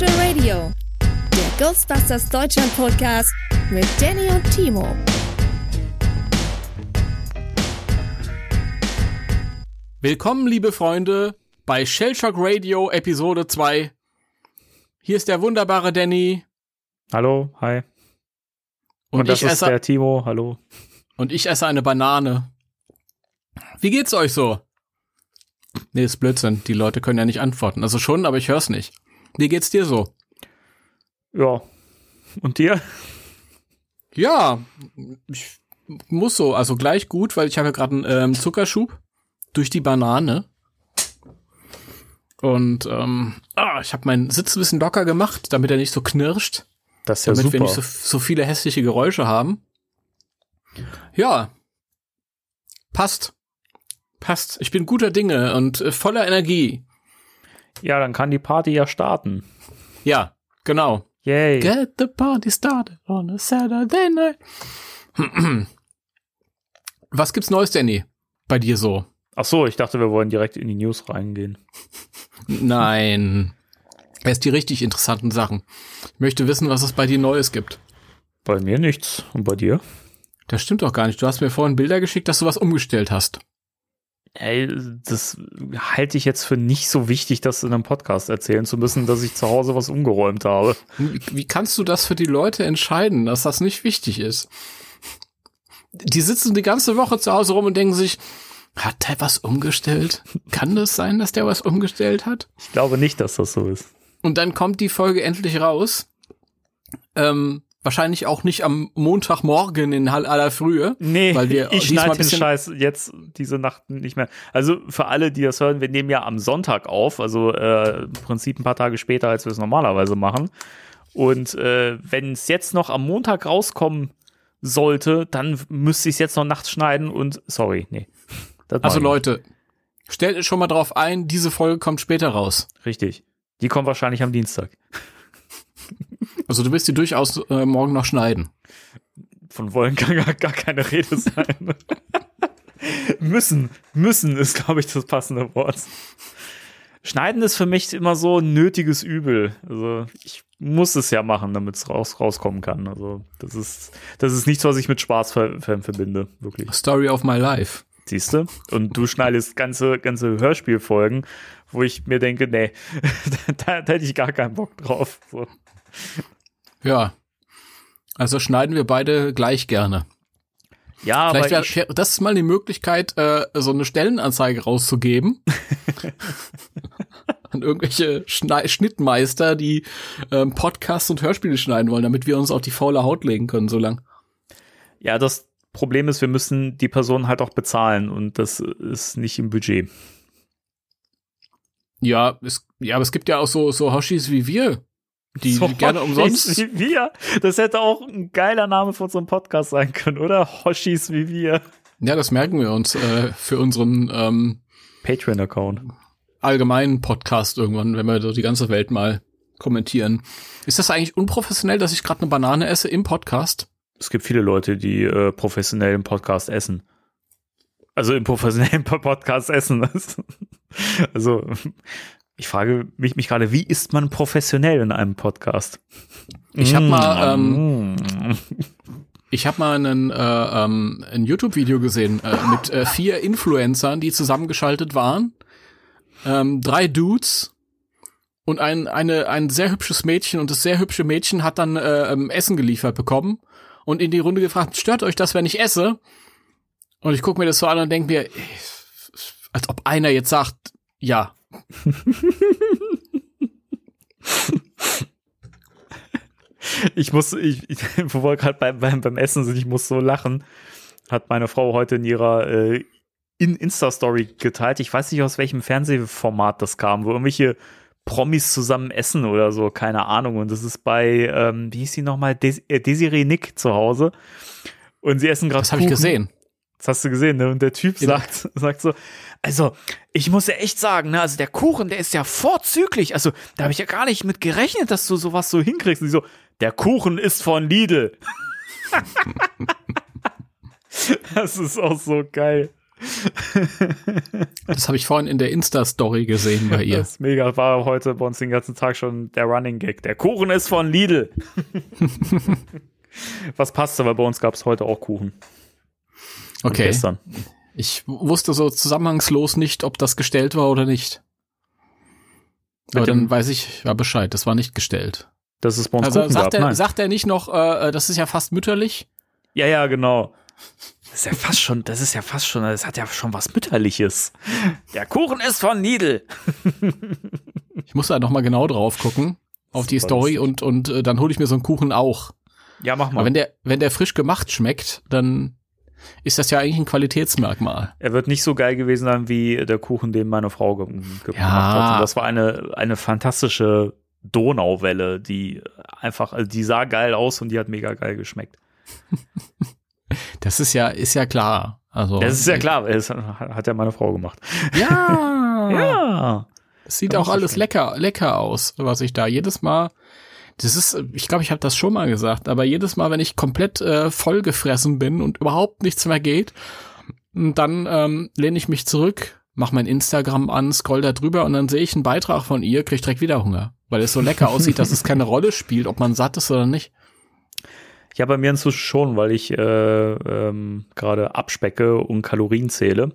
Spectral Radio, der Ghostbusters Deutschland Podcast mit Danny und Timo. Willkommen, liebe Freunde, bei Shellshock Radio Episode 2. Hier ist der wunderbare Danny. Hallo, hi. Und, Und das ich ist esse, der Timo, hallo. und ich esse eine Banane. Wie geht's euch so? Nee, ist Blödsinn. Die Leute können ja nicht antworten. Also schon, aber ich hör's nicht. Wie geht's dir so? Ja. Und dir? Ja, ich muss so. Also gleich gut, weil ich habe ja gerade einen ähm, Zuckerschub durch die Banane. Und ähm, ah, ich habe meinen Sitz ein bisschen locker gemacht, damit er nicht so knirscht. Das ist ja damit super. wir nicht so, so viele hässliche Geräusche haben. Ja. Passt. Passt. Ich bin guter Dinge und äh, voller Energie. Ja, dann kann die Party ja starten. Ja, genau. Yay. Get the party started on a Saturday night. Was gibt's Neues, Danny? Bei dir so? Ach so, ich dachte, wir wollen direkt in die News reingehen. Nein. Erst die richtig interessanten Sachen. Ich möchte wissen, was es bei dir Neues gibt. Bei mir nichts. Und bei dir? Das stimmt doch gar nicht. Du hast mir vorhin Bilder geschickt, dass du was umgestellt hast. Ey, das halte ich jetzt für nicht so wichtig, das in einem Podcast erzählen zu müssen, dass ich zu Hause was umgeräumt habe. Wie, kannst du das für die Leute entscheiden, dass das nicht wichtig ist? Die sitzen die ganze Woche zu Hause rum und denken sich, hat der was umgestellt? Kann das sein, dass der was umgestellt hat? Ich glaube nicht, dass das so ist. Und dann kommt die Folge endlich raus. Ähm, wahrscheinlich auch nicht am Montagmorgen in aller Frühe. Nee, weil wir ich schneide den Scheiß jetzt diese Nacht nicht mehr. Also für alle, die das hören, wir nehmen ja am Sonntag auf, also äh, im Prinzip ein paar Tage später, als wir es normalerweise machen. Und äh, wenn es jetzt noch am Montag rauskommen sollte, dann müsste ich es jetzt noch nachts schneiden und sorry, nee. Das Also Leute, stellt euch schon mal drauf ein, diese Folge kommt später raus. Richtig. Die kommt wahrscheinlich am Dienstag. Also du wirst die durchaus äh, morgen noch schneiden. Von wollen kann gar, gar keine Rede sein. müssen, müssen ist, glaube ich, das passende Wort. Schneiden ist für mich immer so ein nötiges Übel. Also ich muss es ja machen, damit es raus, rauskommen kann. Also das ist, das ist nichts, was ich mit Spaß ver, ver, verbinde, wirklich. Story of my life. Siehst du? Und du schneidest ganze, ganze Hörspielfolgen, wo ich mir denke, nee, da, da hätte ich gar keinen Bock drauf. So. Ja. Also schneiden wir beide gleich gerne. Ja, Vielleicht aber wäre das ist mal die Möglichkeit, äh, so eine Stellenanzeige rauszugeben. An irgendwelche Schnei Schnittmeister, die ähm, Podcasts und Hörspiele schneiden wollen, damit wir uns auf die faule Haut legen können, so lang. Ja, das Problem ist, wir müssen die Person halt auch bezahlen und das ist nicht im Budget. Ja, es, ja, aber es gibt ja auch so, so Hoshis wie wir, die, So gerne umsonst. Wie wir. Das hätte auch ein geiler Name für unseren Podcast sein können, oder? Hoshis wie wir. Ja, das merken wir uns äh, für unseren ähm, Patreon-Account. allgemeinen Podcast irgendwann, wenn wir so die ganze Welt mal kommentieren. Ist das eigentlich unprofessionell, dass ich gerade eine Banane esse im Podcast? Es gibt viele Leute, die äh, professionell im Podcast essen. Also im professionellen Po- Podcast essen. also ich frage mich, mich gerade, wie ist man professionell in einem Podcast? Ich habe mal, ähm, Mm. ich habe mal einen, äh, ähm, ein YouTube-Video gesehen äh, mit äh, vier Influencern, die zusammengeschaltet waren. Ähm, drei Dudes und ein, eine, ein sehr hübsches Mädchen und das sehr hübsche Mädchen hat dann äh, ähm, Essen geliefert bekommen und in die Runde gefragt, stört euch das, wenn ich esse? Und ich gucke mir das so an und denke mir, ey, als ob einer jetzt sagt, ja. Ich muss, ich, ich wo wir gerade beim, beim, beim Essen sind, ich muss so lachen. Hat meine Frau heute in ihrer äh, in Insta-Story geteilt. Ich weiß nicht, aus welchem Fernsehformat das kam, wo irgendwelche Promis zusammen essen oder so, keine Ahnung. Und das ist bei, ähm, wie hieß die nochmal, Des äh, Desiree Nick zu Hause. Und sie essen gerade Das habe ich gesehen. Das hast du gesehen, ne? Und der Typ sagt, sagt so, also, ich muss ja echt sagen, ne, also der Kuchen, der ist ja vorzüglich. Also, da habe ich ja gar nicht mit gerechnet, dass du sowas so hinkriegst. Und sie so, der Kuchen ist von Lidl. das ist auch so geil. Das habe ich vorhin in der Insta-Story gesehen bei ihr. Das ist mega. War heute bei uns den ganzen Tag schon der Running Gag. Der Kuchen ist von Lidl. Was passte, weil bei uns gab es heute auch Kuchen. Und Okay. Gestern. Ich wusste so zusammenhangslos nicht, ob das gestellt war oder nicht. Aber dann weiß ich ja Bescheid. Das war nicht gestellt. Dass es bei uns Also sagt gab. er, sagt er nicht noch, äh, das ist ja fast mütterlich? Ja, ja, genau. Das ist ja fast schon, das ist ja fast schon, das hat ja schon was Mütterliches. Der Kuchen ist von Lidl. Ich muss da noch mal genau drauf gucken auf die Story und und äh, dann hole ich mir so einen Kuchen auch. Ja, mach Aber mal. wenn der wenn der frisch gemacht schmeckt, dann ist das ja eigentlich ein Qualitätsmerkmal. Er wird nicht so geil gewesen sein wie der Kuchen, den meine Frau ge ge Ja. gemacht hat. Und das war eine, eine fantastische Donauwelle, die einfach, also die sah geil aus und die hat mega geil geschmeckt. Das ist ja ist ja klar. Also Das ist ja klar, das hat ja meine Frau gemacht. Ja. Ja. Es sieht auch alles schön. lecker, lecker aus, was ich da jedes Mal. Das ist, ich glaube, ich habe das schon mal gesagt, aber jedes Mal, wenn ich komplett äh, vollgefressen bin und überhaupt nichts mehr geht, dann ähm, lehne ich mich zurück, mache mein Instagram an, scroll da drüber und dann sehe ich einen Beitrag von ihr, krieg direkt wieder Hunger, weil es so lecker aussieht, dass es keine Rolle spielt, ob man satt ist oder nicht. Ja, bei mir inzwischen schon, weil ich äh, ähm, gerade abspecke und Kalorien zähle.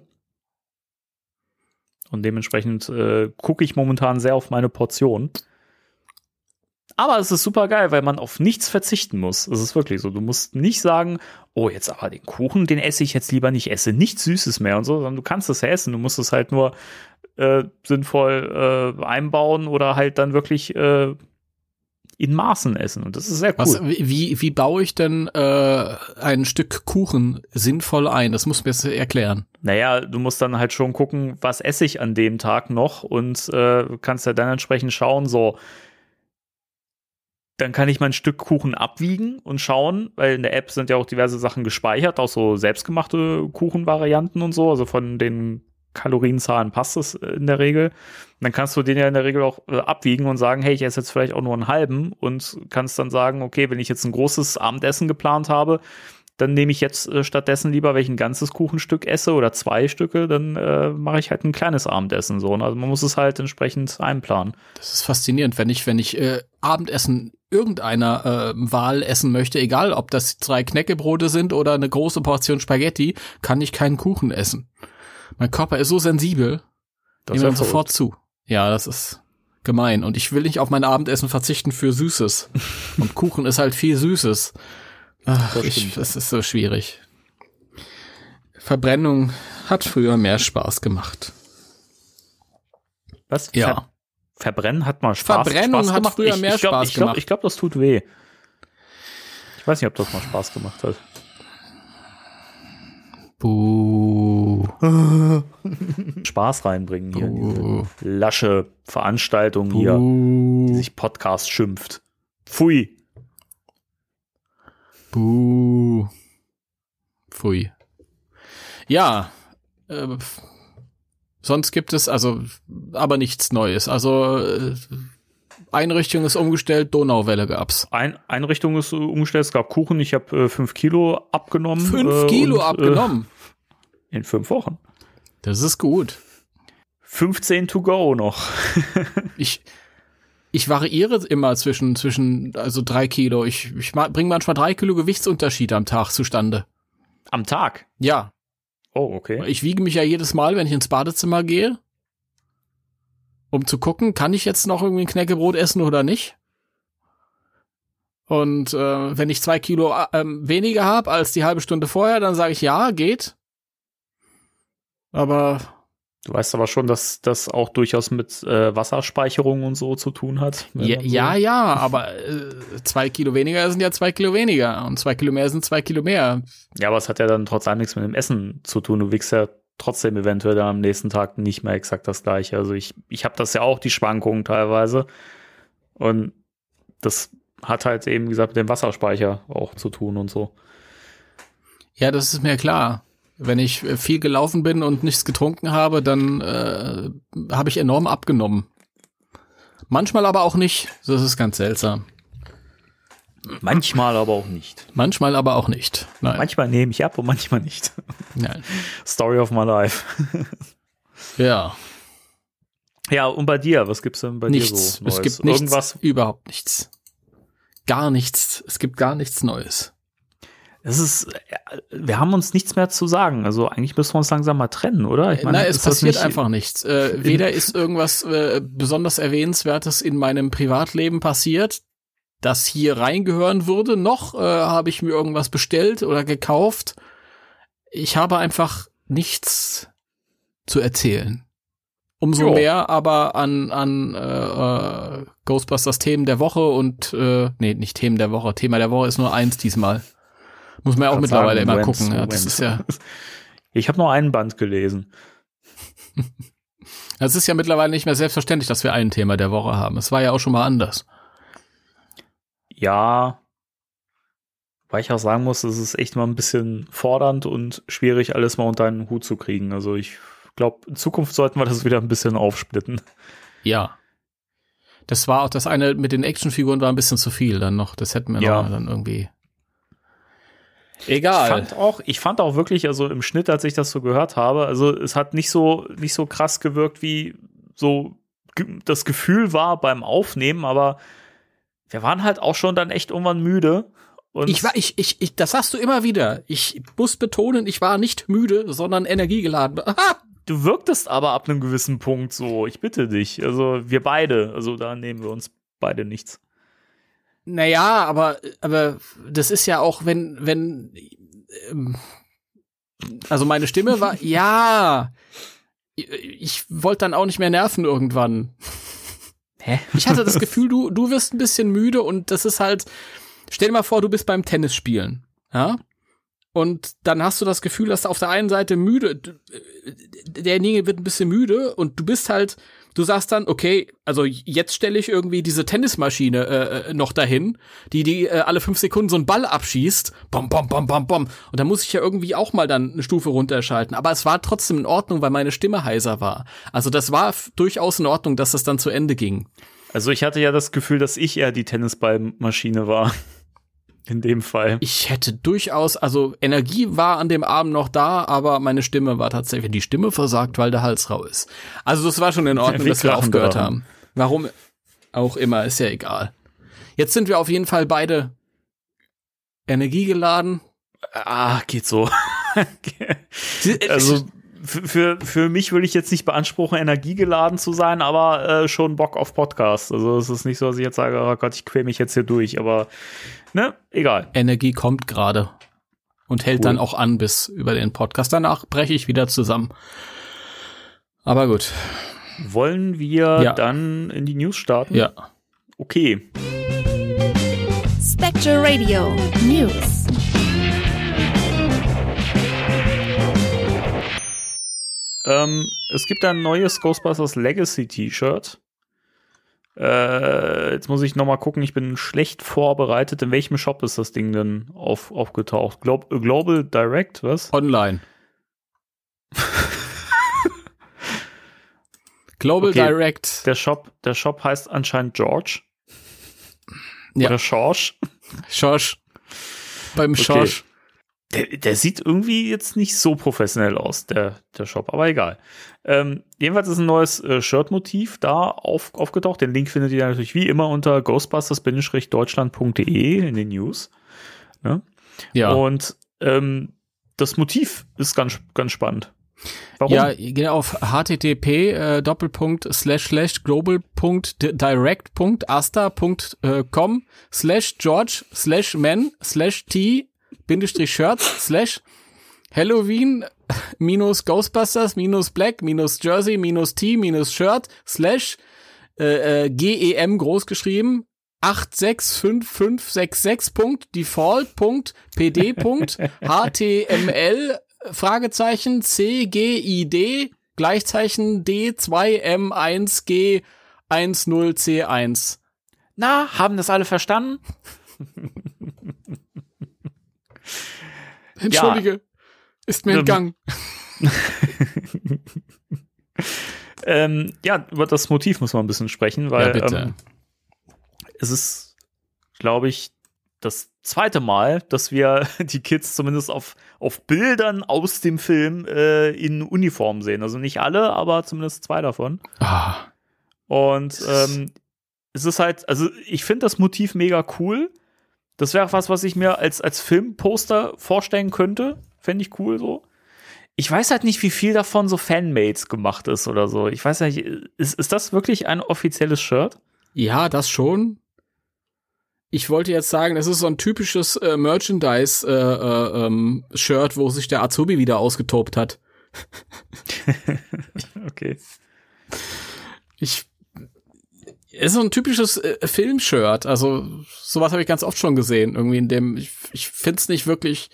Und dementsprechend äh, gucke ich momentan sehr auf meine Portion. Aber es ist super geil, weil man auf nichts verzichten muss. Es ist wirklich so. Du musst nicht sagen, oh, jetzt aber den Kuchen, den esse ich jetzt lieber nicht, esse nichts Süßes mehr und so, sondern du kannst es ja essen. Du musst es halt nur äh, sinnvoll äh, einbauen oder halt dann wirklich äh, in Maßen essen. Und das ist sehr cool. Was, wie, wie baue ich denn äh, ein Stück Kuchen sinnvoll ein? Das muss mir jetzt erklären. Naja, du musst dann halt schon gucken, was esse ich an dem Tag noch und äh, kannst ja dann entsprechend schauen, so, dann kann ich mein Stück Kuchen abwiegen und schauen, weil in der App sind ja auch diverse Sachen gespeichert, auch so selbstgemachte Kuchenvarianten und so, also von den Kalorienzahlen passt es äh, in der Regel. Und dann kannst du den ja in der Regel auch äh, abwiegen und sagen, hey, ich esse jetzt vielleicht auch nur einen halben und kannst dann sagen, okay, wenn ich jetzt ein großes Abendessen geplant habe, dann nehme ich jetzt äh, stattdessen lieber, wenn ich ein ganzes Kuchenstück esse oder zwei Stücke, dann äh, mache ich halt ein kleines Abendessen so. ne? Also man muss es halt entsprechend einplanen. Das ist faszinierend, wenn ich, wenn ich äh, Abendessen irgendeiner äh, Wahl essen möchte, egal ob das drei Knäckebrote sind oder eine große Portion Spaghetti, kann ich keinen Kuchen essen. Mein Körper ist so sensibel, Das ja sofort zu. Ja, das ist gemein. Und ich will nicht auf mein Abendessen verzichten für Süßes. Und Kuchen ist halt viel Süßes. Ach, Das ich, das ist so schwierig. Verbrennung hat früher mehr Spaß gemacht. Was? Ja. Ver Verbrennen hat mal Spaß, Verbrennung Spaß hat gemacht. früher ich, mehr ich glaub, Spaß ich glaub, gemacht. Ich glaube, das tut weh. Ich weiß nicht, ob das mal Spaß gemacht hat. Buh. Spaß reinbringen hier in Buh. diese lasche Veranstaltung hier, die Buh. sich Podcast schimpft. Pfui. Buh. Pfui. Ja. Äh, sonst gibt es also aber nichts Neues. Also äh, Einrichtung ist umgestellt, Donauwelle gab's. Ein Einrichtung ist umgestellt, es gab Kuchen, ich habe äh, fünf Kilo abgenommen. Fünf äh, Kilo und, abgenommen. Äh, in fünf Wochen. Das ist gut. 15 to go noch. Ich ich variiere immer zwischen zwischen also drei Kilo. Ich ich bringe manchmal drei Kilo Gewichtsunterschied am Tag zustande. Am Tag. Ja, Oh, okay. Ich wiege mich ja jedes Mal, wenn ich ins Badezimmer gehe, um zu gucken, kann ich jetzt noch irgendwie ein Knäckebrot essen oder nicht. Und äh, wenn ich zwei Kilo äh, ähm, weniger habe als die halbe Stunde vorher, dann sage ich ja, geht. Aber Du weißt aber schon, dass das auch durchaus mit äh, Wasserspeicherung und so zu tun hat. ja, so- ja, ja, aber äh, zwei Kilo weniger sind ja zwei Kilo weniger und zwei Kilo mehr sind zwei Kilo mehr. Ja, aber es hat ja dann trotz allem nichts mit dem Essen zu tun. Du wiegst ja trotzdem eventuell dann am nächsten Tag nicht mehr exakt das gleiche. Also ich, ich habe das ja auch, die Schwankungen teilweise. Und das hat halt eben, wie gesagt, mit dem Wasserspeicher auch zu tun und so. Ja, das ist mir klar. Wenn ich viel gelaufen bin und nichts getrunken habe, dann äh, habe ich enorm abgenommen. Manchmal aber auch nicht. Das ist ganz seltsam. Manchmal aber auch nicht. Manchmal aber auch nicht. Nein. Manchmal nehme ich ab und manchmal nicht. Nein. Story of my life. ja. Ja, und bei dir, was gibt's denn bei nichts. dir so? Neues? Es gibt nichts, Irgendwas? überhaupt nichts. Gar nichts. Es gibt gar nichts Neues. Es ist, wir haben uns nichts mehr zu sagen. Also eigentlich müssen wir uns langsam mal trennen, oder? Ich meine, Nein, es passiert nicht einfach nichts. Äh, weder ist irgendwas äh, besonders erwähnenswertes in meinem Privatleben passiert, das hier reingehören würde, noch äh, habe ich mir irgendwas bestellt oder gekauft. Ich habe einfach nichts zu erzählen. Umso jo. mehr aber an, an äh, äh, Ghostbusters Themen der Woche und äh, nee, nicht Themen der Woche. Thema der Woche ist nur eins diesmal. Muss man ja auch mittlerweile sagen, immer Wentz, gucken. Ja, das ist ja. Ich habe nur einen Band gelesen. Es ist ja mittlerweile nicht mehr selbstverständlich, dass wir ein Thema der Woche haben. Es war ja auch schon mal anders. Ja, weil ich auch sagen muss, es ist echt mal ein bisschen fordernd und schwierig, alles mal unter einen Hut zu kriegen. Also ich glaube, in Zukunft sollten wir das wieder ein bisschen aufsplitten. Ja. Das war auch das eine mit den Actionfiguren war ein bisschen zu viel dann noch. Das hätten wir ja. noch dann irgendwie Egal. Ich fand auch, ich fand auch wirklich, also im Schnitt, als ich das so gehört habe, also es hat nicht so, nicht so krass gewirkt, wie so das Gefühl war beim Aufnehmen, aber wir waren halt auch schon dann echt irgendwann müde. Und ich war, ich, ich, ich, das hast du immer wieder. Ich muss betonen, ich war nicht müde, sondern energiegeladen. Aha! Du wirktest aber ab einem gewissen Punkt so. Ich bitte dich. Also wir beide. Also da nehmen wir uns beide nichts. Naja, aber, aber das ist ja auch, wenn, wenn, ähm, also meine Stimme war, ja, ich wollte dann auch nicht mehr nerven irgendwann. Hä? Ich hatte das Gefühl, du, du wirst ein bisschen müde und das ist halt, stell dir mal vor, du bist beim Tennis spielen, ja? Und dann hast du das Gefühl, dass du auf der einen Seite müde, derjenige wird ein bisschen müde und du bist halt, du sagst dann, okay, also jetzt stelle ich irgendwie diese Tennismaschine äh, äh, noch dahin, die die äh, alle fünf Sekunden so einen Ball abschießt, bom, bom, bom, bom, bom. Und da muss ich ja irgendwie auch mal dann eine Stufe runterschalten. Aber es war trotzdem in Ordnung, weil meine Stimme heiser war. Also das war durchaus in Ordnung, dass das dann zu Ende ging. Also ich hatte ja das Gefühl, dass ich eher die Tennisballmaschine war in dem Fall. Ich hätte durchaus, also Energie war an dem Abend noch da, aber meine Stimme war tatsächlich, die Stimme versagt, weil der Hals rau ist. Also das war schon in Ordnung, dass wir aufgehört haben. Warum auch immer, ist ja egal. Jetzt sind wir auf jeden Fall beide energiegeladen. Ah, geht so. also für, für mich würde ich jetzt nicht beanspruchen, energiegeladen zu sein, aber äh, schon Bock auf Podcast. Also es ist nicht so, dass ich jetzt sage, oh Gott, ich quäl mich jetzt hier durch, aber ne, egal. Energie kommt gerade und hält cool. dann auch an bis über den Podcast. Danach breche ich wieder zusammen. Aber gut. Wollen wir ja. dann in die News starten? Ja. Okay. Spectre Radio News. Ähm, es gibt ein neues Ghostbusters Legacy T-Shirt. Äh, jetzt muss ich noch mal gucken, ich bin schlecht vorbereitet. In welchem Shop ist das Ding denn auf, aufgetaucht? Glo Global Direct, was? Online. Global okay. Direct. Der Shop, der Shop heißt anscheinend George. Ja. Oder Schorsch. Schorsch. Beim okay. Schorsch. Der, der sieht irgendwie jetzt nicht so professionell aus, der, der Shop, aber egal. Ähm, jedenfalls ist ein neues äh, Shirt-Motiv da auf, aufgetaucht. Den Link findet ihr natürlich wie immer unter ghostbusters-deutschland.de in den News. Ne? Ja. Und ähm, das Motiv ist ganz, ganz spannend. Warum? Ja, geh auf http äh, doppelpunkt slash slash global.direct.asta.com slash george slash men slash t Bindestrich Shirts slash Halloween minus Ghostbusters minus Black minus Jersey minus T minus Shirt slash äh, äh, GEM groß geschrieben 865566.default.pd.html Fragezeichen CGID Gleichzeichen D2M1G10C1. Na, haben das alle verstanden? Entschuldige, ist mir Ähm, entgangen. Ähm, ja, über das Motiv muss man ein bisschen sprechen, weil Ja. Ähm, es ist, glaube ich, das zweite Mal, dass wir die Kids zumindest auf, auf Bildern aus dem Film äh, in Uniform sehen. Also nicht alle, aber zumindest zwei davon. Ah, Und ähm, es ist halt, also ich finde das Motiv mega cool. Das wäre was, was ich mir als, als Filmposter vorstellen könnte. Fände ich cool so. Ich weiß halt nicht, wie viel davon so Fanmates gemacht ist oder so. Ich weiß nicht, ist, ist das wirklich ein offizielles Shirt? ja, das schon. Ich wollte jetzt sagen, das ist so ein typisches äh, Merchandise-Shirt, äh, äh, ähm, wo sich der Azubi wieder ausgetobt hat. Okay. Ich es ist so ein typisches äh, Filmshirt. Also sowas habe ich ganz oft schon gesehen. Irgendwie in dem ich, ich finde es nicht wirklich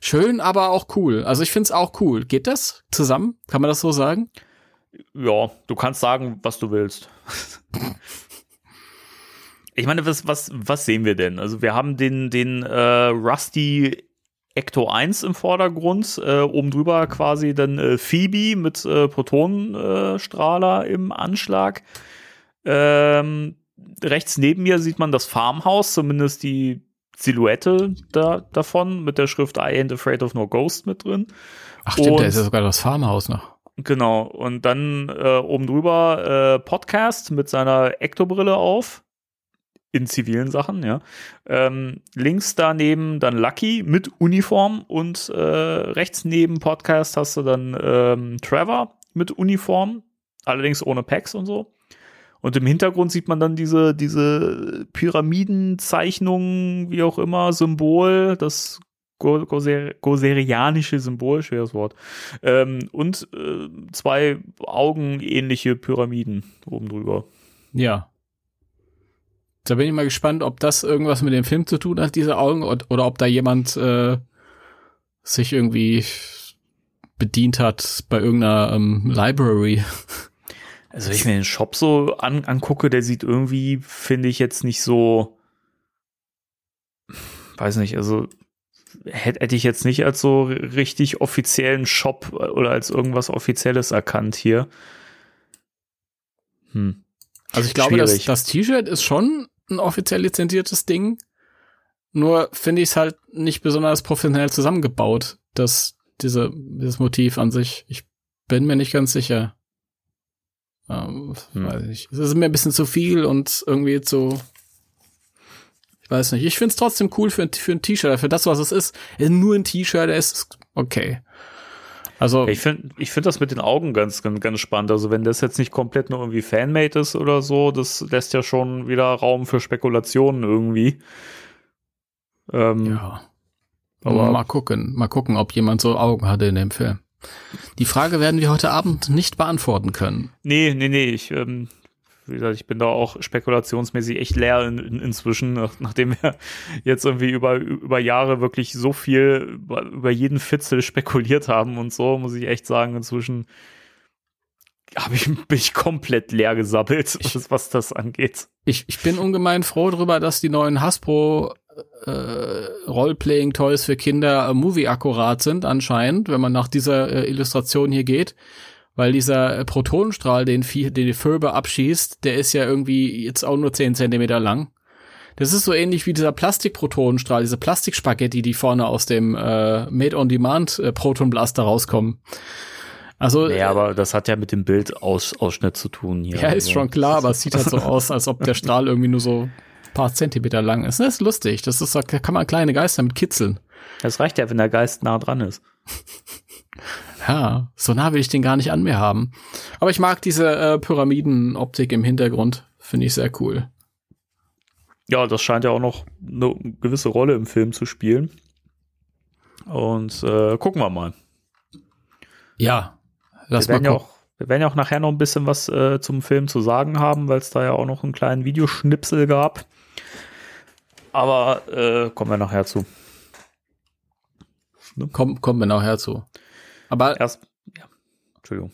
schön, aber auch cool. Also ich finde es auch cool. Geht das zusammen? Kann man das so sagen? Ja, du kannst sagen, was du willst. ich meine, was, was, was sehen wir denn? Also wir haben den, den äh, Rusty Ecto 1 im Vordergrund, äh, oben drüber quasi dann äh, Phoebe mit äh, Protonenstrahler im Anschlag. Ähm, rechts neben mir sieht man das Farmhaus, zumindest die Silhouette da, davon mit der Schrift I ain't afraid of no ghost mit drin. Ach stimmt, Und- da ist ja sogar das Farmhaus noch. Genau, und dann äh, oben drüber äh, Podcast mit seiner Ektobrille auf. In zivilen Sachen, ja. Ähm, links daneben dann Lucky mit Uniform und äh, rechts neben Podcast hast du dann ähm, Trevor mit Uniform, allerdings ohne Packs und so. Und im Hintergrund sieht man dann diese, diese Pyramidenzeichnungen, wie auch immer, Symbol, das go goser goserianische Symbol, schweres Wort. Ähm, und äh, zwei augenähnliche Pyramiden oben drüber. Ja. Da bin ich mal gespannt, ob das irgendwas mit dem Film zu tun hat, diese Augen, oder, oder ob da jemand äh, sich irgendwie bedient hat bei irgendeiner ähm, Library. Also, wenn ich mir den Shop so an angucke, der sieht irgendwie, finde ich jetzt nicht so, weiß nicht, also hätte hätte ich jetzt nicht als so richtig offiziellen Shop oder als irgendwas Offizielles erkannt hier. Hm. Also ich glaube, das, Schwierig. das T-Shirt ist schon ein offiziell lizenziertes Ding. Nur finde ich es halt nicht besonders professionell zusammengebaut, das, diese, dieses Motiv an sich. Ich bin mir nicht ganz sicher. Ähm, Hm. Weiß ich nicht. Es ist mir ein bisschen zu viel und irgendwie zu. Ich weiß nicht. Ich finde es trotzdem cool für, ein- für ein T-Shirt, für das, was es ist. Nur ein T-Shirt, ist okay. Also, ich finde ich find das mit den Augen ganz, ganz, ganz spannend. Also, wenn das jetzt nicht komplett nur irgendwie Fanmade ist oder so, das lässt ja schon wieder Raum für Spekulationen irgendwie. Ähm, ja. Aber mal gucken, mal gucken, ob jemand so Augen hatte in dem Film. Die Frage werden wir heute Abend nicht beantworten können. Nee, nee, nee, ich, ähm, wie gesagt, ich bin da auch spekulationsmäßig echt leer in, in, inzwischen, nach, nachdem wir jetzt irgendwie über, über Jahre wirklich so viel über, über jeden Fitzel spekuliert haben und so, muss ich echt sagen, inzwischen hab ich, bin ich komplett leer gesabbelt, was, was das angeht. Ich, ich bin ungemein froh darüber, dass die neuen Hasbro äh, Roleplaying Toys für Kinder äh, Movie akkurat sind anscheinend, wenn man nach dieser äh, Illustration hier geht, weil dieser äh, Protonenstrahl, den, Vie- den die Furbe abschießt, der ist ja irgendwie jetzt auch nur 10 Zentimeter lang. Das ist so ähnlich wie dieser Plastikprotonenstrahl, diese Plastikspaghetti, die vorne aus dem äh, Made-on-Demand äh, Protonblaster rauskommen. Also Ja, aber das hat ja mit dem Bildausschnitt zu tun hier. ja, ist Also, schon klar, aber es sieht halt so aus, als ob der Strahl irgendwie nur so paar Zentimeter lang ist. Das ist lustig. Das ist, da kann man kleine Geister mit kitzeln. Das reicht ja, wenn der Geist nah dran ist. Ja, so nah will ich den gar nicht an mir haben. Aber ich mag diese äh, Pyramidenoptik im Hintergrund. Finde ich sehr cool. Ja, das scheint ja auch noch eine gewisse Rolle im Film zu spielen. Und äh, gucken wir mal. Ja, lass wir, mal werden ja gucken. auch, wir werden ja auch nachher noch ein bisschen was äh, zum Film zu sagen haben, weil es da ja auch noch einen kleinen Videoschnipsel gab. Aber äh, kommen wir nachher zu. Komm, kommen wir nachher zu. Aber Erst, ja, Entschuldigung.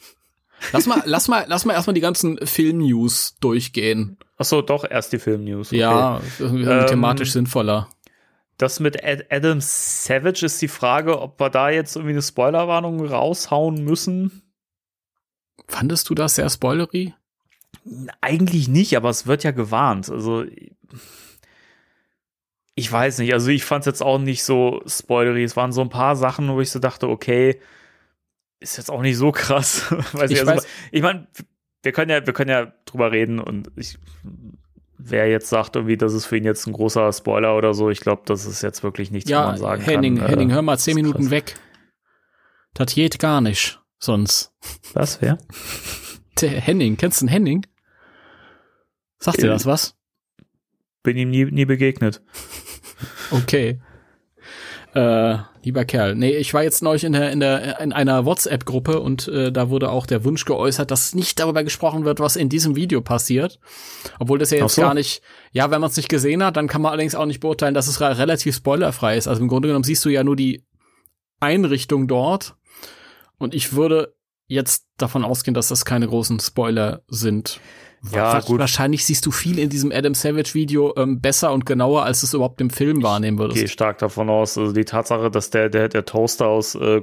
lass mal, lass mal, lass mal erstmal die ganzen Film-News durchgehen. Ach so, doch erst die Film-News. Okay. Ja, Ähm, thematisch sinnvoller. Das mit Ad Adam Savage ist die Frage, ob wir da jetzt irgendwie eine Spoilerwarnung raushauen müssen. Fandest du das sehr spoilery? Eigentlich nicht, aber es wird ja gewarnt. Also ich weiß nicht. Also ich fand es jetzt auch nicht so spoilery. Es waren so ein paar Sachen, wo ich so dachte, okay, ist jetzt auch nicht so krass. weiß Ich also, weiß- ich meine, wir können ja, wir können ja drüber reden und ich, wer jetzt sagt irgendwie, das ist für ihn jetzt ein großer Spoiler oder so, ich glaube, das ist jetzt wirklich nichts, wo Ja, man sagen Henning, kann. Henning, äh, hör mal zehn Minuten krass. weg. Das geht gar nicht, sonst. Was, wer? Der Henning, kennst du den Henning? Sagt dir Äh, das was? Bin ihm nie, nie begegnet. Okay. Äh, lieber Kerl. Nee, ich war jetzt neulich in der, in der, in einer WhatsApp-Gruppe und äh, da wurde auch der Wunsch geäußert, dass nicht darüber gesprochen wird, was in diesem Video passiert. Obwohl das ja jetzt so. gar nicht, ja, wenn man es nicht gesehen hat, dann kann man allerdings auch nicht beurteilen, dass es re- relativ spoilerfrei ist. Also im Grunde genommen siehst du ja nur die Einrichtung dort. Und ich würde jetzt davon ausgehen, dass das keine großen Spoiler sind. Ja, gut. Wahrscheinlich siehst du viel in diesem Adam Savage Video ähm, besser und genauer, als es überhaupt im Film wahrnehmen würdest. gehe stark davon aus. Also die Tatsache, dass der, der, der Toaster aus äh,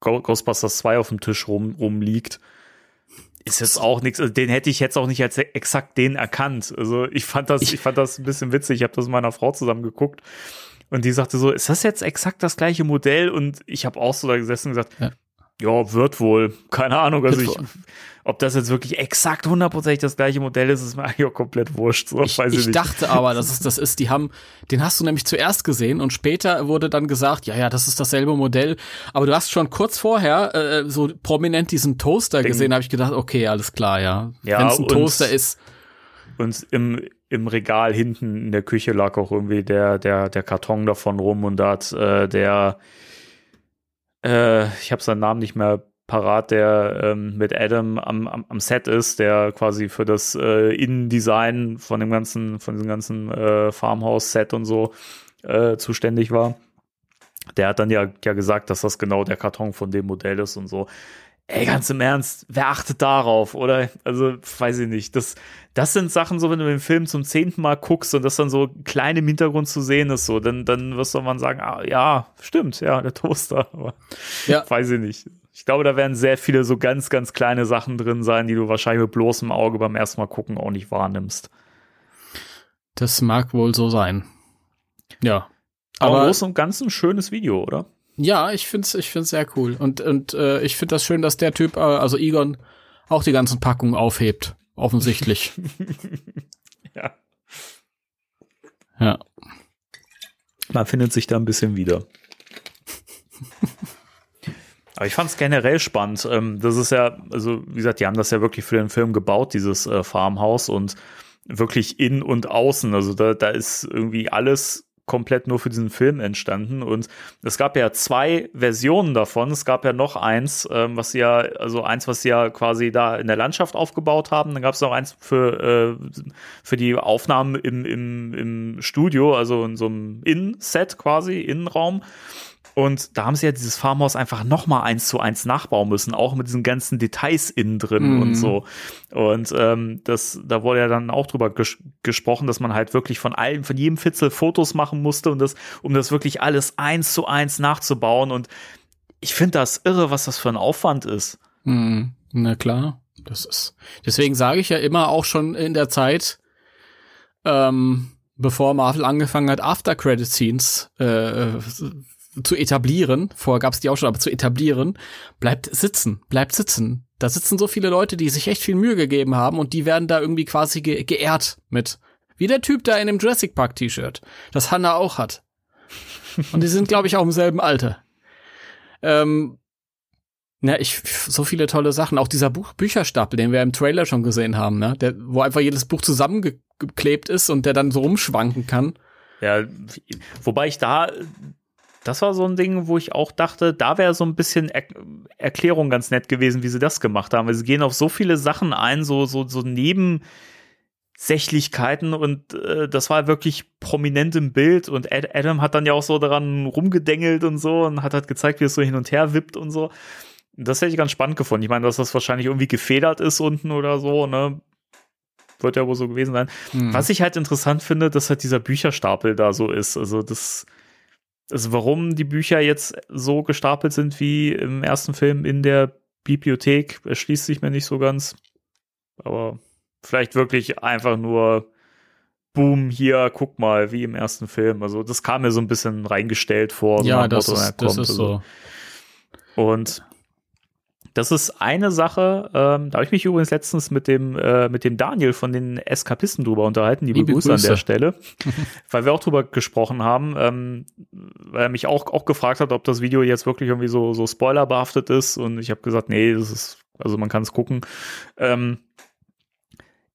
Ghostbusters 2 auf dem Tisch rum, rumliegt, ist jetzt auch nichts. Also den hätte ich jetzt auch nicht als exakt den erkannt. Also ich fand das, ich, Ich- fand das ein bisschen witzig. Ich habe das mit meiner Frau zusammen geguckt und die sagte so, ist das jetzt exakt das gleiche Modell? Und ich habe auch so da gesessen und gesagt, Ja. ja, wird wohl. Keine Ahnung. Also ich. Ob das jetzt wirklich exakt hundertprozentig das gleiche Modell ist, ist mir eigentlich auch komplett wurscht. So, Ich, ich dachte aber, dass es das ist. Die haben, den hast du nämlich zuerst gesehen und später wurde dann gesagt, ja, ja, das ist dasselbe Modell. Aber du hast schon kurz vorher äh, so prominent diesen Toaster Den- gesehen, habe ich gedacht, okay, alles klar, ja. Ja, Wenn es ein Toaster ist, Und im, im Regal hinten in der Küche lag auch irgendwie der, der, der Karton davon rum und da hat äh, der, äh, ich habe seinen Namen nicht mehr parat, der ähm, mit Adam am, am, am Set ist, der quasi für das äh, Innendesign von dem ganzen, von diesem ganzen äh, Farmhouse-Set und so äh, zuständig war. Der hat dann ja, ja gesagt, dass das genau der Karton von dem Modell ist und so. Ey, ganz im Ernst, wer achtet darauf, oder? Also, weiß ich nicht. Das, das sind Sachen so, wenn du den Film zum zehnten Mal guckst und das dann so klein im Hintergrund zu sehen ist, so, dann, dann wirst du mal sagen, ah, ja, stimmt, ja, der Toaster. Aber Ja. weiß ich nicht. Ich glaube, da werden sehr viele so ganz, ganz kleine Sachen drin sein, die du wahrscheinlich mit bloßem Auge beim ersten Mal gucken auch nicht wahrnimmst. das mag wohl so sein. Ja. Aber, Aber im Großen und Ganzen ein schönes Video, oder? ja, ich find's, ich find's sehr cool. Und, und äh, ich find das schön, dass der Typ, äh, also Egon, auch die ganzen Packungen aufhebt. Offensichtlich. Ja. ja. Man findet sich da ein bisschen wieder. Aber ich fand es generell spannend. Ähm, das ist ja, also wie gesagt, die haben das ja wirklich für den Film gebaut, dieses äh, Farmhaus und wirklich in und außen. Also da, da ist irgendwie alles komplett nur für diesen Film entstanden. Und es gab ja zwei Versionen davon. Es gab ja noch eins, ähm, was sie ja, also eins, was sie ja quasi da in der Landschaft aufgebaut haben. Dann gab es noch eins für, äh, für die Aufnahmen im, im, im Studio, also in so einem Innenset quasi, Innenraum. Und da haben sie ja dieses Farmhaus einfach noch mal eins zu eins nachbauen müssen, auch mit diesen ganzen Details innen drin Mhm. und so. Und ähm, das, da wurde ja dann auch drüber ges gesprochen, dass man halt wirklich von allem, von jedem Fitzel Fotos machen musste und das, um das wirklich alles eins zu eins nachzubauen. Und ich finde das irre, was das für ein Aufwand ist. Hm, na klar, das ist. Deswegen sage ich ja immer auch schon in der Zeit, ähm, bevor Marvel angefangen hat, After Credit Scenes äh, zu etablieren. Vorher gab es die auch schon, aber zu etablieren, bleibt sitzen, bleibt sitzen. Da sitzen so viele Leute, die sich echt viel Mühe gegeben haben und die werden da irgendwie quasi ge geehrt mit. Wie der Typ da in dem Jurassic Park T-Shirt, das Hannah auch hat. Und die sind, glaube ich, auch im selben Alter. Ähm, na, ich, so viele tolle Sachen. Auch dieser Buch Bücherstapel, den wir im Trailer schon gesehen haben, ne? Der, wo einfach jedes Buch zusammengeklebt ist und der dann so rumschwanken kann. Ja, wobei ich da, das war so ein Ding, wo ich auch dachte, da wäre so ein bisschen er Erklärung ganz nett gewesen, wie sie das gemacht haben. Weil sie gehen auf so viele Sachen ein, so, so, so neben, Sächlichkeiten und äh, das war wirklich prominent im Bild und Ad Adam hat dann ja auch so daran rumgedengelt und so und hat halt gezeigt, wie es so hin und her wippt und so. Das hätte ich ganz spannend gefunden. Ich meine, dass das wahrscheinlich irgendwie gefedert ist unten oder so, ne? Wird ja wohl so gewesen sein. Mhm. Was ich halt interessant finde, dass halt dieser Bücherstapel da so ist. Also das, also warum die Bücher jetzt so gestapelt sind wie im ersten Film in der Bibliothek, erschließt sich mir nicht so ganz. Aber vielleicht wirklich einfach nur Boom, hier, guck mal, wie im ersten Film. Also das kam mir so ein bisschen reingestellt vor. So ja, das, Motto, ist, das ist so. Und das ist eine Sache, ähm, da habe ich mich übrigens letztens mit dem, äh, mit dem Daniel von den Eskapisten drüber unterhalten, liebe, liebe Grüße, Grüße, an der Stelle, weil wir auch drüber gesprochen haben, ähm, weil er mich auch, auch gefragt hat, ob das Video jetzt wirklich irgendwie so, so spoilerbehaftet ist und ich habe gesagt, nee, das ist, also man kann es gucken. Ähm,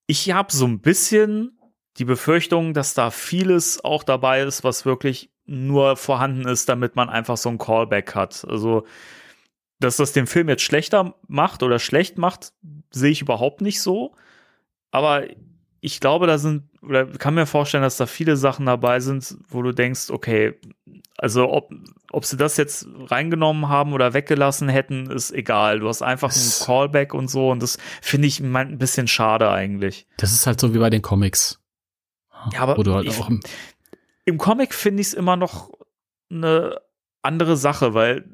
ich habe so ein bisschen die Befürchtung, dass da vieles auch dabei ist, was wirklich nur vorhanden ist, damit man einfach so ein Callback hat. Also dass das den Film jetzt schlechter macht oder schlecht macht, sehe ich überhaupt nicht so. Aber ich glaube, da sind, oder kann mir vorstellen, dass da viele Sachen dabei sind, wo du denkst, okay, also ob, ob sie das jetzt reingenommen haben oder weggelassen hätten, ist egal. Du hast einfach einen Callback und so und das finde ich ein bisschen schade eigentlich. Das ist halt so wie bei den Comics. Ja, aber halt ich, im, im Comic finde ich es immer noch eine andere Sache, weil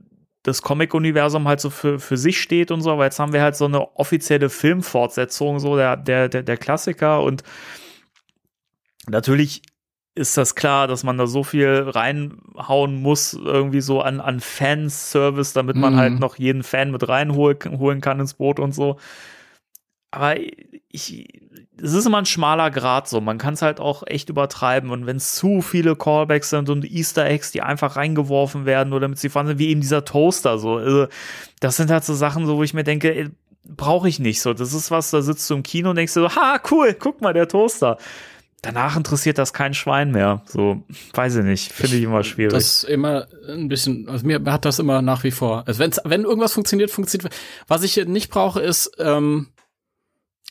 das Comic-Universum halt so für, für sich steht und so, aber jetzt haben wir halt so eine offizielle Filmfortsetzung, so der, der, der, der Klassiker und natürlich ist das klar, dass man da so viel reinhauen muss, irgendwie so an, an Fanservice, damit man mhm. halt noch jeden Fan mit reinholen kann ins Boot und so. Aber ich, es ist immer ein schmaler Grad so. Man kann es halt auch echt übertreiben. Und wenn es zu viele Callbacks sind und Easter Eggs, die einfach reingeworfen werden oder mit sie fahren sind, wie eben dieser Toaster so. Also, das sind halt so Sachen, so wo ich mir denke, brauche ich nicht so. Das ist was, da sitzt du im Kino und denkst so, ha, cool, guck mal, der Toaster. Danach interessiert das kein Schwein mehr. So, weiß ich nicht, finde ich immer schwierig. Das ist immer ein bisschen, also mir hat das immer nach wie vor. Also wenn's, wenn irgendwas funktioniert, funktioniert. Was ich nicht brauche, ist, ähm,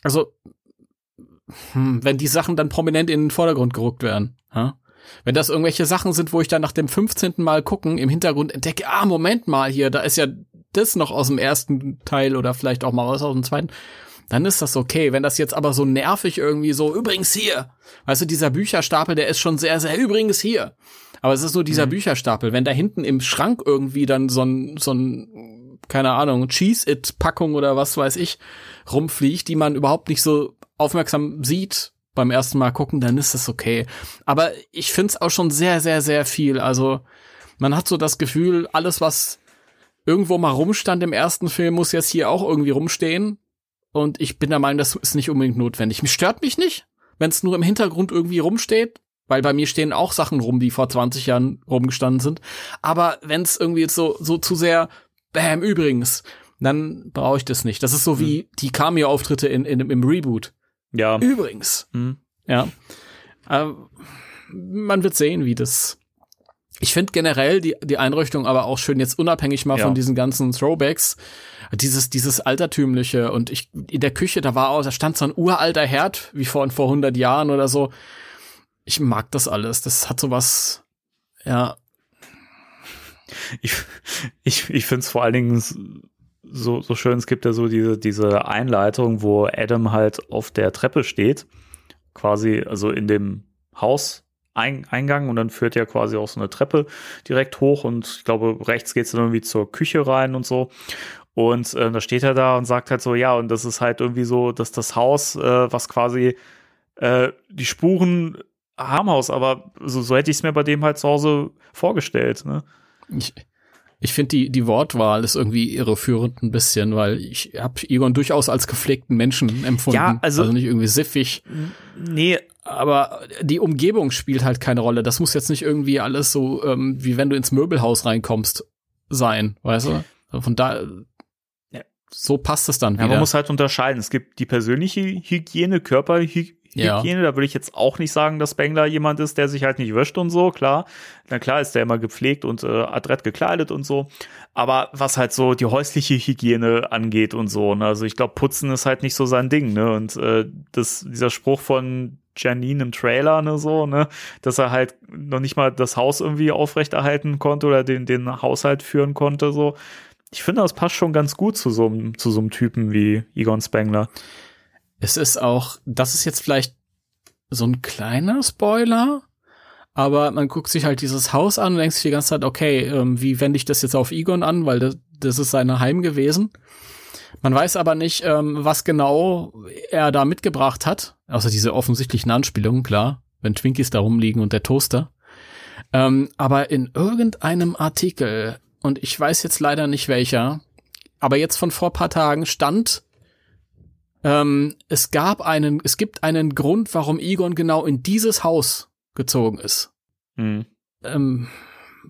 also hm, wenn die Sachen dann prominent in den Vordergrund gerückt werden. Ha? Wenn das irgendwelche Sachen sind, wo ich dann nach dem 15. Mal gucken im Hintergrund entdecke, ah, Moment mal hier, da ist ja das noch aus dem ersten Teil oder vielleicht auch mal was aus dem zweiten, dann ist das okay. Wenn das jetzt aber so nervig irgendwie so, übrigens hier, weißt du, dieser Bücherstapel, der ist schon sehr, sehr übrigens hier. Aber es ist nur dieser mhm. Bücherstapel. Wenn da hinten im Schrank irgendwie dann so ein, so ein, keine Ahnung, Cheese-It-Packung oder was weiß ich, rumfliegt, die man überhaupt nicht so aufmerksam sieht beim ersten Mal gucken, dann ist das okay. Aber ich finde es auch schon sehr, sehr, sehr viel. Also man hat so das Gefühl, alles, was irgendwo mal rumstand im ersten Film, muss jetzt hier auch irgendwie rumstehen. Und ich bin der Meinung, das ist nicht unbedingt notwendig. Mich stört mich nicht, wenn es nur im Hintergrund irgendwie rumsteht, weil bei mir stehen auch Sachen rum, die vor 20 Jahren rumgestanden sind. Aber wenn es irgendwie jetzt so, so zu sehr, bam, übrigens, dann brauche ich das nicht. Das ist so wie hm. die Cameo-Auftritte in, in, im Reboot. Ja. Übrigens. Mhm. Ja. Äh, man wird sehen, wie das. Ich finde generell die, die Einrichtung aber auch schön, jetzt unabhängig mal ja. von diesen ganzen Throwbacks. Dieses, dieses altertümliche und ich, in der Küche, da war auch, da stand so ein uralter Herd, wie vor, vor 100 Jahren oder so. Ich mag das alles. Das hat so was, ja. Ich, ich, ich finde es vor allen Dingen so, so schön, es gibt ja so diese, diese Einleitung, wo Adam halt auf der Treppe steht, quasi, also in dem Haus Eingang und dann führt ja quasi auch so eine Treppe direkt hoch und ich glaube, rechts geht es dann irgendwie zur Küche rein und so. Und äh, da steht er da und sagt halt so, ja, und das ist halt irgendwie so, dass das Haus, äh, was quasi äh, die Spuren haben Haus, aber so, so hätte ich es mir bei dem halt zu Hause vorgestellt. Ne? Ich, ich finde die, die Wortwahl ist irgendwie irreführend ein bisschen, weil ich habe Egon durchaus als gepflegten Menschen empfunden. Ja, also, also nicht irgendwie siffig. Nee, aber die Umgebung spielt halt keine Rolle. Das muss jetzt nicht irgendwie alles so, ähm, wie wenn du ins Möbelhaus reinkommst, sein, weißt du? Also von da, so passt es dann wieder. Ja, man muss halt unterscheiden. Es gibt die persönliche Hygiene, Körperhygiene Ja. Hygiene. Da würde ich jetzt auch nicht sagen, dass Spengler jemand ist, der sich halt nicht wäscht und so, klar. Na klar ist der immer gepflegt und äh, adrett gekleidet und so. Aber was halt so die häusliche Hygiene angeht und so, ne? also ich glaube, Putzen ist halt nicht so sein Ding, ne? Und äh, das, dieser Spruch von Janine im Trailer, ne, so, ne, dass er halt noch nicht mal das Haus irgendwie aufrechterhalten konnte oder den, den Haushalt führen konnte, so. Ich finde, das passt schon ganz gut zu so zu so einem Typen wie Egon Spengler. Es ist auch, das ist jetzt vielleicht so ein kleiner Spoiler, aber man guckt sich halt dieses Haus an und denkt sich die ganze Zeit, okay, ähm, wie wende ich das jetzt auf Egon an, weil das, das ist sein Heim gewesen. Man weiß aber nicht, ähm, was genau er da mitgebracht hat, außer diese offensichtlichen Anspielungen, klar, wenn Twinkies da rumliegen und der Toaster. Ähm, aber in irgendeinem Artikel, und ich weiß jetzt leider nicht welcher, aber jetzt von vor paar Tagen stand, ähm, es gab einen, es gibt einen Grund, warum Egon genau in dieses Haus gezogen ist. Hm. Ähm,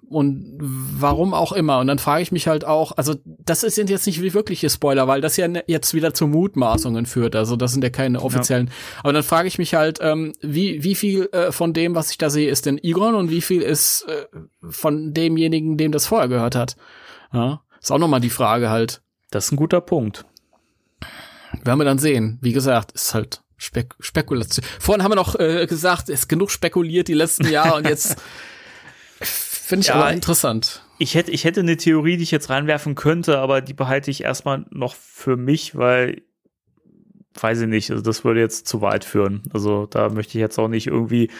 und warum auch immer. Und dann frage ich mich halt auch, also das sind jetzt nicht wirkliche Spoiler, weil das ja ne- jetzt wieder zu Mutmaßungen führt. Also das sind ja keine offiziellen. Aber dann frage ich mich halt, ähm, wie, wie viel äh, von dem, was ich da sehe, ist denn Egon und wie viel ist äh, von demjenigen, dem das vorher gehört hat? Ja, ist auch nochmal die Frage halt. Das ist ein guter Punkt. Werden wir dann sehen. Wie gesagt, ist halt Spek Spekulation. Vorhin haben wir noch äh, gesagt, es ist genug spekuliert die letzten Jahre und jetzt finde ich Ja, aber interessant. Ich hätte, ich hätte eine Theorie, die ich jetzt reinwerfen könnte, aber die behalte ich erstmal noch für mich, weil, weiß ich nicht, also das würde jetzt zu weit führen. Also da möchte ich jetzt auch nicht irgendwie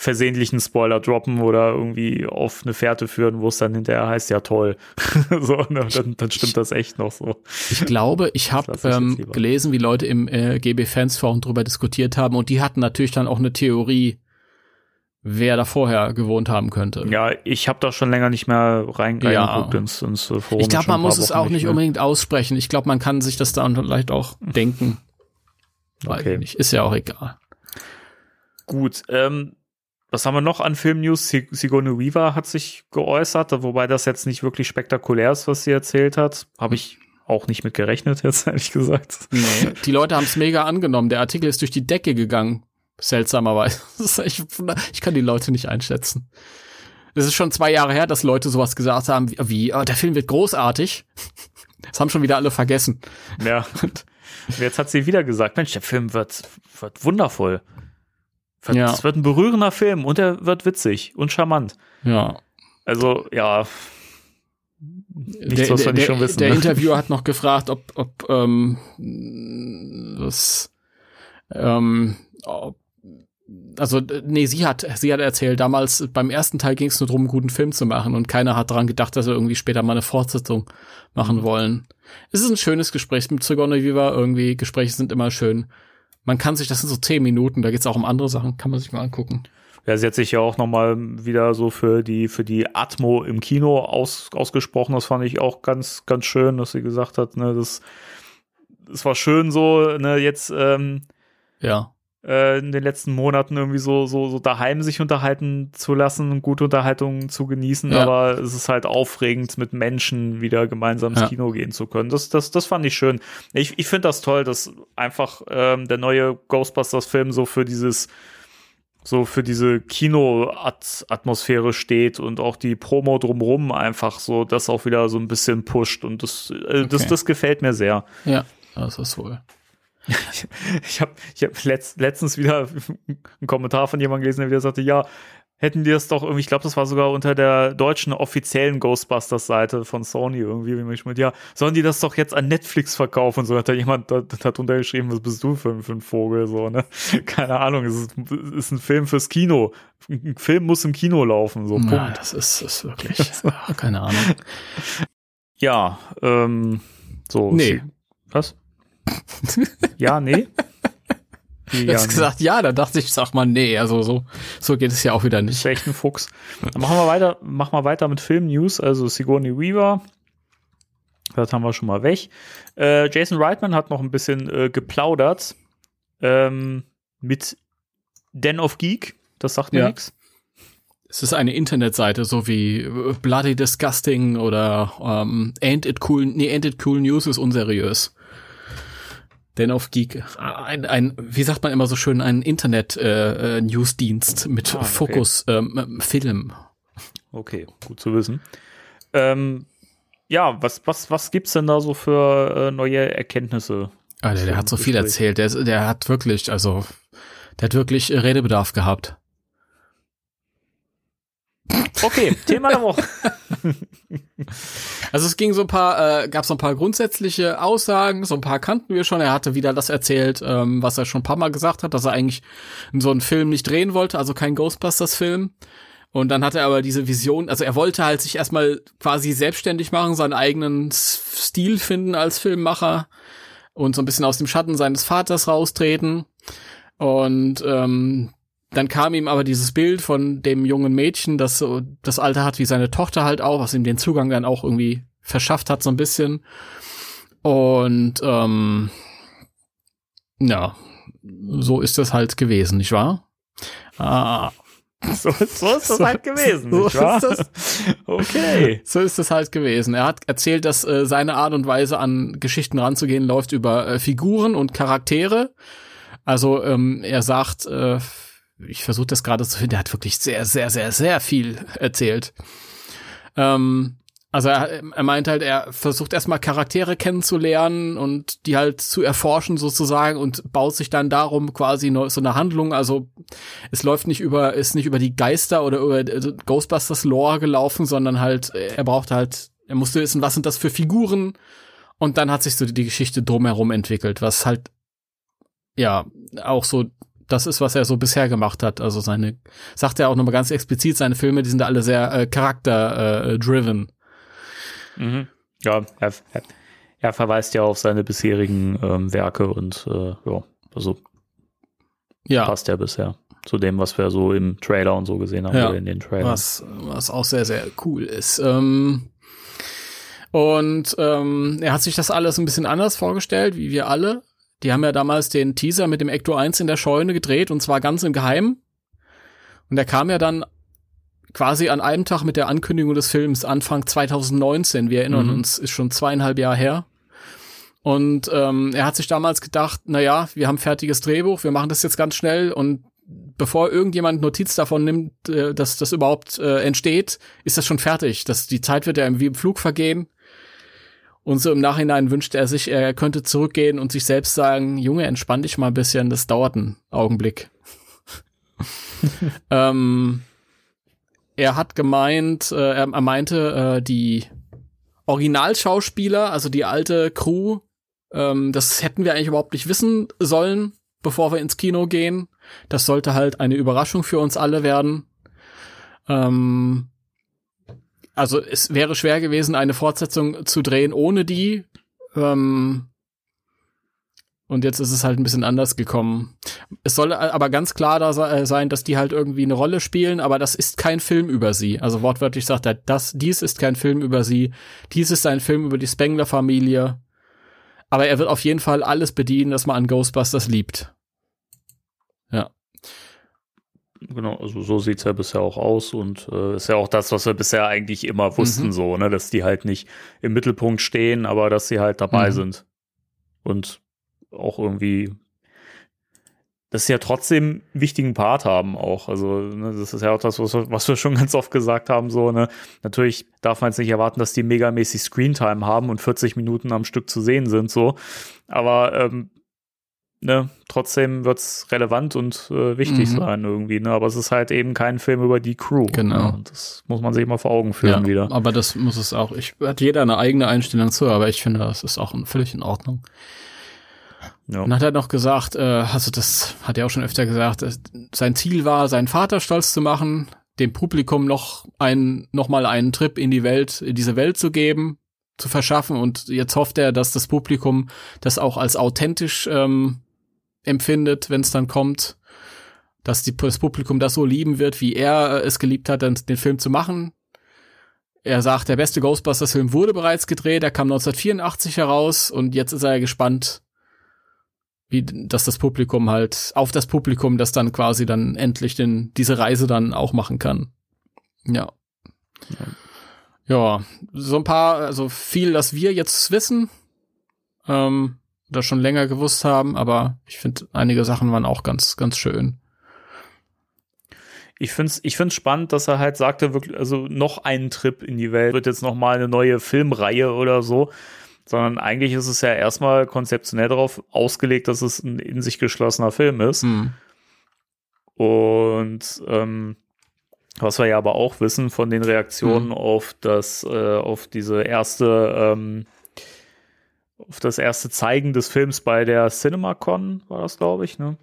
versehentlich einen Spoiler droppen oder irgendwie auf eine Fährte führen, wo es dann hinterher heißt, ja toll. so, ne, dann, dann stimmt das echt noch so. Ich glaube, ich habe ähm, gelesen, wie Leute im äh, GB Fans Forum drüber diskutiert haben und die hatten natürlich dann auch eine Theorie, wer da vorher gewohnt haben könnte. Ja, ich habe da schon länger nicht mehr rein, Ja. reingeguckt ins, ins Forum. ich glaube, man muss es Wochen auch nicht mehr. unbedingt aussprechen. Ich glaube, man kann sich das dann vielleicht auch denken. Okay. Ist ja auch egal. Gut, ähm, was haben wir noch an Film-News? Sig- Sigourney Weaver hat sich geäußert, wobei das jetzt nicht wirklich spektakulär ist, was sie erzählt hat. Habe ich auch nicht mit gerechnet, jetzt ehrlich gesagt. Nee. Die Leute haben es mega angenommen. Der Artikel ist durch die Decke gegangen. Seltsamerweise. Echt, ich kann die Leute nicht einschätzen. Es ist schon zwei Jahre her, dass Leute sowas gesagt haben, wie, wie oh, der Film wird großartig. Das haben schon wieder alle vergessen. Ja. Und jetzt hat sie wieder gesagt, Mensch, der Film wird, wird wundervoll. Wird, Ja. Es wird ein berührender Film und er wird witzig und charmant. Ja. Also, ja. Nichts, der, was wir der, nicht schon wissen. der ne? Interviewer hat noch gefragt, ob, ob ähm, das ähm, ob, also nee, sie hat sie hat erzählt, damals beim ersten Teil ging es nur darum, einen guten Film zu machen und keiner hat dran gedacht, dass wir irgendwie später mal eine Fortsetzung machen Mhm. wollen. Es ist ein schönes Gespräch mit Sigourney Weaver, irgendwie Gespräche sind immer schön. Man kann sich, das sind so zehn Minuten, da geht's auch um andere Sachen, kann man sich mal angucken. Ja, sie hat sich ja auch noch mal wieder so für die für die Atmo im Kino aus, ausgesprochen. Das fand ich auch ganz ganz schön, dass sie gesagt hat, ne, das es war schön so, ne, jetzt ähm, Ja. Äh, in den letzten Monaten irgendwie so so so daheim sich unterhalten zu lassen, gute Unterhaltung zu genießen, Ja. aber es ist halt aufregend mit Menschen wieder gemeinsam ins Ja. Kino gehen zu können. Das das das fand ich schön. Ich ich finde das toll, dass einfach ähm, der neue Ghostbusters Film so für dieses so für diese Kino-Atmosphäre steht und auch die Promo drumrum einfach so das auch wieder so ein bisschen pusht und das, äh, das, Okay. das gefällt mir sehr. Ja, das ist wohl. Ich habe ich hab letzt, letztens wieder einen Kommentar von jemandem gelesen, der wieder sagte, ja, hätten die das doch irgendwie, ich glaube, das war sogar unter der deutschen offiziellen Ghostbusters-Seite von Sony irgendwie, wie man mit, ja, sollen die das doch jetzt an Netflix verkaufen? So hat da jemand da, hat untergeschrieben, was bist du für, für ein Vogel, so, ne? Keine Ahnung, es ist, ist ein Film fürs Kino. Ein Film muss im Kino laufen, so, Punkt. Ja, das ist, ist wirklich, keine Ahnung. Ja, ähm, so. Nee. Was? Ja, nee? Wie, Du hast gesagt, ja, da dachte ich, sag mal, nee, also so, so geht es ja auch wieder ist nicht. echt ein Fuchs. Dann machen wir weiter, machen wir weiter mit Film-News. Also Sigourney Weaver. Das haben wir schon mal weg. Äh, Jason Reitman hat noch ein bisschen äh, geplaudert ähm, mit Den of Geek. Das sagt mir Ja. nichts. Es ist eine Internetseite, so wie äh, Bloody Disgusting oder ähm, Ain't It Cool, nee, Ain't It Cool News ist unseriös. Den auf Geek. Ein, ein, wie sagt man immer so schön, ein Internet-Newsdienst äh, mit Ah, okay. Fokus ähm, Film. Okay, gut zu wissen. Ähm, ja, was, was, was gibt's denn da so für äh, neue Erkenntnisse? Alter, der hat so viel erzählt. Der, der hat wirklich, also, der hat wirklich äh, Redebedarf gehabt. Okay, Thema der Woche. Also es ging so ein paar, äh, gab so ein paar grundsätzliche Aussagen, so ein paar kannten wir schon. Er hatte wieder das erzählt, ähm, was er schon ein paar Mal gesagt hat, dass er eigentlich so einen Film nicht drehen wollte, also kein Ghostbusters-Film. Und dann hat er aber diese Vision, also er wollte halt sich erstmal quasi selbstständig machen, seinen eigenen Stil finden als Filmmacher und so ein bisschen aus dem Schatten seines Vaters raustreten. Und ähm, dann kam ihm aber dieses Bild von dem jungen Mädchen, das so das Alter hat wie seine Tochter halt auch, was ihm den Zugang dann auch irgendwie verschafft hat, so ein bisschen. Und ähm, ja, so ist das halt gewesen, nicht wahr? Ah, So, so ist das So- halt gewesen, so nicht wahr? ist das. Okay. So ist es halt gewesen. Er hat erzählt, dass äh, seine Art und Weise an Geschichten ranzugehen läuft über äh, Figuren und Charaktere. Also ähm, er sagt, äh, ich versuche das gerade zu finden, er hat wirklich sehr, sehr, sehr, sehr viel erzählt. Ähm, also er, er meint halt, er versucht erstmal Charaktere kennenzulernen und die halt zu erforschen sozusagen und baut sich dann darum quasi so eine Handlung. Also es läuft nicht über, ist nicht über die Geister oder über äh, Ghostbusters Lore gelaufen, sondern halt, er braucht halt, er musste wissen, was sind das für Figuren und dann hat sich so die Geschichte drumherum entwickelt, was halt, ja, auch so das ist, was er so bisher gemacht hat. Also seine, sagt er auch nochmal ganz explizit, seine Filme, die sind alle sehr äh, charakter-driven. Mhm. Ja, er, er, er verweist ja auf seine bisherigen ähm, Werke und äh, ja, also Ja, passt ja bisher zu dem, was wir so im Trailer und so gesehen haben, Ja, oder in den Trailern. was, was auch sehr, sehr cool ist. Ähm, und ähm, er hat sich das alles ein bisschen anders vorgestellt, wie wir alle. Die haben ja damals den Teaser mit dem Ecto 1 in der Scheune gedreht und zwar ganz im Geheimen. Und der kam ja dann quasi an einem Tag mit der Ankündigung des Films Anfang 2019. Wir erinnern Mhm. uns, ist schon zweieinhalb Jahre her. Und ähm, er hat sich damals gedacht, na ja, wir haben fertiges Drehbuch, wir machen das jetzt ganz schnell und bevor irgendjemand Notiz davon nimmt, äh, dass das überhaupt äh, entsteht, ist das schon fertig. Das, die Zeit wird ja wie im Flug vergehen. Und so im Nachhinein wünscht er sich, er könnte zurückgehen und sich selbst sagen, Junge, entspann dich mal ein bisschen, das dauert einen Augenblick. ähm, er hat gemeint, äh, er, er meinte, äh, die Originalschauspieler, also die alte Crew, ähm, das hätten wir eigentlich überhaupt nicht wissen sollen, bevor wir ins Kino gehen. Das sollte halt eine Überraschung für uns alle werden. Ähm, also es wäre schwer gewesen, eine Fortsetzung zu drehen ohne die. Ähm, und jetzt ist es halt ein bisschen anders gekommen. Es soll aber ganz klar da äh, sein, dass die halt irgendwie eine Rolle spielen, aber das ist kein Film über sie. Also wortwörtlich sagt er, das, dies ist kein Film über sie. Dies ist ein Film über die Spengler-Familie. Aber er wird auf jeden Fall alles bedienen, das man an Ghostbusters liebt. Ja. Genau, also so sieht's ja bisher auch aus und äh, ist ja auch das, was wir bisher eigentlich immer wussten, Mhm. so, ne, dass die halt nicht im Mittelpunkt stehen, aber dass sie halt dabei Mhm. sind. Und auch irgendwie, dass sie ja trotzdem einen wichtigen Part haben auch. Also, ne, das ist ja auch das, was, wir- was wir schon ganz oft gesagt haben, so, ne. Natürlich darf man jetzt nicht erwarten, dass die megamäßig Screentime haben und 40 Minuten am Stück zu sehen sind, so. Aber ähm, ne, trotzdem wird's relevant und äh, wichtig Mhm. sein irgendwie, ne? Aber es ist halt eben kein Film über die Crew. Genau. Ne? Das muss man sich mal vor Augen führen ja, wieder. Aber das muss es auch. Ich hat jeder eine eigene Einstellung zu, aber ich finde, das ist auch völlig in Ordnung. Ja. Und hat er noch gesagt, äh, also das hat er auch schon öfter gesagt, äh, sein Ziel war, seinen Vater stolz zu machen, dem Publikum noch einen, noch mal einen Trip in die Welt, in diese Welt zu geben, zu verschaffen. Und jetzt hofft er, dass das Publikum das auch als authentisch ähm, empfindet, wenn es dann kommt, dass die, das Publikum das so lieben wird, wie er äh, es geliebt hat, den Film zu machen. Er sagt, der beste Ghostbusters-Film wurde bereits gedreht, er kam 1984 heraus und jetzt ist er gespannt, wie dass das Publikum halt auf das Publikum, das dann quasi dann endlich den diese Reise dann auch machen kann. Ja. Ja, so ein paar, also viel, das wir jetzt wissen. Ähm, oder schon länger gewusst haben, aber ich finde, einige Sachen waren auch ganz, ganz schön. Ich finde es ich find's spannend, dass er halt sagte, wirklich, also noch einen Trip in die Welt, wird jetzt noch mal eine neue Filmreihe oder so, sondern eigentlich ist es ja erstmal konzeptionell darauf ausgelegt, dass es ein in sich geschlossener Film ist. Hm. Und ähm, was wir ja aber auch wissen von den Reaktionen Mhm. auf das, äh, auf diese erste, ähm, auf das erste Zeigen des Films bei der CinemaCon war das, glaube ich, ne?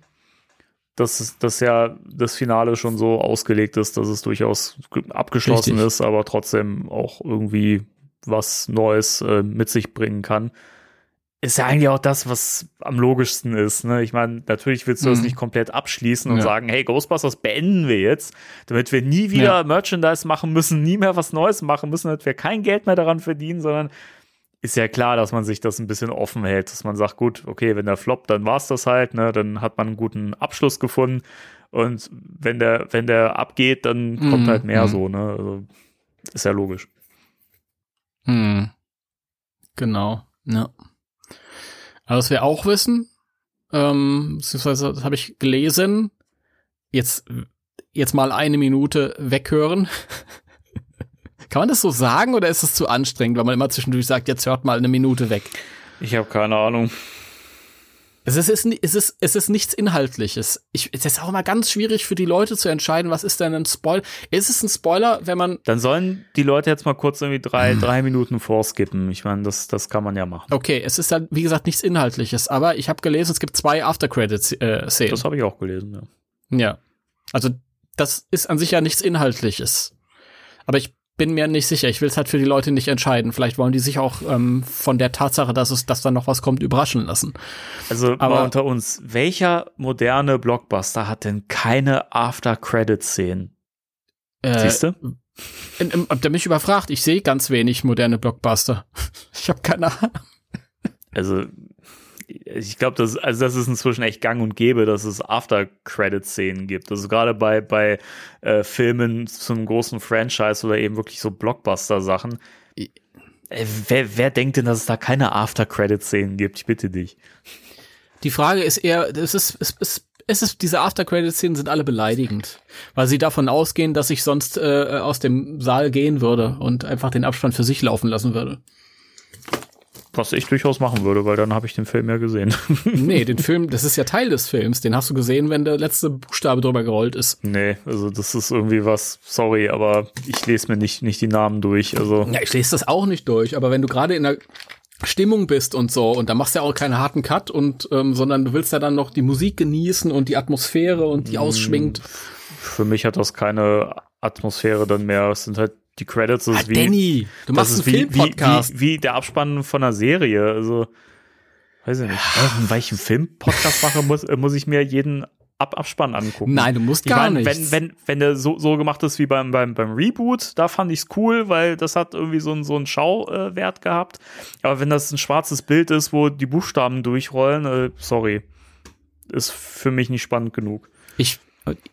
Dass, es- dass ja das Finale schon so ausgelegt ist, dass es durchaus ge- abgeschlossen Richtig. ist, aber trotzdem auch irgendwie was Neues äh, mit sich bringen kann. Ist ja eigentlich auch das, was am logischsten ist. Ne? Ich meine, natürlich willst du das Mhm. nicht komplett abschließen und Ja. sagen, hey, Ghostbusters beenden wir jetzt, damit wir nie wieder Ja. Merchandise machen müssen, nie mehr was Neues machen müssen, damit wir kein Geld mehr daran verdienen, sondern ist ja klar, dass man sich das ein bisschen offen hält, dass man sagt, gut, okay, wenn der floppt, dann war's das halt, ne? dann hat man einen guten Abschluss gefunden und wenn der, wenn der abgeht, dann kommt Mhm, halt mehr mhm. so, ne? Also, ist ja logisch. Hm. Genau. Ja. Aber was wir auch wissen, ähm, beziehungsweise das habe ich gelesen, jetzt, jetzt mal eine Minute weghören. Kann man das so sagen oder ist es zu anstrengend, weil man immer zwischendurch sagt, jetzt hört mal eine Minute weg? Ich habe keine Ahnung. Es ist, es ist, es ist, es ist nichts Inhaltliches. Ich, es ist auch immer ganz schwierig für die Leute zu entscheiden, was ist denn ein Spoiler? Ist es ein Spoiler, wenn man Dann sollen die Leute jetzt mal kurz irgendwie drei, Hm. drei Minuten vorskippen. Ich meine, das, das kann man ja machen. Okay, es ist halt, wie gesagt, nichts Inhaltliches, aber ich habe gelesen, es gibt zwei After-Credits-Szenen. Das habe ich auch gelesen, ja. ja. Also, das ist an sich ja nichts Inhaltliches. Aber ich bin mir nicht sicher. Ich will es halt für die Leute nicht entscheiden. Vielleicht wollen die sich auch ähm, von der Tatsache, dass es, dass da noch was kommt, überraschen lassen. Also Aber- mal unter uns, welcher moderne Blockbuster hat denn keine After-Credit-Szenen? Äh, Siehst du? Habt ihr mich überfragt? Ich sehe ganz wenig moderne Blockbuster. Ich habe keine Ahnung. Also ich glaube, das, also das ist inzwischen echt gang und gäbe, dass es After-Credit-Szenen gibt. Also gerade bei, bei äh, Filmen zum großen Franchise oder eben wirklich so Blockbuster-Sachen. Äh, wer, wer denkt denn, dass es da keine After-Credit-Szenen gibt? Ich bitte dich. Die Frage ist eher, es ist, es ist, es ist, diese After-Credit-Szenen sind alle beleidigend, weil sie davon ausgehen, dass ich sonst äh, aus dem Saal gehen würde und einfach den Abspann für sich laufen lassen würde. Was ich durchaus machen würde, weil dann habe ich den Film ja gesehen. Nee, den Film, das ist ja Teil des Films, den hast du gesehen, wenn der letzte Buchstabe drüber gerollt ist. nee, also das ist irgendwie was, sorry, aber ich lese mir nicht, nicht die Namen durch. Also Ja, ich lese das auch nicht durch, aber wenn du gerade in der Stimmung bist und so, und da machst du ja auch keinen harten Cut und, ähm, sondern du willst ja dann noch die Musik genießen und die Atmosphäre und die ausschwingt. für mich hat das keine Atmosphäre dann mehr. Es sind halt die Credits, das Ah, ist wie, Danny, du machst ist einen wie, wie, Filmpodcast. wie, wie der Abspann von einer Serie. Also, weiß ich nicht. Äh, Weil ich einen Filmpodcast mache, muss, äh, muss ich mir jeden Ab Abspann angucken. Nein, du musst Ich gar nicht. wenn, wenn, wenn der so, so gemacht ist wie beim, beim, beim Reboot, da fand ich's cool, weil das hat irgendwie so einen so einen Schauwert gehabt. Aber wenn das ein schwarzes Bild ist, wo die Buchstaben durchrollen, äh, sorry. Ist für mich nicht spannend genug. Ich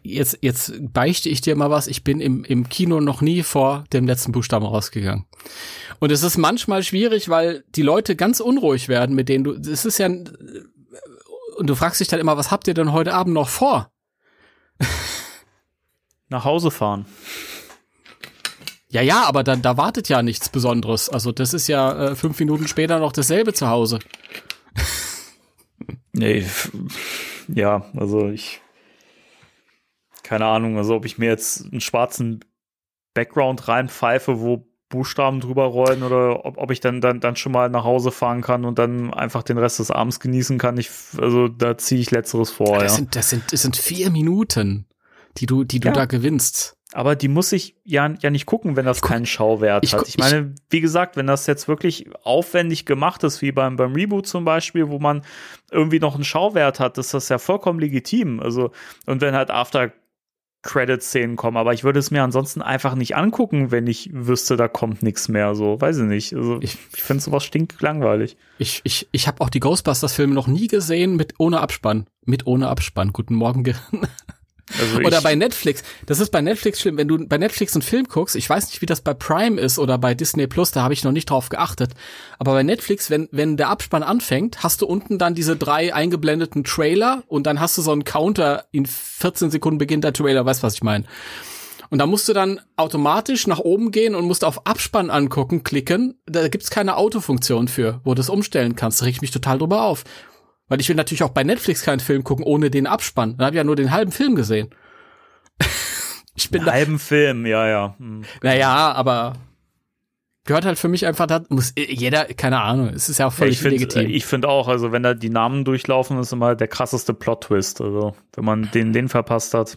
jetzt jetzt beichte ich dir mal was. Ich bin im im Kino noch nie vor dem letzten Buchstaben rausgegangen. Und es ist manchmal schwierig, weil die Leute ganz unruhig werden, mit denen du. Es ist ja und du fragst dich dann immer, was habt ihr denn heute Abend noch vor? Nach Hause fahren. Ja, ja, aber dann da wartet ja nichts Besonderes. Also das ist ja äh, fünf Minuten später noch dasselbe zu Hause. Nee, ja, also ich. Keine Ahnung, also ob ich mir jetzt einen schwarzen Background reinpfeife, wo Buchstaben drüber rollen oder ob, ob ich dann, dann, dann schon mal nach Hause fahren kann und dann einfach den Rest des Abends genießen kann. Ich, also da ziehe ich Letzteres vor, Das ja. sind das sind das sind vier Minuten, die du die du Ja. da gewinnst. Aber die muss ich ja, ja nicht gucken, wenn das keinen Schauwert ich hat. guck- Ich meine, wie gesagt, wenn das jetzt wirklich aufwendig gemacht ist, wie beim, beim Reboot zum Beispiel, wo man irgendwie noch einen Schauwert hat, ist das ja vollkommen legitim. Also, und wenn halt After Credit-Szenen kommen, aber ich würde es mir ansonsten einfach nicht angucken, wenn ich wüsste, da kommt nichts mehr. So, weiß ich nicht. Also, ich, ich finde sowas stinklangweilig. Ich, ich, ich habe auch die Ghostbusters-Filme noch nie gesehen mit ohne Abspann. Mit ohne Abspann. Guten Morgen. Ge Also Oder bei Netflix. Das ist bei Netflix schlimm, wenn du bei Netflix einen Film guckst. Ich weiß nicht, wie das bei Prime ist oder bei Disney Plus, da habe ich noch nicht drauf geachtet. Aber bei Netflix, wenn, wenn der Abspann anfängt, hast du unten dann diese drei eingeblendeten Trailer und dann hast du so einen Counter, in 14 Sekunden beginnt der Trailer, weißt was ich meine. Und da musst du dann automatisch nach oben gehen und musst auf Abspann angucken, klicken. Da gibt's keine Autofunktion für, wo du das umstellen kannst. Da reg ich mich total drüber auf. Weil ich will natürlich auch bei Netflix keinen Film gucken ohne den Abspann. Dann habe ich ja nur den halben Film gesehen. ich bin da, halben Film, ja, ja. Hm. naja, aber gehört halt für mich einfach, da muss jeder, keine Ahnung, es ist ja auch völlig ich finde legitim. ich finde auch, also wenn da die Namen durchlaufen, ist immer der krasseste Plot-Twist. Also wenn man den, den verpasst hat,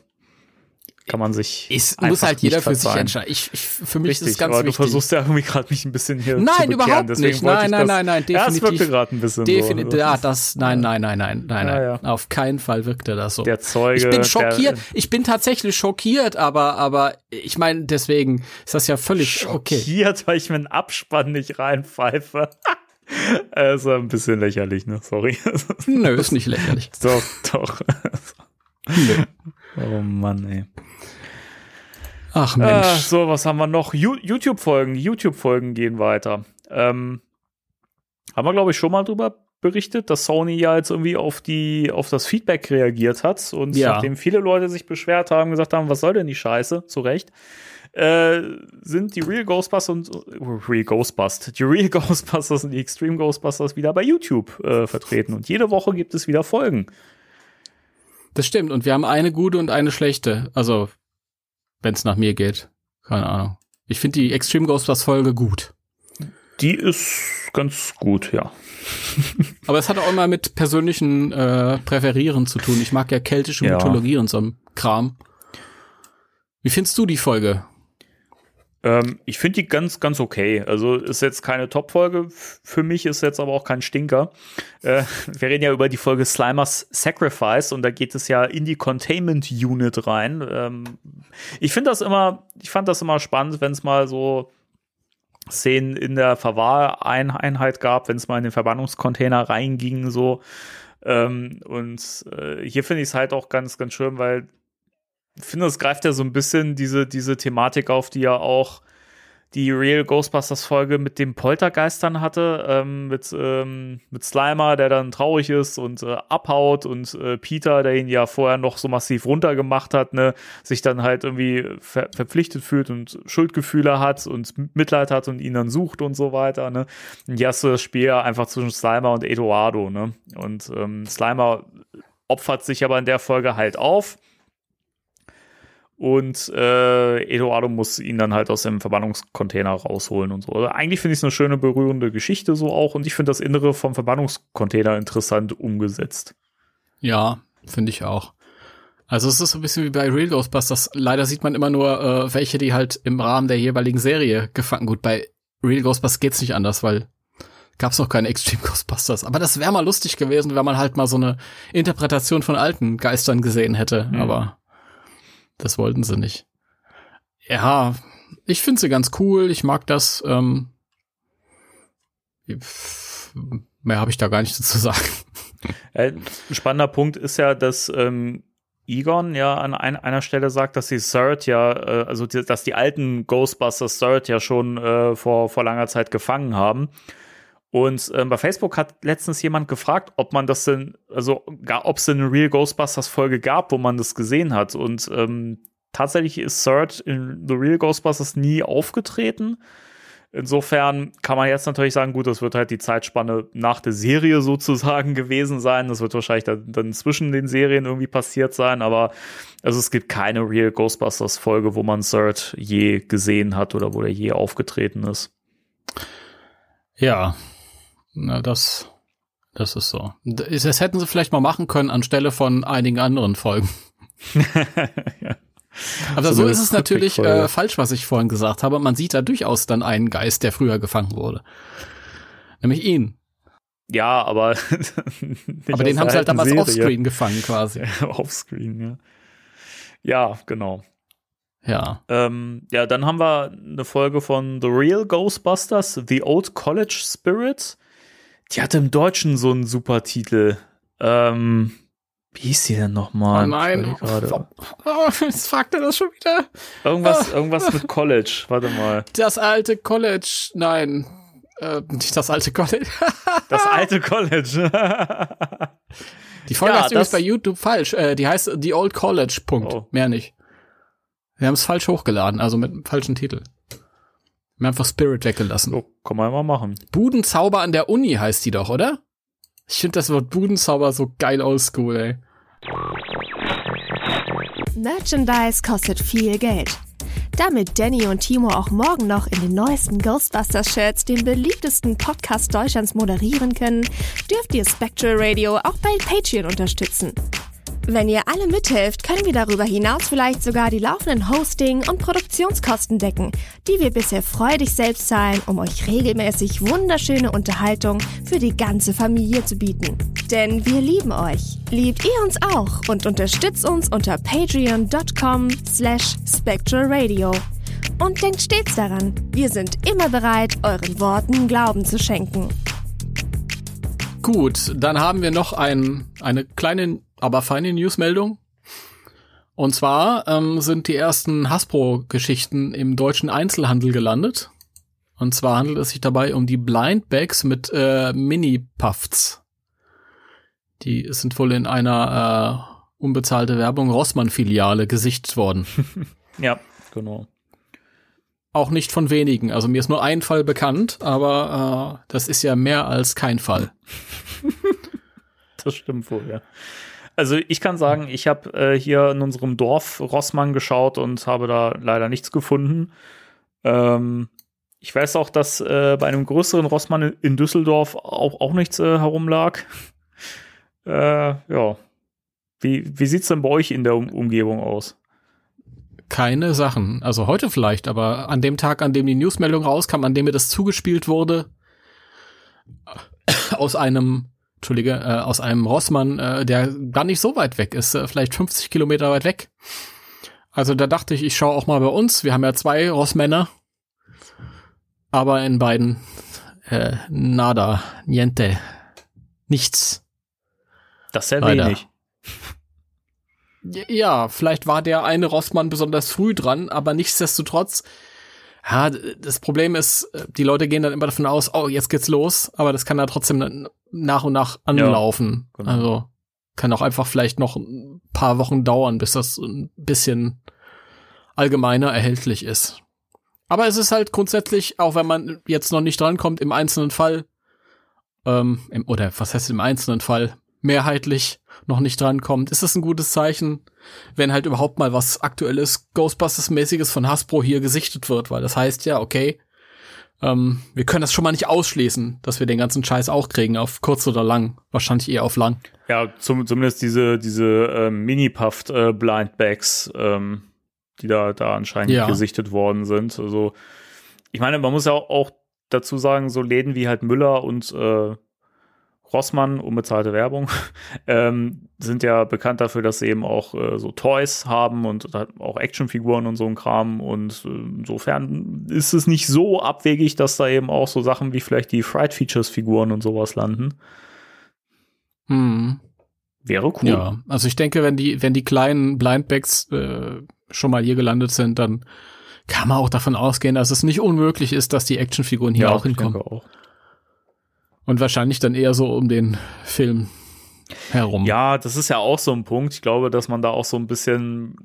kann man sich. es muss halt jeder für sich entscheiden. Ich, ich, für mich Richtig, ist es ganz aber du wichtig. versuchst ja irgendwie gerade mich ein bisschen hier Nein, zu bekehren, überhaupt deswegen nicht. Nein, nein, das, nein, nein, Ja, es wirkte definitiv. gerade ein bisschen Definitiv, so. ja, das, nein, nein, nein, nein, nein, Ja, nein. ja. Auf keinen Fall wirkte das so. Der Zeuge. ich bin schockiert. Der, ich bin tatsächlich schockiert, aber, aber ich meine, deswegen ist das ja völlig okay. schockiert, weil ich mir einen Abspann nicht reinpfeife. Also ein bisschen lächerlich, ne? Sorry. Nö, ist nicht lächerlich. doch, doch. Nö. Oh Mann, ey. Ach Mensch. so, was haben wir noch? YouTube-Folgen. YouTube-Folgen gehen weiter. Ähm, haben wir, glaube ich, schon mal drüber berichtet, dass Sony ja jetzt irgendwie auf die, auf das Feedback reagiert hat und Ja. nachdem viele Leute sich beschwert haben, gesagt haben, was soll denn die Scheiße, zu Recht, äh, sind die Real Ghostbusters und äh, Real Ghostbusters, die Real Ghostbusters und die Extreme Ghostbusters wieder bei YouTube äh, vertreten und jede Woche gibt es wieder Folgen. Das stimmt. Und wir haben eine gute und eine schlechte. Also, wenn es nach mir geht. Keine Ahnung. Ich finde die Extreme Ghostbusters Folge gut. Die ist ganz gut, ja. Aber es hat auch immer mit persönlichen äh, Präferieren zu tun. Ich mag ja keltische Ja. Mythologie und so Kram. Wie findest du die Folge? Ähm, ich finde die ganz, ganz okay. Also ist jetzt keine Top-Folge. Für mich ist jetzt aber auch kein Stinker. Äh, wir reden ja über die Folge Slimers Sacrifice und da geht es ja in die Containment Unit rein. Ähm, ich finde das immer, ich fand das immer spannend, wenn es mal so Szenen in der Verwahreinheit gab, wenn es mal in den Verbannungscontainer reinging, so. Ähm, und äh, hier finde ich es halt auch ganz, ganz schön, weil finde, es greift ja so ein bisschen diese, diese Thematik auf, die ja auch die Real Ghostbusters Folge mit dem Poltergeistern hatte, ähm, mit, ähm, mit Slimer, der dann traurig ist und äh, abhaut und äh, Peter, der ihn ja vorher noch so massiv runtergemacht hat, ne, sich dann halt irgendwie ver verpflichtet fühlt und Schuldgefühle hat und Mitleid hat und ihn dann sucht und so weiter, ne. Und hier hast du das Spiel einfach zwischen Slimer und Eduardo, ne. Und ähm, Slimer opfert sich aber in der Folge halt auf und äh, Eduardo muss ihn dann halt aus dem Verbannungscontainer rausholen und so. Also eigentlich finde ich es eine schöne, berührende Geschichte so auch und ich finde das Innere vom Verbannungscontainer interessant umgesetzt. Ja, finde ich auch. Also es ist so ein bisschen wie bei Real Ghostbusters. Leider sieht man immer nur äh, welche, die halt im Rahmen der jeweiligen Serie gefangen. Gut, bei Real Ghostbusters geht's nicht anders, weil gab's noch keine Extreme Ghostbusters. Aber das wäre mal lustig gewesen, wenn man halt mal so eine Interpretation von alten Geistern gesehen hätte. Hm. Aber das wollten sie nicht. Ja, ich finde sie ganz cool. Ich mag das. Ähm, mehr habe ich da gar nicht dazu sagen. Äh, ein spannender Punkt ist ja, dass ähm, Egon ja an ein, einer Stelle sagt, dass die Third ja, äh, also die, dass die alten Ghostbusters Third ja schon äh, vor, vor langer Zeit gefangen haben. Und ähm, bei Facebook hat letztens jemand gefragt, ob man das denn, also ob es eine Real Ghostbusters Folge gab, wo man das gesehen hat. Und ähm, tatsächlich ist Third in The Real Ghostbusters nie aufgetreten. Insofern kann man jetzt natürlich sagen, gut, das wird halt die Zeitspanne nach der Serie sozusagen gewesen sein. Das wird wahrscheinlich dann, dann zwischen den Serien irgendwie passiert sein, aber also es gibt keine Real Ghostbusters Folge, wo man Third je gesehen hat oder wo der je aufgetreten ist. Ja, na das, das ist so. Das hätten sie vielleicht mal machen können anstelle von einigen anderen Folgen. ja. Aber So so, ist es natürlich äh, falsch, was ich vorhin gesagt habe. Man sieht da durchaus dann einen Geist, der früher gefangen wurde. Nämlich ihn. Ja, aber Aber den haben sie halt damals Serie. offscreen gefangen quasi. Offscreen, ja. Ja, genau. Ja. Ähm, ja, dann haben wir eine Folge von The Real Ghostbusters, The Old College Spirit. Die hatte im Deutschen so einen super Titel. Ähm, Wie hieß die denn nochmal? Oh nein. Oh, jetzt fragt er das schon wieder. Irgendwas, irgendwas mit College. Warte mal. Das alte College. Nein. Äh, nicht das alte College. Das alte College. Die Folge Ja, heißt übrigens das- bei YouTube falsch. Äh, die heißt The Old College. Punkt. Oh. Mehr nicht. Wir haben es falsch hochgeladen, also mit einem falschen Titel. Wir haben einfach Spirit weggelassen. so, kann man mal machen. Budenzauber an der Uni heißt die doch, oder? Ich finde das Wort Budenzauber so geil oldschool, ey. Merchandise kostet viel Geld. Damit Danny und Timo auch morgen noch in den neuesten Ghostbusters-Shirts den beliebtesten Podcast Deutschlands moderieren können, dürft ihr Spectral Radio auch bei Patreon unterstützen. Wenn ihr alle mithelft, können wir darüber hinaus vielleicht sogar die laufenden Hosting- und Produktionskosten decken, die wir bisher freudig selbst zahlen, um euch regelmäßig wunderschöne Unterhaltung für die ganze Familie zu bieten. Denn wir lieben euch. Liebt ihr uns auch und unterstützt uns unter patreon.com slash spectralradio. Und denkt stets daran, wir sind immer bereit, euren Worten Glauben zu schenken. Gut, dann haben wir noch ein, eine kleine, aber feine Newsmeldung. Und zwar ähm, sind die ersten Hasbro-Geschichten im deutschen Einzelhandel gelandet. Und zwar handelt es sich dabei um die Blind Bags mit äh, Mini-Puffs. Die sind wohl in einer äh, unbezahlte Werbung Rossmann-Filiale gesichtet worden. Ja, genau. Auch nicht von wenigen. Also mir ist nur ein Fall bekannt, aber äh, das ist ja mehr als kein Fall. Das stimmt wohl, ja. Also ich kann sagen, ich habe äh, hier in unserem Dorf Rossmann geschaut und habe da leider nichts gefunden. Ähm, ich weiß auch, dass äh, bei einem größeren Rossmann in Düsseldorf auch, auch nichts äh, herumlag. äh, ja. Wie, wie sieht's denn bei euch in der um Umgebung aus? keine Sachen. Also heute vielleicht, aber an dem Tag, an dem die Newsmeldung rauskam, an dem mir das zugespielt wurde, aus einem, Entschuldige, äh, aus einem Rossmann, äh, der gar nicht so weit weg ist, äh, vielleicht 50 Kilometer weit weg. Also da dachte ich, ich schaue auch mal bei uns. Wir haben ja zwei Rossmänner, aber in beiden äh, nada, niente, nichts. Das ist sehr Leider. wenig. Ja, vielleicht war der eine Rossmann besonders früh dran, aber nichtsdestotrotz, ja, das Problem ist, äh, die Leute gehen dann immer davon aus, oh, jetzt geht's los, aber das kann ja trotzdem nach und nach anlaufen. genau. Also kann auch einfach vielleicht noch ein paar Wochen dauern, bis das ein bisschen allgemeiner erhältlich ist. Aber es ist halt grundsätzlich, auch wenn man jetzt noch nicht drankommt, im einzelnen Fall, ähm, im, oder was heißt im einzelnen Fall, mehrheitlich noch nicht drankommt, ist das ein gutes Zeichen, wenn halt überhaupt mal was aktuelles Ghostbusters-mäßiges von Hasbro hier gesichtet wird, weil das heißt ja, okay, ähm, wir können das schon mal nicht ausschließen, dass wir den ganzen Scheiß auch kriegen, auf kurz oder lang. Wahrscheinlich eher auf lang. Ja, zum, zumindest diese, diese ähm, Mini-Puffed äh, Blind Bags, ähm, die da, da anscheinend Ja. gesichtet worden sind. Also, ich meine, man muss ja auch, auch dazu sagen, so Läden wie halt Müller und äh, Rossmann, unbezahlte Werbung, ähm, sind ja bekannt dafür, dass sie eben auch äh, so Toys haben und auch Actionfiguren und so ein Kram. Und äh, insofern ist es nicht so abwegig, dass da eben auch so Sachen wie vielleicht die Fright Features Figuren und sowas landen. Hm. Wäre cool. Ja, also ich denke, wenn die, wenn die kleinen Blindbags äh, schon mal hier gelandet sind, dann kann man auch davon ausgehen, dass es nicht unmöglich ist, dass die Actionfiguren hier Ja, auch ich hinkommen. denke auch. Und wahrscheinlich dann eher so um den Film herum. Ja, das ist ja auch so ein Punkt. Ich glaube, dass man da auch so ein bisschen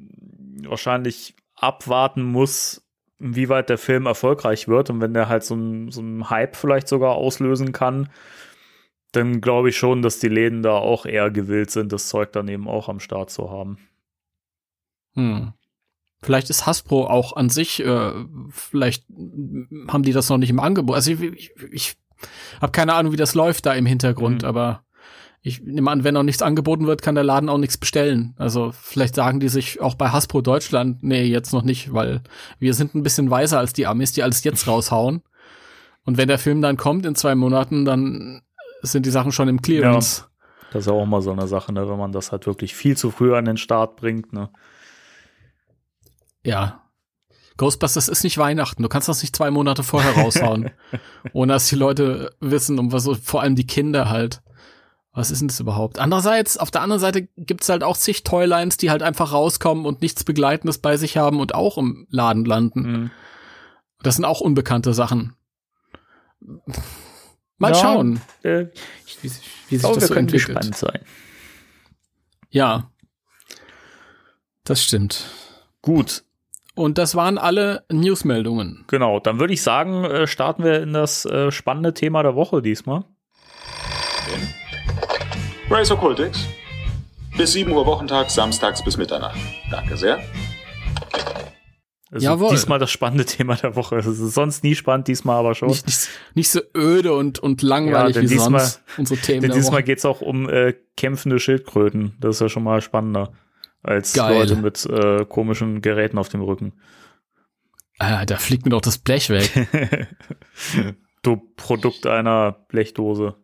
wahrscheinlich abwarten muss, inwieweit der Film erfolgreich wird. Und wenn der halt so ein, so Hype vielleicht sogar auslösen kann, dann glaube ich schon, dass die Läden da auch eher gewillt sind, das Zeug dann eben auch am Start zu haben. Hm. Vielleicht ist Hasbro auch an sich, äh, vielleicht haben die das noch nicht im Angebot. Also ich, ich, ich habe keine Ahnung, wie das läuft da im Hintergrund, Mhm. aber ich nehme an, wenn noch nichts angeboten wird, kann der Laden auch nichts bestellen. Also vielleicht sagen die sich auch bei Hasbro Deutschland, nee, jetzt noch nicht, weil wir sind ein bisschen weiser als die Amis, die alles jetzt raushauen. Und wenn der Film dann kommt in zwei Monaten, dann sind die Sachen schon im Clearance. Das ist ja auch mal so eine Sache, ne, wenn man das halt wirklich viel zu früh an den Start bringt. Ne? Ja. Ghostbusters ist nicht Weihnachten. Du kannst das nicht zwei Monate vorher raushauen. ohne dass die Leute wissen, um was, vor allem die Kinder halt. Was ist denn das überhaupt? Andererseits, auf der anderen Seite gibt's halt auch zig Toylines, die halt einfach rauskommen und nichts Begleitendes bei sich haben und auch im Laden landen. Mhm. Das sind auch unbekannte Sachen. Mal Ja, schauen, Äh, wie, wie sich glaube, das so entwickelt. gespannt sein. Ja. Das stimmt. Gut, Und das waren alle Newsmeldungen. genau. Dann würde ich sagen, äh, starten wir in das äh, spannende Thema der Woche diesmal. Race Occultix. Bis 7 Uhr Wochentag, samstags bis Mitternacht. Danke sehr. Also Jawohl. Diesmal das spannende Thema der Woche. Es ist sonst nie spannend, diesmal aber schon. Nicht, nicht, nicht so öde und, und langweilig Ja, denn wie diesmal- sonst unsere Themen Denn der diesmal Woche. geht's auch um äh, kämpfende Schildkröten. Das ist ja schon mal spannender als Geil. Leute mit äh, komischen Geräten auf dem Rücken. Ah, da fliegt mir doch das Blech weg. Du Produkt einer Blechdose.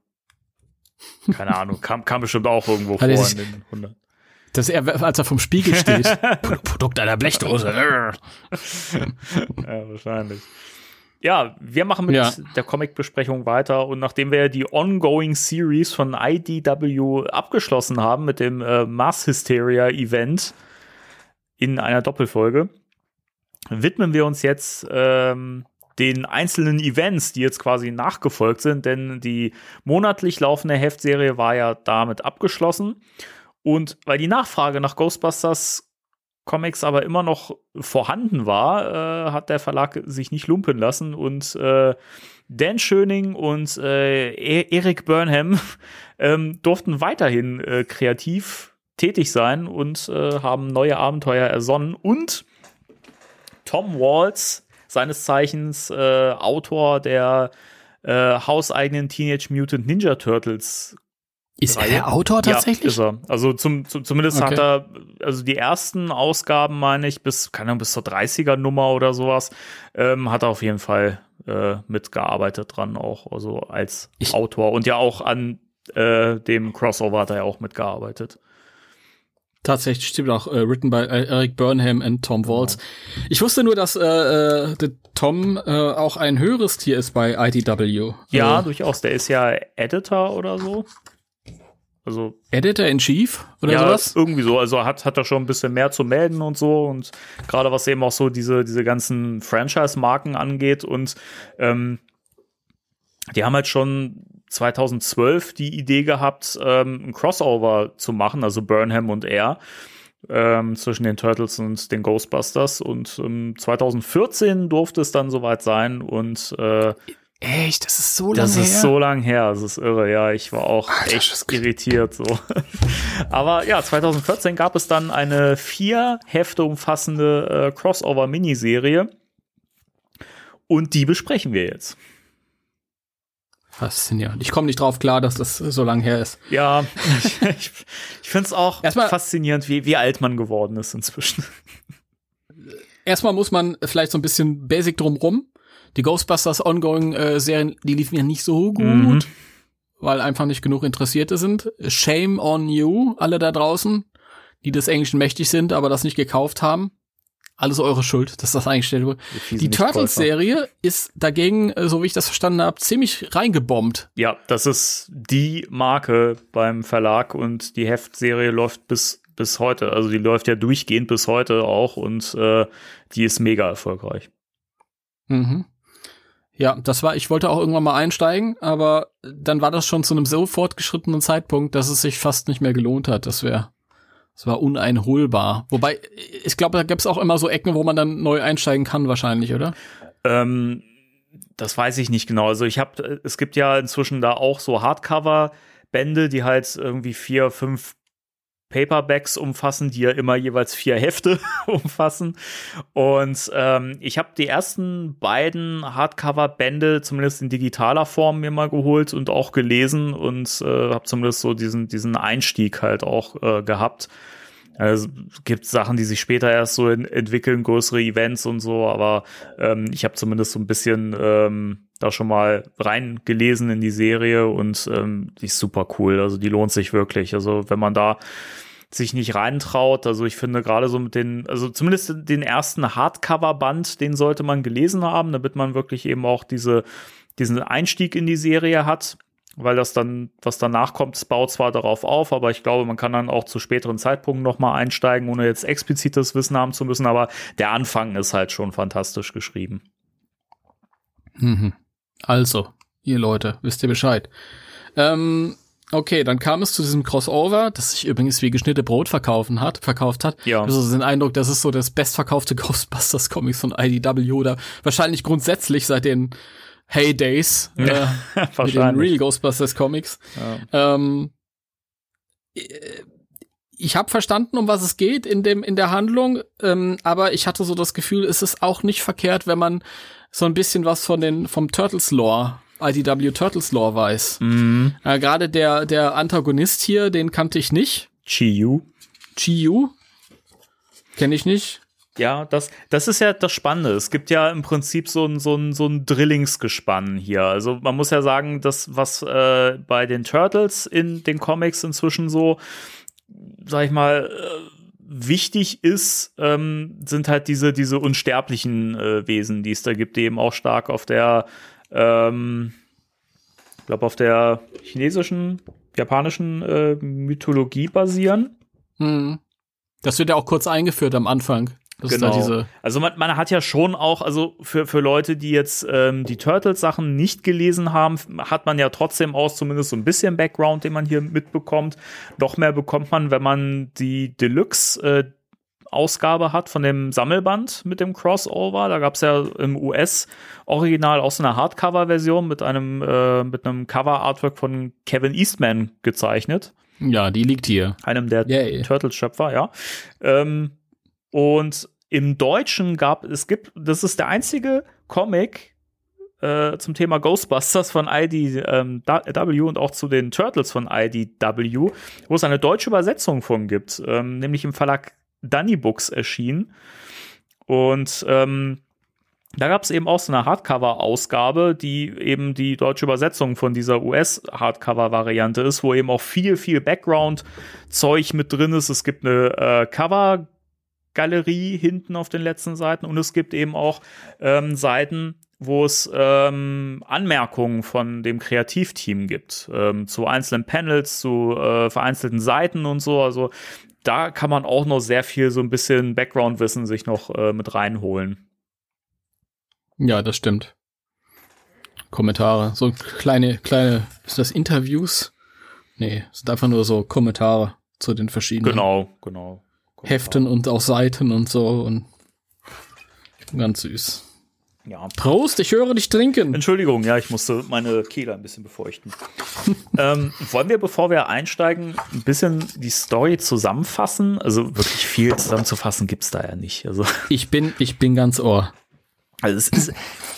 Keine Ahnung, kam, kam bestimmt auch irgendwo Hat vor in den 100. Das er, als er vom Spiegel steht. Pro- Produkt einer Blechdose. Ja, wahrscheinlich. Ja, wir machen mit Ja. der Comic-Besprechung weiter und nachdem wir die Ongoing Series von IDW abgeschlossen haben mit dem äh, Mass Hysteria Event in einer Doppelfolge, widmen wir uns jetzt ähm, den einzelnen Events, die jetzt quasi nachgefolgt sind, denn die monatlich laufende Heftserie war ja damit abgeschlossen. Und weil die Nachfrage nach Ghostbusters Comics aber immer noch vorhanden war, äh, hat der Verlag sich nicht lumpen lassen und äh, Dan Schöning und äh, E- Eric Burnham ähm, durften weiterhin äh, kreativ tätig sein und äh, haben neue Abenteuer ersonnen und Tom Waltz, seines Zeichens äh, Autor der äh, hauseigenen Teenage Mutant Ninja Turtles Ist er Reihe? der Autor ja, tatsächlich? ist er. Also zum, zum, zumindest Okay. hat er, also die ersten Ausgaben, meine ich, bis, keine Ahnung, bis zur 30er Nummer oder sowas, ähm, hat er auf jeden Fall äh, mitgearbeitet dran auch, also als Ich- Autor. Und ja auch an äh, dem Crossover hat er ja auch mitgearbeitet. Tatsächlich stimmt auch, äh, written by äh, Eric Burnham und Tom Waltz. Ich wusste nur, dass äh, äh, Tom äh, auch ein höheres Tier ist bei IDW. Ja, Also, durchaus. Der ist ja Editor oder so. Also Editor in Chief oder ja, sowas? irgendwie so. Also hat, hat er schon ein bisschen mehr zu melden und so. Und gerade was eben auch so diese, diese ganzen Franchise-Marken angeht. Und ähm, die haben halt schon 2012 die Idee gehabt, ähm, ein Crossover zu machen, also Burnham und er. Ähm, zwischen den Turtles und den Ghostbusters. Und ähm, 2014 durfte es dann soweit sein. Und äh, Echt, das ist so lange das ist her. so lang her, das ist irre, ja. Ich war auch Alter, echt irritiert so. Aber ja, 2014 gab es dann eine vier Hefte umfassende äh, Crossover-Miniserie. Und die besprechen wir jetzt. Faszinierend. Ich komme nicht drauf klar, dass das so lange her ist. Ja, ich, ich, ich finde es auch Erstmal- faszinierend, wie, wie alt man geworden ist inzwischen. Erstmal muss man vielleicht so ein bisschen basic drumrum. Die Ghostbusters Ongoing äh, Serien, die liefen ja nicht so gut, Mhm. weil einfach nicht genug Interessierte sind. Shame on you, alle da draußen, die des Englischen mächtig sind, aber das nicht gekauft haben. Alles eure Schuld, dass das eingestellt wurde. Die Nichtkäufer. Turtles-Serie ist dagegen, äh, so wie ich das verstanden habe, ziemlich reingebombt. Ja, das ist die Marke beim Verlag und die Heftserie läuft bis, bis heute. Also die läuft ja durchgehend bis heute auch und äh, die ist mega erfolgreich. Mhm. Ja, das war, ich wollte auch irgendwann mal einsteigen, aber dann war das schon zu einem so fortgeschrittenen Zeitpunkt, dass es sich fast nicht mehr gelohnt hat. Das wäre, das war uneinholbar. Wobei, ich glaube, da gibt's auch immer so Ecken, wo man dann neu einsteigen kann, wahrscheinlich, oder? Ähm, das weiß ich nicht genau. Also ich habe, es gibt ja inzwischen da auch so Hardcover-Bände, die halt irgendwie vier, fünf Paperbacks umfassen, die ja immer jeweils vier Hefte umfassen. Und ähm, ich habe die ersten beiden Hardcover-Bände zumindest in digitaler Form mir mal geholt und auch gelesen und äh, habe zumindest so diesen, diesen Einstieg halt auch äh, gehabt. Also es gibt Sachen, die sich später erst so in, entwickeln, größere Events und so, aber ähm, ich habe zumindest so ein bisschen ähm, da schon mal reingelesen in die Serie und ähm, die ist super cool. Also die lohnt sich wirklich. Also wenn man da sich nicht reintraut, also ich finde gerade so mit den, also zumindest den ersten Hardcover-Band, den sollte man gelesen haben, damit man wirklich eben auch diese, diesen Einstieg in die Serie hat. Weil das dann, was danach kommt, es baut zwar darauf auf, aber ich glaube, man kann dann auch zu späteren Zeitpunkten nochmal einsteigen, ohne jetzt explizites Wissen haben zu müssen, aber der Anfang ist halt schon fantastisch geschrieben. Mhm. Also, ihr Leute, wisst ihr Bescheid. Ähm, okay, dann kam es zu diesem Crossover, das sich übrigens wie geschnitte Brot verkaufen hat, verkauft hat. Ja. Also den Eindruck, das ist so das bestverkaufte Ghostbusters Comics von IDW oder wahrscheinlich grundsätzlich seit den Heydays äh, mit den. Real Ghostbusters Comics. Ähm, ich habe verstanden, um was es geht in dem in der Handlung, ähm, aber ich hatte so das Gefühl, es ist auch nicht verkehrt, wenn man so ein bisschen was von den vom Turtles Lore, IDW Turtles Lore weiß. Mhm. Äh, Gerade der der Antagonist hier, den kannte ich nicht. Chiyu. Chiyu kenne ich nicht. Ja, das, das ist ja das Spannende. Es gibt ja im Prinzip so ein, so ein, so ein Drillingsgespann hier. Also man muss ja sagen, das, was äh, bei den Turtles in den Comics inzwischen so, sag ich mal, äh, wichtig ist, ähm, sind halt diese, diese unsterblichen äh, Wesen, die es da gibt, die eben auch stark auf der, ähm, ich glaube, auf der chinesischen, japanischen äh, Mythologie basieren. Hm. Das wird ja auch kurz eingeführt am Anfang. Das Genau. Also man, man hat ja schon auch, also für, für Leute, die jetzt ähm, die Turtles-Sachen nicht gelesen haben, hat man ja trotzdem auch zumindest so ein bisschen Background, den man hier mitbekommt. Noch mehr bekommt man, wenn man die Deluxe äh, Ausgabe hat von dem Sammelband mit dem Crossover. Da gab es ja im US-Original auch so eine Hardcover-Version mit einem, äh, mit einem Cover-Artwork von Kevin Eastman gezeichnet Ja, die liegt hier. einem der. Turtles-Schöpfer, ja. Ähm, und im Deutschen gab es gibt, das ist der einzige Comic äh, zum Thema Ghostbusters von IDW ähm, und auch zu den Turtles von IDW, wo es eine deutsche Übersetzung von gibt, ähm, nämlich im Verlag Dunny Books erschienen. Und ähm, da gab es eben auch so eine Hardcover-Ausgabe, die eben die deutsche Übersetzung von dieser US-Hardcover-Variante ist, wo eben auch viel, viel Background-Zeug mit drin ist. Es gibt eine äh, Cover-Galerie hinten auf den letzten Seiten und es gibt eben auch ähm, Seiten, wo es ähm, Anmerkungen von dem Kreativteam gibt, ähm, zu einzelnen Panels, zu äh, vereinzelten Seiten und so. Also da kann man auch noch sehr viel so ein bisschen Background-Wissen sich noch äh, mit reinholen. Ja, das stimmt. Kommentare. So kleine, kleine, ist das Interviews? Nee, sind einfach nur so Kommentare zu den verschiedenen Genau, genau. Heften und auch Seiten und so und ganz süß. Ja. Prost, ich höre dich trinken. Entschuldigung, ja, ich musste meine Kehle ein bisschen befeuchten. ähm, wollen wir, bevor wir einsteigen, ein bisschen die Story zusammenfassen? Also wirklich viel zusammenzufassen gibt's da ja nicht. Also, Ich bin, ich bin ganz ohr. also es ist,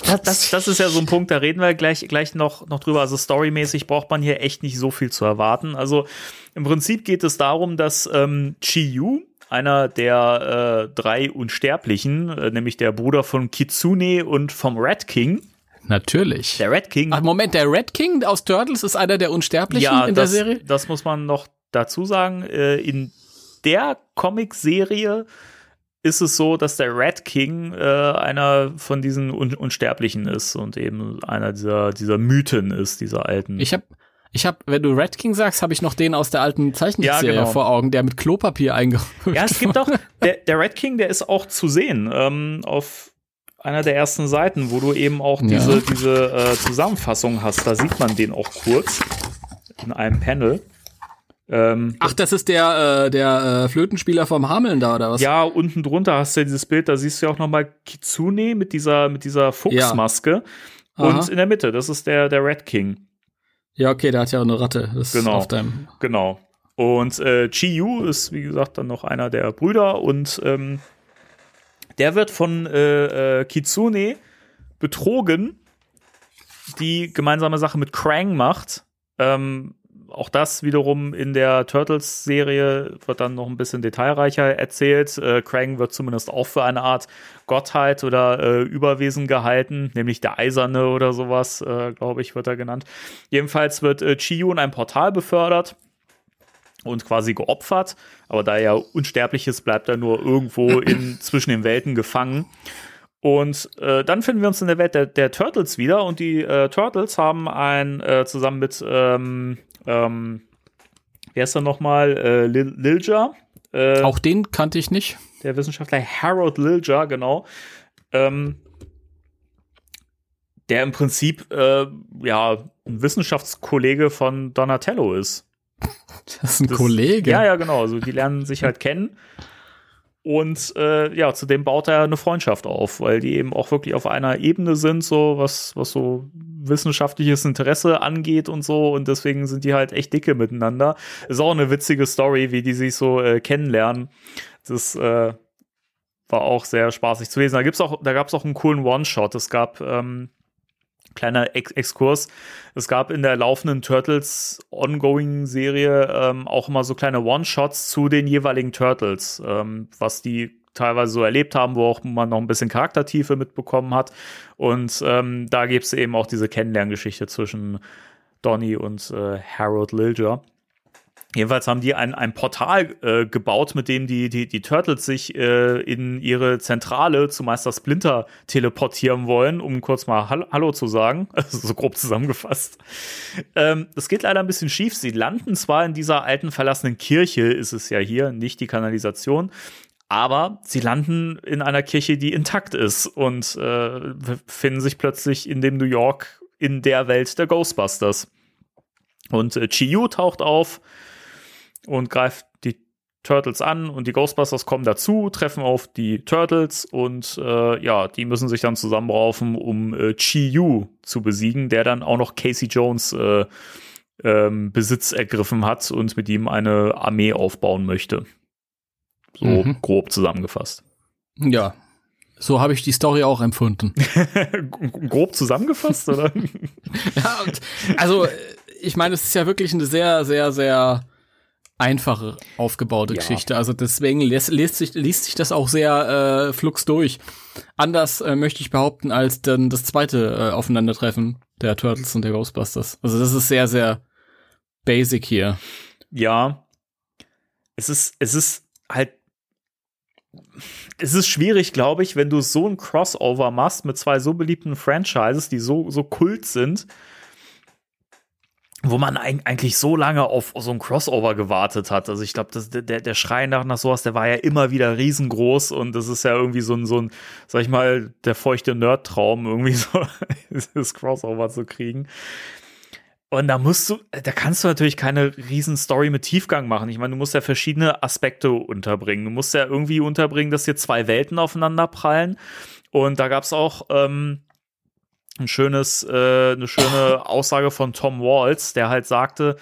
das, das, das ist ja so ein Punkt, da reden wir gleich, gleich noch, noch drüber. Also storymäßig braucht man hier echt nicht so viel zu erwarten. Also im Prinzip geht es darum, dass ähm, Chiyu, einer der äh, drei Unsterblichen, äh, nämlich der Bruder von Kitsune und vom Red King. Natürlich. Der Red King Ach, Moment, der Red King aus Turtles ist einer der Unsterblichen in das, der Serie? Das muss man noch dazu sagen. Äh, in der Comic-Serie ist es so, dass der Red King äh, einer von diesen Un Unsterblichen ist und eben einer dieser, dieser Mythen ist, dieser alten. Ich hab, ich hab, wenn du Red King sagst, habe ich noch den aus der alten Zeichentrickserie Ja, genau. vor Augen, der mit Klopapier eingehüllt ja, es gibt auch, der, der Red King, der ist auch zu sehen ähm, auf einer der ersten Seiten, wo du eben auch Ja. diese, diese äh, Zusammenfassung hast. Da sieht man den auch kurz in einem Panel. Ähm, Ach, das ist der, äh, der äh, Flötenspieler vom Hameln da, oder was? Ja, unten drunter hast du ja dieses Bild, da siehst du ja auch noch mal Kitsune mit dieser, mit dieser Fuchsmaske. Aha. Und in der Mitte, das ist der, der Red King. Ja, okay, der hat ja auch eine Ratte. Das Genau. auf deinem. Genau. Und äh, Chiyu ist, wie gesagt, dann noch einer der Brüder und ähm, der wird von äh, äh, Kitsune betrogen, die gemeinsame Sache mit Krang macht. Ähm, auch das wiederum in der Turtles-Serie wird dann noch ein bisschen detailreicher erzählt. Äh, Krang wird zumindest auch für eine Art Gottheit oder äh, Überwesen gehalten, nämlich der Eiserne oder sowas, äh, glaube ich, wird er genannt. Jedenfalls wird äh, Chiyu in ein Portal befördert und quasi geopfert, aber da er unsterblich ist, bleibt er nur irgendwo in, zwischen den Welten gefangen. Und äh, dann finden wir uns in der Welt der, der Turtles wieder und die äh, Turtles haben ein äh, zusammen mit ähm, ähm, wer ist da nochmal? Äh, Lil Lilja. Äh, Auch den kannte ich nicht. der Wissenschaftler Harold Lilja, genau. Ähm, der im Prinzip äh, ja ein Wissenschaftskollege von Donatello ist. Das ist ein Das- Kollege. Ja, ja, genau. Also die lernen sich halt kennen. Und äh, ja, zudem baut er eine Freundschaft auf, weil die eben auch wirklich auf einer Ebene sind, so was, was so wissenschaftliches Interesse angeht und so. Und deswegen sind die halt echt dicke miteinander. Ist auch eine witzige Story, wie die sich so äh, kennenlernen. Das äh, war auch sehr spaßig zu lesen. Da da gab's auch einen coolen One-Shot. Es gab ähm, kleiner Ex Exkurs. Es gab in der laufenden Turtles Ongoing-Serie ähm, auch immer so kleine One-Shots zu den jeweiligen Turtles, ähm, was die teilweise so erlebt haben, wo auch man noch ein bisschen Charaktertiefe mitbekommen hat. Und ähm, da gibt es eben auch diese Kennenlerngeschichte zwischen Donny und äh, Harold Lilja. Jedenfalls haben die ein, ein Portal äh, gebaut, mit dem die, die, die Turtles sich äh, in ihre Zentrale zu Meister Splinter teleportieren wollen, um kurz mal Hall Hallo zu sagen. Also so grob zusammengefasst. Ähm, das geht leider ein bisschen schief. Sie landen zwar in dieser alten verlassenen Kirche, ist es ja hier, nicht die Kanalisation, aber sie landen in einer Kirche, die intakt ist und äh, finden sich plötzlich in dem New York in der Welt der Ghostbusters. Und äh, Chiyu taucht auf und greift die Turtles an und die Ghostbusters kommen dazu, treffen auf die Turtles und äh, ja, die müssen sich dann zusammenraufen, um äh, Chi-Yu zu besiegen, der dann auch noch Casey Jones äh, ähm, Besitz ergriffen hat und mit ihm eine Armee aufbauen möchte. So Mhm. grob zusammengefasst. Ja. So habe ich die Story auch empfunden. grob zusammengefasst, oder? ja, also, ich meine, es ist ja wirklich eine sehr, sehr, sehr einfache aufgebaute Ja. Geschichte. Also deswegen liest, liest, sich, liest sich das auch sehr äh, flux durch. Anders äh, möchte ich behaupten als dann das zweite äh, Aufeinandertreffen der Turtles und der Ghostbusters. Also das ist sehr, sehr basic hier. Ja. Es ist, es ist halt. Es ist schwierig, glaube ich, wenn du so ein Crossover machst mit zwei so beliebten Franchises, die so, so kult sind, wo man eig- eigentlich so lange auf so ein Crossover gewartet hat. Also ich glaube, der, der Schrei nach, nach sowas, der war ja immer wieder riesengroß und das ist ja irgendwie so ein, so ein, sag ich mal, der feuchte Nerd-Traum, irgendwie so das Crossover zu kriegen. Und da musst du, da kannst du natürlich keine riesen Story mit Tiefgang machen. Ich meine, du musst ja verschiedene Aspekte unterbringen. Du musst ja irgendwie unterbringen, dass hier zwei Welten aufeinander prallen. Und da gab's auch ähm, ein schönes, äh, eine schöne Aussage von Tom Waltz, der halt sagte,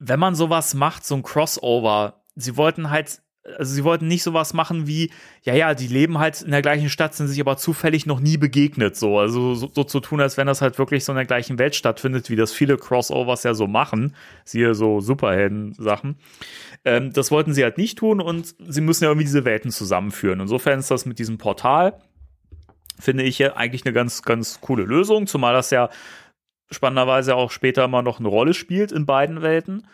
wenn man sowas macht, so ein Crossover, sie wollten halt, also sie wollten nicht sowas machen wie, ja, ja, die leben halt in der gleichen Stadt, sind sich aber zufällig noch nie begegnet, so. Also so, so zu tun, als wenn das halt wirklich so in der gleichen Welt stattfindet, wie das viele Crossovers ja so machen. Siehe so Superhelden-Sachen. Ähm, das wollten sie halt nicht tun und sie müssen ja irgendwie diese Welten zusammenführen. Insofern ist das mit diesem Portal, finde ich ja eigentlich eine ganz, ganz coole Lösung, zumal das ja spannenderweise auch später mal noch eine Rolle spielt in beiden Welten.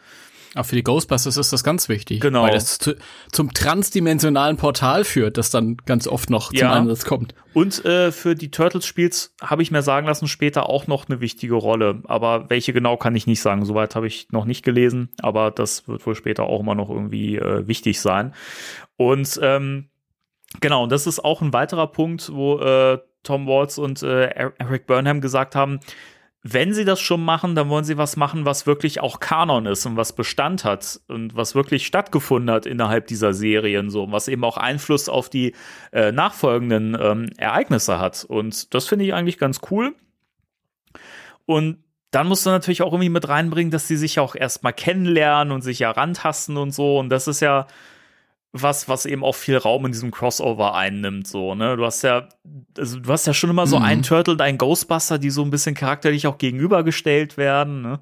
Auch für die Ghostbusters ist das ganz wichtig. Genau. Weil das zu, zum transdimensionalen Portal führt, das dann ganz oft noch zum Ja. Einsatz kommt. Und äh, für die Turtles spielt habe ich mir sagen lassen, später auch noch eine wichtige Rolle. Aber welche genau kann ich nicht sagen. Soweit habe ich noch nicht gelesen, aber das wird wohl später auch immer noch irgendwie äh, wichtig sein. Und ähm, genau, und das ist auch ein weiterer Punkt, wo äh, Tom Waltz und äh, Eric Burnham gesagt haben, wenn sie das schon machen, dann wollen sie was machen, was wirklich auch Kanon ist und was Bestand hat und was wirklich stattgefunden hat innerhalb dieser Serien, so was eben auch Einfluss auf die äh, nachfolgenden ähm, Ereignisse hat. Und das finde ich eigentlich ganz cool. Und dann musst du natürlich auch irgendwie mit reinbringen, dass sie sich auch erstmal kennenlernen und sich ja rantasten und so. Und das ist ja was, was eben auch viel Raum in diesem Crossover einnimmt, so, ne? Du hast ja, also du hast ja schon immer so Mhm. einen Turtle und einen Ghostbuster, die so ein bisschen charakterlich auch gegenübergestellt werden, ne?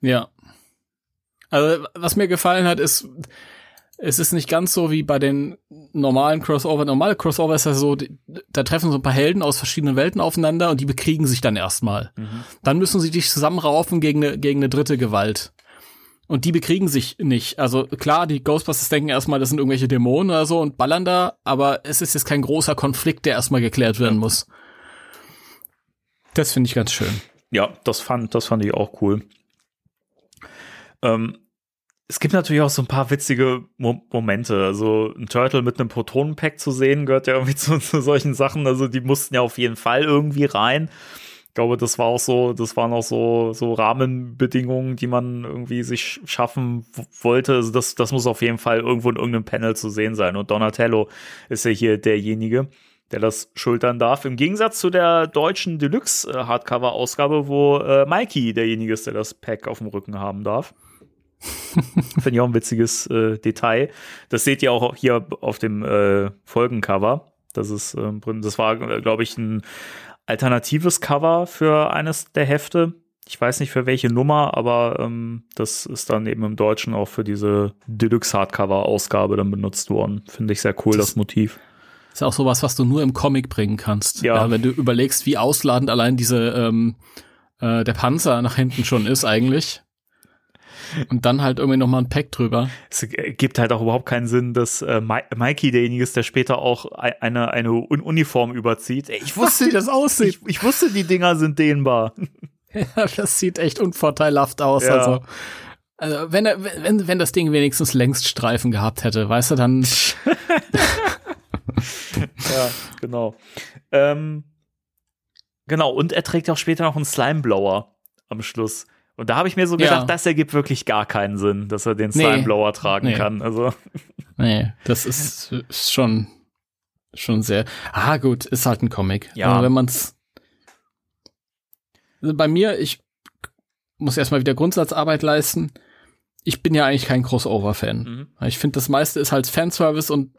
Ja. Also, was mir gefallen hat, ist, es ist nicht ganz so wie bei den normalen Crossover. Normale Crossover ist ja so, da treffen so ein paar Helden aus verschiedenen Welten aufeinander und die bekriegen sich dann erstmal. Dann müssen sie sich zusammenraufen gegen eine, gegen eine dritte Gewalt. Und die bekriegen sich nicht. Also klar, die Ghostbusters denken erstmal, das sind irgendwelche Dämonen oder so und ballern da, aber es ist jetzt kein großer Konflikt, der erstmal geklärt werden muss. Das finde ich ganz schön. Ja, das fand, das fand ich auch cool. Ähm, es gibt natürlich auch so ein paar witzige Mo Momente. Also ein Turtle mit einem Protonenpack zu sehen, gehört ja irgendwie zu, zu, solchen Sachen. Also die mussten ja auf jeden Fall irgendwie rein. Ich glaube, das war auch so, das waren auch so, so Rahmenbedingungen, die man irgendwie sich schaffen wollte. Also das, das muss auf jeden Fall irgendwo in irgendeinem Panel zu sehen sein. Und Donatello ist ja hier derjenige, der das schultern darf. Im Gegensatz zu der deutschen Deluxe-Hardcover-Ausgabe, wo äh, Mikey derjenige ist, der das Pack auf dem Rücken haben darf. Finde ich auch ein witziges äh, Detail. Das seht ihr auch hier auf dem äh, Folgencover. Das ist, äh, das war, glaube ich, ein alternatives Cover für eines der Hefte. Ich weiß nicht für welche Nummer, aber ähm, das ist dann eben im Deutschen auch für diese Deluxe Hardcover Ausgabe dann benutzt worden. Finde ich sehr cool, das, das Motiv. Ist auch sowas, was du nur im Comic bringen kannst. Ja. ja wenn du überlegst, wie ausladend allein diese ähm, äh, der Panzer nach hinten schon ist eigentlich. Und dann halt irgendwie nochmal ein Pack drüber. Es gibt halt auch überhaupt keinen Sinn, dass äh, Mikey derjenige ist, der später auch eine, eine Uniform überzieht. Ich wusste, wie das aussieht. Ich, ich, wusste, die Dinger sind dehnbar. Ja, das sieht echt unvorteilhaft aus. Ja. Also, also wenn, er, wenn, wenn das Ding wenigstens längst Streifen gehabt hätte, weißt du, dann. ja, genau. Ähm, genau, und er trägt auch später noch einen Slimeblower am Schluss. Und da habe ich mir so gedacht, ja. das ergibt wirklich gar keinen Sinn, dass er den Slimeblower nee. tragen nee. kann. Also. Nee, das ist, ist schon, schon sehr. Ah, gut, ist halt ein Comic. Ja. Aber wenn man's. Also bei mir, ich muss erstmal wieder Grundsatzarbeit leisten. Ich bin ja eigentlich kein Crossover-Fan. Mhm. Ich finde, das meiste ist halt Fanservice und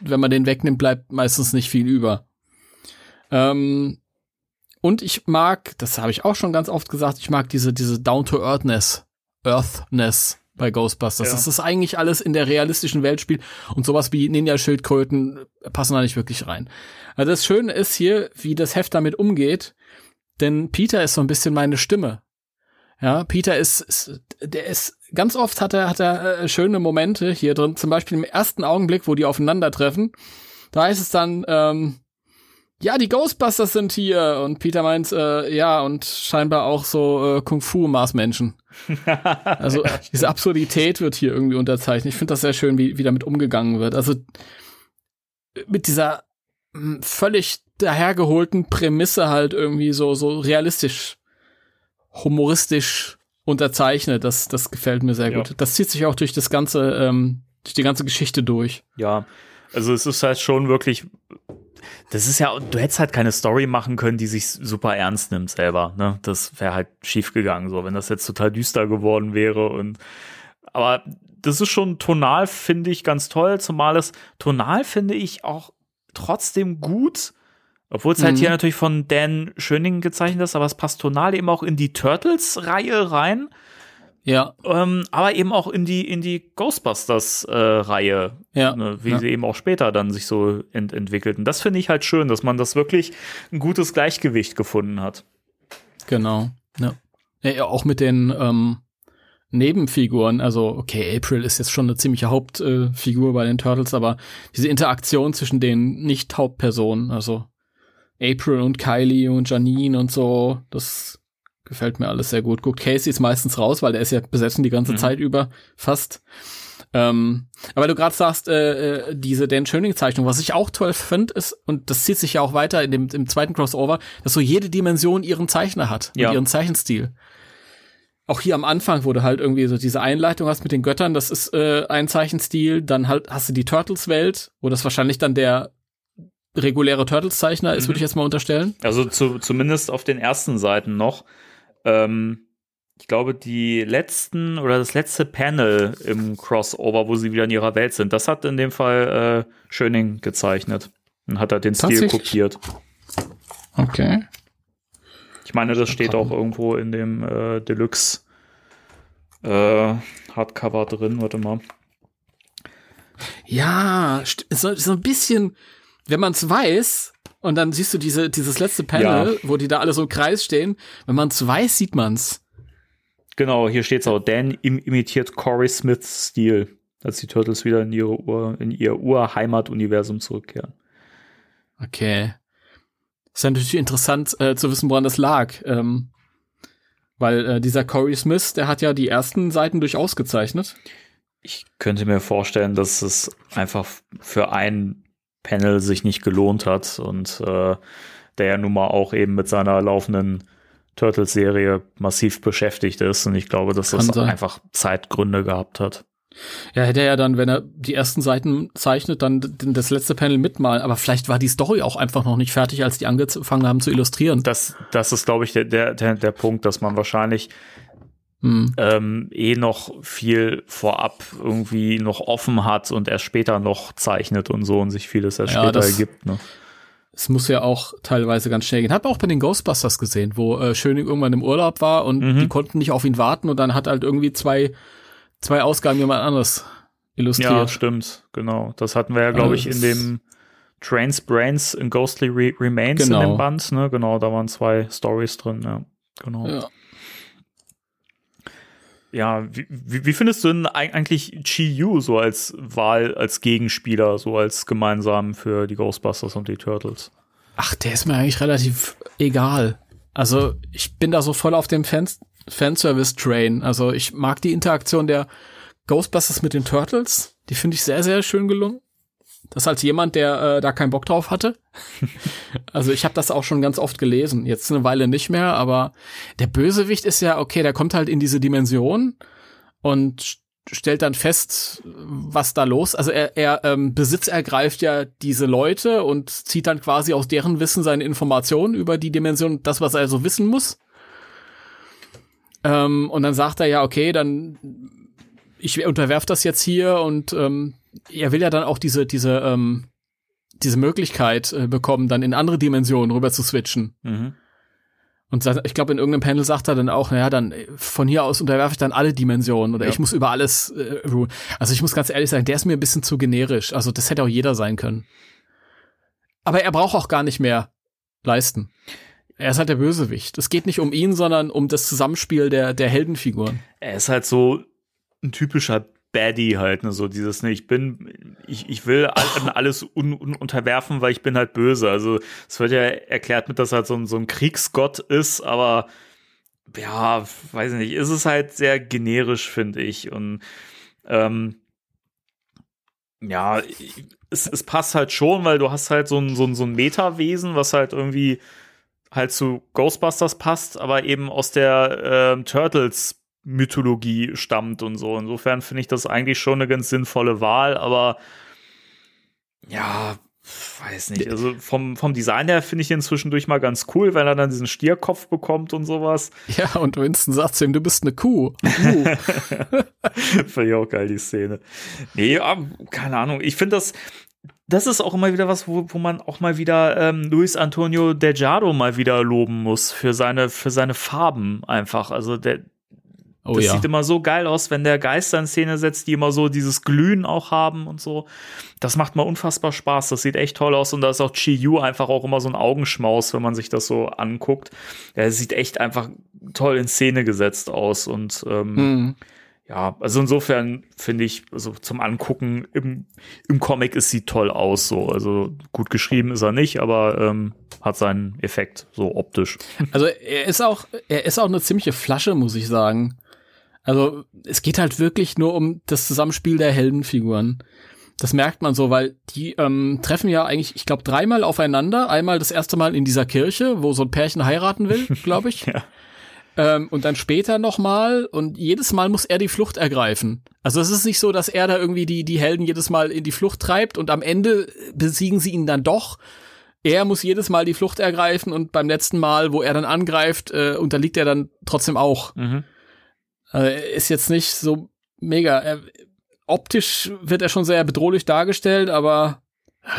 wenn man den wegnimmt, bleibt meistens nicht viel über. Ähm, und ich mag, das habe ich auch schon ganz oft gesagt, ich mag diese, diese Down-to-Earthness, Earthness bei Ghostbusters. Ja. Das ist eigentlich alles in der realistischen Welt spielt und sowas wie Ninja-Schildkröten passen da nicht wirklich rein. Also das Schöne ist hier, wie das Heft damit umgeht, denn Peter ist so ein bisschen meine Stimme. Ja, Peter ist, ist der ist, ganz oft hat er, hat er äh, schöne Momente hier drin, zum Beispiel im ersten Augenblick, wo die aufeinandertreffen. Da ist es dann, ähm, ja, die Ghostbusters sind hier. Und Peter meint, äh, ja, und scheinbar auch so äh, Kung-Fu-Maßmenschen. also diese Absurdität wird hier irgendwie unterzeichnet. Ich finde das sehr schön, wie, wie damit umgegangen wird. Also mit dieser mh, hm, völlig dahergeholten Prämisse halt irgendwie so, so realistisch, humoristisch unterzeichnet. Das, das gefällt mir sehr ja. gut. Das zieht sich auch durch das ganze, ähm, durch die ganze Geschichte durch. Ja, also es ist halt schon wirklich das ist ja, du hättest halt keine Story machen können, die sich super ernst nimmt selber. Ne? Das wäre halt schief gegangen, so wenn das jetzt total düster geworden wäre. Und aber das ist schon tonal, finde ich, ganz toll, zumal es tonal finde ich auch trotzdem gut. Obwohl es halt mhm. halt hier natürlich von Dan Schöning gezeichnet ist, aber es passt tonal eben auch in die Turtles-Reihe rein. Ja. Ähm, aber eben auch in die, in die Ghostbusters-Reihe, äh, ja. ne, wie ja. sie eben auch später dann sich so ent entwickelten. Das finde ich halt schön, dass man das wirklich ein gutes Gleichgewicht gefunden hat. Genau. Ja. ja auch mit den ähm, Nebenfiguren, also okay, April ist jetzt schon eine ziemliche Hauptfigur äh, bei den Turtles, aber diese Interaktion zwischen den Nicht-Hauptpersonen, also April und Kylie und Janine und so, das Gefällt mir alles sehr gut. Guckt, Casey ist meistens raus, weil der ist ja besessen die ganze mhm. Zeit über, fast. Ähm, aber du gerade sagst, äh, äh, diese Dan Schöning-Zeichnung, was ich auch toll finde, ist, und das zieht sich ja auch weiter in dem, im zweiten Crossover, dass so jede Dimension ihren Zeichner hat ja. und ihren Zeichenstil. Auch hier am Anfang, wo du halt irgendwie so diese Einleitung hast mit den Göttern, das ist äh, ein Zeichenstil. Dann halt hast du die Turtles-Welt, wo das wahrscheinlich dann der reguläre Turtles-Zeichner ist, mhm. würde ich jetzt mal unterstellen. Also zu, zumindest auf den ersten Seiten noch. Ähm, ich glaube, die letzten oder das letzte Panel im Crossover, wo sie wieder in ihrer Welt sind, das hat in dem Fall äh, Schöning gezeichnet und hat er den Stil kopiert. Okay. Ich meine, das steht auch irgendwo in dem äh, Deluxe äh, Hardcover drin. Warte mal. Ja, so, so ein bisschen, wenn man es weiß, und dann siehst du diese, dieses letzte Panel, ja. wo die da alle so im Kreis stehen. Wenn man es weiß, sieht man's. Genau, hier steht's auch. Dan im imitiert Corey Smiths Stil, als die Turtles wieder in ihre Ur, in ihr Urheimatuniversum zurückkehren. Okay. Ist ja natürlich interessant äh, zu wissen, woran das lag. Ähm, weil äh, dieser Corey Smith, der hat ja die ersten Seiten durchaus gezeichnet. Ich könnte mir vorstellen, dass es einfach für ein Panel sich nicht gelohnt hat und äh, der ja nun mal auch eben mit seiner laufenden Turtles-Serie massiv beschäftigt ist. Und ich glaube, dass das einfach Zeitgründe gehabt hat. Ja, hätte er ja dann, wenn er die ersten Seiten zeichnet, dann das letzte Panel mitmalen. Aber vielleicht war die Story auch einfach noch nicht fertig, als die angefangen haben zu illustrieren. Das, das ist, glaube ich, der, der, der Punkt, dass man wahrscheinlich hm. ähm, eh noch viel vorab irgendwie noch offen hat und erst später noch zeichnet und so und sich vieles erst ja, später ergibt. Ne? Es muss ja auch teilweise ganz schnell gehen. Hat man auch bei den Ghostbusters gesehen, wo äh, Schöning irgendwann im Urlaub war und mhm. die konnten nicht auf ihn warten und dann hat halt irgendwie zwei, zwei Ausgaben jemand anderes illustriert. Ja, stimmt, genau. Das hatten wir ja, glaube ich, in dem Trains Brains in Ghostly Re Remains genau. in dem genau. Band, ne? Genau, da waren zwei Stories drin, ja. Genau. Ja. Ja, wie, wie, findest du denn eigentlich Chi Yu so als Wahl, als Gegenspieler, so als gemeinsam für die Ghostbusters und die Turtles? Ach, der ist mir eigentlich relativ egal. Also ich bin da so voll auf dem Fans Fanservice-Train. Also ich mag die Interaktion der Ghostbusters mit den Turtles. Die finde ich sehr, sehr schön gelungen. Das als jemand, der äh, da keinen Bock drauf hatte. also ich habe das auch schon ganz oft gelesen. Jetzt eine Weile nicht mehr, aber der Bösewicht ist ja, okay, der kommt halt in diese Dimension und stellt dann fest, was da los. Also er, er ähm, Besitz ergreift ja diese Leute und zieht dann quasi aus deren Wissen seine Informationen über die Dimension, das, was er so wissen muss. Ähm, und dann sagt er ja, okay, dann ich unterwerf das jetzt hier und ähm, er will ja dann auch diese, diese, ähm, diese Möglichkeit äh, bekommen, dann in andere Dimensionen rüber zu switchen. Mhm. Und ich glaube, in irgendeinem Panel sagt er dann auch, naja, dann äh, von hier aus unterwerfe ich dann alle Dimensionen oder ja. ich muss über alles äh, Also ich muss ganz ehrlich sagen, der ist mir ein bisschen zu generisch. Also das hätte auch jeder sein können. Aber er braucht auch gar nicht mehr leisten. Er ist halt der Bösewicht. Es geht nicht um ihn, sondern um das Zusammenspiel der, der Heldenfiguren. Er ist halt so ein typischer Baddie halt, ne, so dieses, ne, ich bin, ich, ich will alles un, un unterwerfen, weil ich bin halt böse. Also es wird ja erklärt mit, dass er halt so ein, so ein Kriegsgott ist, aber ja, weiß nicht, ist es halt sehr generisch, finde ich. Und ähm, ja, es, es passt halt schon, weil du hast halt so ein, so ein, so ein Meta-Wesen, was halt irgendwie halt zu Ghostbusters passt, aber eben aus der äh, Turtles Mythologie stammt und so. Insofern finde ich das eigentlich schon eine ganz sinnvolle Wahl, aber ja, weiß nicht. Also vom, vom Design her finde ich ihn zwischendurch mal ganz cool, wenn er dann diesen Stierkopf bekommt und sowas. Ja, und Winston sagt zu ihm, du bist eine Kuh. finde ich auch geil, die Szene. Nee, keine Ahnung. Ich finde das, das ist auch immer wieder was, wo, wo man auch mal wieder ähm, Luis Antonio Delgado mal wieder loben muss für seine, für seine Farben einfach. Also der, Oh, das ja. sieht immer so geil aus, wenn der Geister in Szene setzt, die immer so dieses Glühen auch haben und so. Das macht mal unfassbar Spaß. Das sieht echt toll aus und da ist auch Chi Yu einfach auch immer so ein Augenschmaus, wenn man sich das so anguckt. Er sieht echt einfach toll in Szene gesetzt aus und ähm, mhm. ja, also insofern finde ich, also zum Angucken im, im Comic ist sie toll aus, so. Also gut geschrieben ist er nicht, aber ähm, hat seinen Effekt, so optisch. Also er ist auch, er ist auch eine ziemliche Flasche, muss ich sagen. Also es geht halt wirklich nur um das Zusammenspiel der Heldenfiguren. Das merkt man so, weil die ähm, treffen ja eigentlich, ich glaube, dreimal aufeinander. Einmal das erste Mal in dieser Kirche, wo so ein Pärchen heiraten will, glaube ich. ja. Ähm, und dann später nochmal und jedes Mal muss er die Flucht ergreifen. Also es ist nicht so, dass er da irgendwie die, die Helden jedes Mal in die Flucht treibt und am Ende besiegen sie ihn dann doch. Er muss jedes Mal die Flucht ergreifen und beim letzten Mal, wo er dann angreift, äh, unterliegt er dann trotzdem auch. Mhm. Also er ist jetzt nicht so mega. Er, optisch wird er schon sehr bedrohlich dargestellt, aber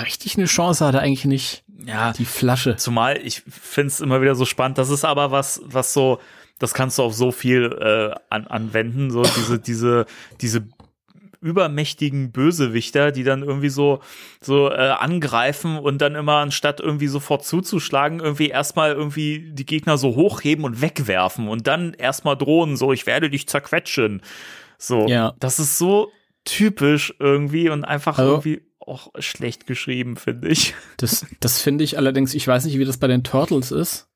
richtig eine Chance hat er eigentlich nicht. Ja, die Flasche. Zumal ich finde es immer wieder so spannend. Das ist aber was, was so, das kannst du auf so viel äh, an, anwenden. So diese, diese, diese übermächtigen Bösewichter, die dann irgendwie so, so äh, angreifen und dann immer anstatt irgendwie sofort zuzuschlagen, irgendwie erstmal irgendwie die Gegner so hochheben und wegwerfen und dann erstmal drohen, so, ich werde dich zerquetschen. So, Ja. das ist so typisch irgendwie und einfach Also- irgendwie auch schlecht geschrieben, finde ich. Das, das finde ich allerdings, ich weiß nicht, wie das bei den Turtles ist.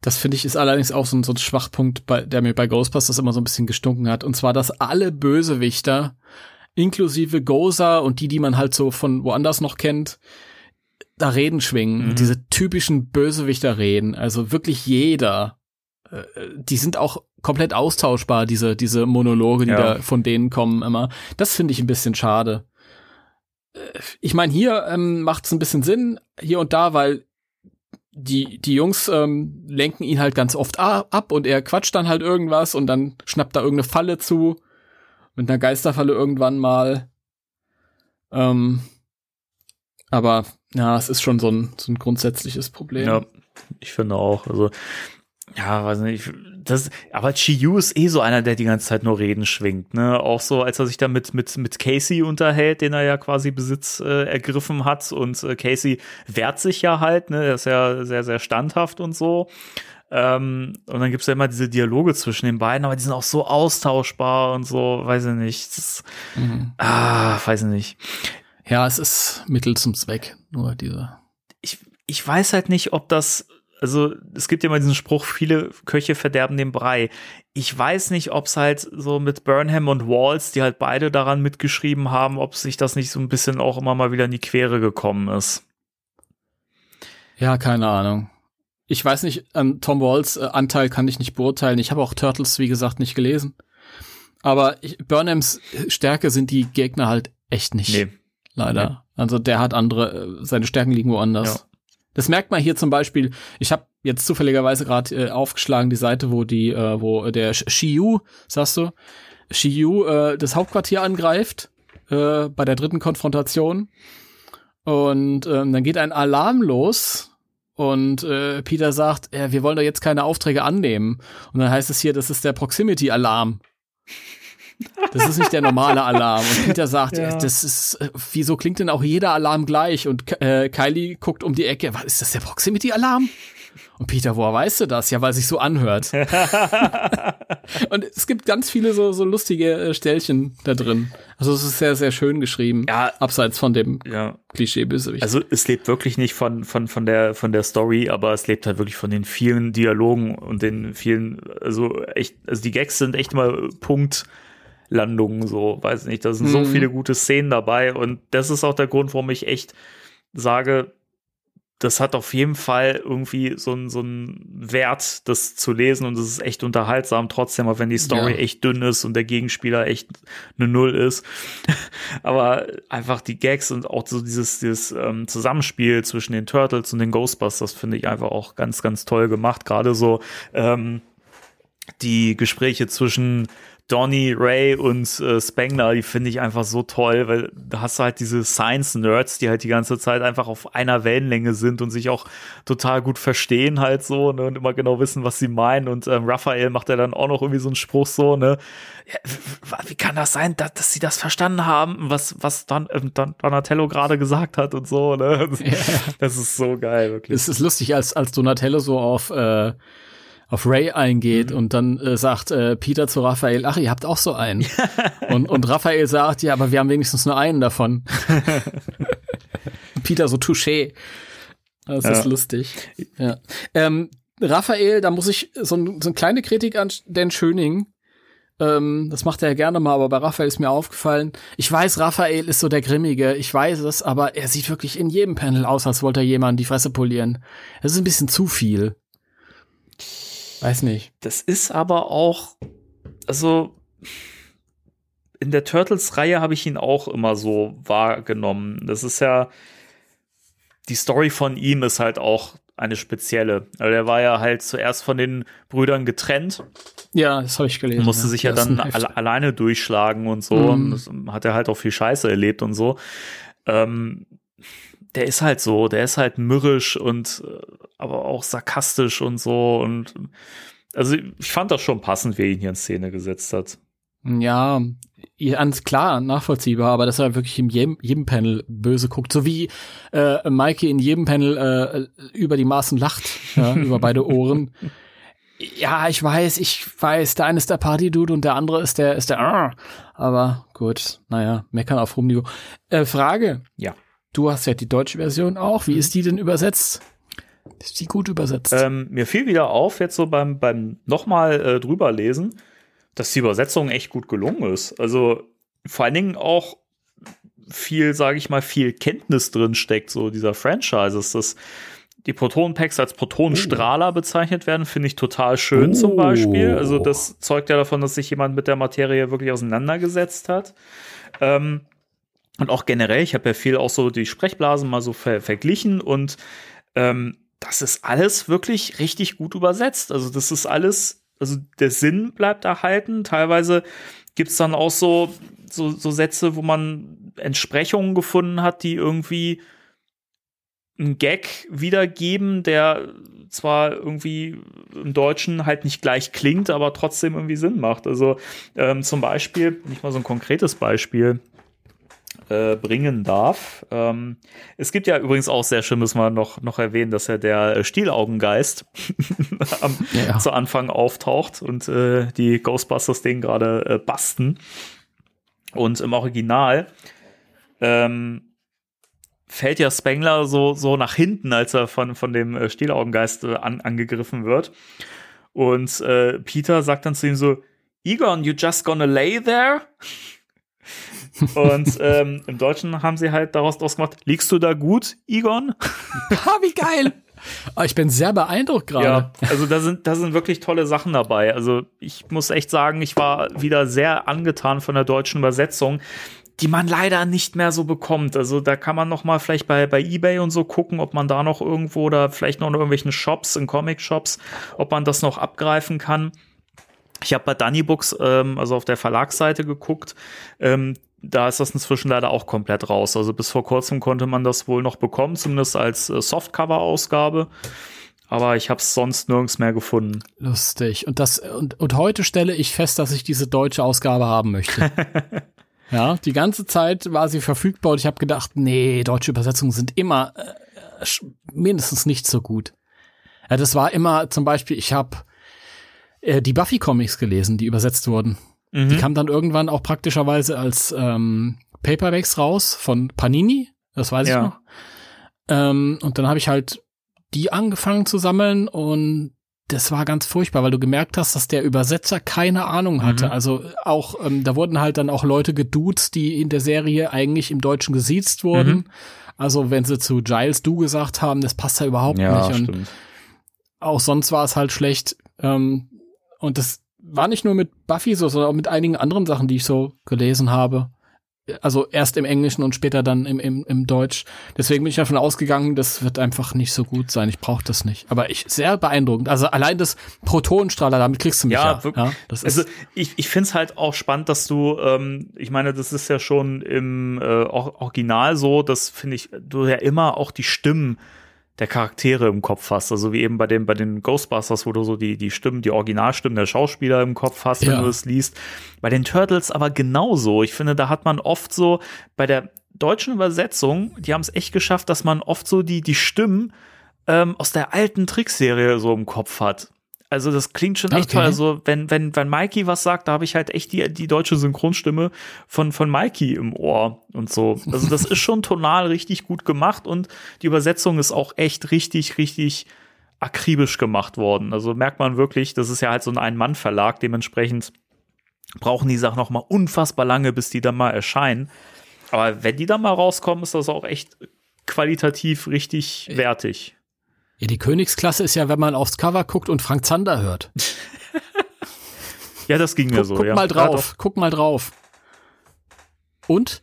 Das finde ich ist allerdings auch so ein, so ein Schwachpunkt, bei, der mir bei Ghostbusters immer so ein bisschen gestunken hat. Und zwar, dass alle Bösewichter, inklusive Gozer und die, die man halt so von woanders noch kennt, da Reden schwingen. Mhm. Diese typischen Bösewichter-Reden. Also wirklich jeder. Äh, Die sind auch komplett austauschbar, diese, diese Monologe, die Ja. da von denen kommen immer. Das finde ich ein bisschen schade ich meine, hier ähm, macht es ein bisschen Sinn, hier und da, weil die, die Jungs ähm, lenken ihn halt ganz oft ab und er quatscht dann halt irgendwas und dann schnappt da irgendeine Falle zu. Mit einer Geisterfalle irgendwann mal. Ähm, aber ja, es ist schon so ein, so ein grundsätzliches Problem. Ja, ich finde auch. Also, ja, weiß nicht. Das, aber Chiyu ist eh so einer, der die ganze Zeit nur Reden schwingt, ne? Auch so, als er sich da mit, mit, mit Casey unterhält, den er ja quasi Besitz äh, ergriffen hat. Und äh, Casey wehrt sich ja halt, ne? Er ist ja sehr, sehr standhaft und so. Ähm, und dann gibt's ja immer diese Dialoge zwischen den beiden, aber die sind auch so austauschbar und so, weiß ich nicht. Das, Mhm. ah, weiß ich nicht. Ja, es ist Mittel zum Zweck, nur diese. ich, ich weiß halt nicht, ob das, also es gibt ja immer diesen Spruch, viele Köche verderben den Brei. Ich weiß nicht, ob es halt so mit Burnham und Walls, die halt beide daran mitgeschrieben haben, ob sich das nicht so ein bisschen auch immer mal wieder in die Quere gekommen ist. Ja, keine Ahnung. Ich weiß nicht, an Tom Walls äh, Anteil kann ich nicht beurteilen. Ich habe auch Turtles, wie gesagt, nicht gelesen. Aber ich, Burnhams Stärke sind die Gegner halt echt nicht. Nee. Leider. Also der hat andere, äh, seine Stärken liegen woanders. Ja. Das merkt man hier zum Beispiel. Ich habe jetzt zufälligerweise gerade äh, aufgeschlagen die Seite, wo die, äh, wo der Sh- Shiyu, sagst du, Shiyu äh, das Hauptquartier angreift äh, bei der dritten Konfrontation. Und ähm, dann geht ein Alarm los und äh, Peter sagt, äh, wir wollen doch jetzt keine Aufträge annehmen. Und dann heißt es hier, das ist der Proximity-Alarm. Das ist nicht der normale Alarm. Und Peter sagt, Ja. das ist, wieso klingt denn auch jeder Alarm gleich? Und äh, Kylie guckt um die Ecke, was ist das der Proximity-Alarm? Und Peter, woher weißt du das? Ja, weil sich so anhört. und es gibt ganz viele so, so lustige äh, Stellchen da drin. Also es ist sehr, sehr schön geschrieben. Ja. Abseits von dem Ja. Klischee-Bösewicht. Also es lebt wirklich nicht von, von, von, der, von der Story, aber es lebt halt wirklich von den vielen Dialogen und den vielen, also echt, also die Gags sind echt immer Punktlandungen, so, weiß nicht. Da sind so Mhm. viele gute Szenen dabei und das ist auch der Grund, warum ich echt sage, das hat auf jeden Fall irgendwie so einen so einen Wert, das zu lesen und es ist echt unterhaltsam trotzdem, auch wenn die Story Ja. echt dünn ist und der Gegenspieler echt eine Null ist. Aber einfach die Gags und auch so dieses, dieses ähm, Zusammenspiel zwischen den Turtles und den Ghostbusters finde ich einfach auch ganz, ganz toll gemacht. Gerade so ähm, die Gespräche zwischen Donny, Ray und äh, Spengler, die finde ich einfach so toll, weil da hast du halt diese Science-Nerds, die halt die ganze Zeit einfach auf einer Wellenlänge sind und sich auch total gut verstehen halt so ne, und immer genau wissen, was sie meinen. Und ähm, Raphael macht ja dann auch noch irgendwie so einen Spruch so, ne? Ja, wie kann das sein, dass, dass sie das verstanden haben, was, was Don, ähm, Don, Donatello gerade gesagt hat und so, ne? Das, das ist so geil, wirklich. es ist lustig, als, als Donatello so auf, äh, auf Ray eingeht und dann äh, sagt äh, Peter zu Raphael, ach, ihr habt auch so einen. und, und Raphael sagt, ja, aber wir haben wenigstens nur einen davon. Peter so, touché. Das Ja. ist lustig. Ja. Ähm, Raphael, da muss ich so, ein, so eine kleine Kritik an Dan Schöning. Ähm, das macht er ja gerne mal, aber bei Raphael ist mir aufgefallen. Ich weiß, Raphael ist so der Grimmige, ich weiß es, aber er sieht wirklich in jedem Panel aus, als wollte er jemanden die Fresse polieren. Das ist ein bisschen zu viel. Weiß nicht. Das ist aber auch, also in der Turtles-Reihe habe ich ihn auch immer so wahrgenommen. Das ist ja, die Story von ihm ist halt auch eine spezielle. Also der war ja halt zuerst von den Brüdern getrennt Ja, das habe ich gelesen. musste sich ja ersten dann alle, alleine durchschlagen und so. Mhm. Und das hat er halt auch viel Scheiße erlebt und so. Ähm, der ist halt so, der ist halt mürrisch und äh, aber auch sarkastisch und so und also ich fand das schon passend, wie er ihn hier in Szene gesetzt hat. Ja, ganz klar, nachvollziehbar, aber dass er wirklich in jedem, jedem Panel böse guckt, so wie äh, Maike in jedem Panel äh, über die Maßen lacht, ja, über beide Ohren. Ja, ich weiß, ich weiß, der eine ist der Party-Dude und der andere ist der, ist der, uh, aber gut, naja, meckern auf hohem Niveau. Äh, Frage. Ja. Du hast ja die deutsche Version auch. Wie ist die denn übersetzt? Ist die gut übersetzt? Ähm, mir fiel wieder auf, jetzt so beim, beim nochmal äh, drüber lesen, dass die Übersetzung echt gut gelungen ist. Also vor allen Dingen auch viel, sage ich mal, viel Kenntnis drin steckt, so dieser Franchises. Das, die Protonenpacks als Protonenstrahler bezeichnet werden, finde ich total schön zum Oh. Beispiel. Also das zeugt ja davon, dass sich jemand mit der Materie wirklich auseinandergesetzt hat. Ähm, und auch generell, ich habe ja viel auch so die Sprechblasen mal so ver verglichen und ähm, das ist alles wirklich richtig gut übersetzt. Also das ist alles, also der Sinn bleibt erhalten. Teilweise gibt's dann auch so, so, so Sätze, wo man Entsprechungen gefunden hat, die irgendwie einen Gag wiedergeben, der zwar irgendwie im Deutschen halt nicht gleich klingt, aber trotzdem irgendwie Sinn macht. Also ähm, zum Beispiel, nicht mal so ein konkretes Beispiel äh, bringen darf. Ähm, es gibt ja übrigens auch sehr schön, müssen wir noch, noch erwähnen, dass ja der Stielaugengeist am, Ja. zu Anfang auftaucht und äh, die Ghostbusters den gerade äh, basten. Und im Original ähm, fällt ja Spengler so, so nach hinten, als er von, von dem äh, Stielaugengeist äh, an, angegriffen wird. Und äh, Peter sagt dann zu ihm so, Egon, you just gonna lay there? Und ähm, im Deutschen haben sie halt daraus draus gemacht, liegst du da gut, Egon? ah, wie geil! Ah, ich bin sehr beeindruckt gerade. Ja, also da sind, da sind wirklich tolle Sachen dabei. Also ich muss echt sagen, ich war wieder sehr angetan von der deutschen Übersetzung, die man leider nicht mehr so bekommt. Also da kann man noch mal vielleicht bei, bei Ebay und so gucken, ob man da noch irgendwo oder vielleicht noch in irgendwelchen Shops, in Comic-Shops, ob man das noch abgreifen kann. Ich habe bei Dunny Books, ähm, also auf der Verlagsseite geguckt. Ähm, da ist das inzwischen leider auch komplett raus. Also bis vor kurzem konnte man das wohl noch bekommen, zumindest als äh, Softcover-Ausgabe. Aber ich habe es sonst nirgends mehr gefunden. Lustig. Und das und, und heute stelle ich fest, dass ich diese deutsche Ausgabe haben möchte. ja, die ganze Zeit war sie verfügbar und ich habe gedacht, nee, deutsche Übersetzungen sind immer äh, mindestens nicht so gut. Ja, das war immer zum Beispiel, ich habe äh, die Buffy Comics gelesen, die übersetzt wurden. Die kamen dann irgendwann auch praktischerweise als ähm, Paperbacks raus von Panini, das weiß Ja. ich noch. Ähm, und dann habe ich halt die angefangen zu sammeln und das war ganz furchtbar, weil du gemerkt hast, dass der Übersetzer keine Ahnung hatte. Mhm. Also auch, ähm, da wurden halt dann auch Leute geduzt, die in der Serie eigentlich im Deutschen gesiezt wurden. Mhm. Also wenn sie zu Giles du gesagt haben, das passt da überhaupt nicht. Und stimmt. auch sonst war es halt schlecht. Ähm, und das war nicht nur mit Buffy so, sondern auch mit einigen anderen Sachen, die ich so gelesen habe. Also erst im Englischen und später dann im, im, im Deutsch. Deswegen bin ich davon ausgegangen, das wird einfach nicht so gut sein. Ich brauche das nicht. Aber ich sehr beeindruckend. Also allein das Protonenstrahler, damit kriegst du mich ja. Ja, wirklich. das ist, Also ich, ich finde es halt auch spannend, dass du, ähm, ich meine, das ist ja schon im äh, Or- Original so, dass finde ich, du ja immer auch die Stimmen der Charaktere im Kopf hast. Also wie eben bei den, bei den Ghostbusters, wo du so die, die Stimmen, die Originalstimmen der Schauspieler im Kopf hast, wenn Ja. du es liest. Bei den Turtles aber genauso. Ich finde, da hat man oft so bei der deutschen Übersetzung, die haben es echt geschafft, dass man oft so die, die Stimmen ähm, aus der alten Trickserie so im Kopf hat. Also das klingt schon echt Okay. toll. Also wenn, wenn, wenn Mikey was sagt, da habe ich halt echt die, die deutsche Synchronstimme von, von Mikey im Ohr und so. Also das ist schon tonal richtig gut gemacht und die Übersetzung ist auch echt richtig, richtig akribisch gemacht worden. Also merkt man wirklich, das ist ja halt so ein Ein-Mann-Verlag, dementsprechend brauchen die Sachen noch mal unfassbar lange, bis die dann mal erscheinen. Aber wenn die dann mal rauskommen, ist das auch echt qualitativ richtig wertig. Ja, die Königsklasse ist ja, wenn man aufs Cover guckt und Frank Zander hört. Ja, das ging mir Guck, so. guck ja. mal Ja, drauf, guck mal drauf. Und?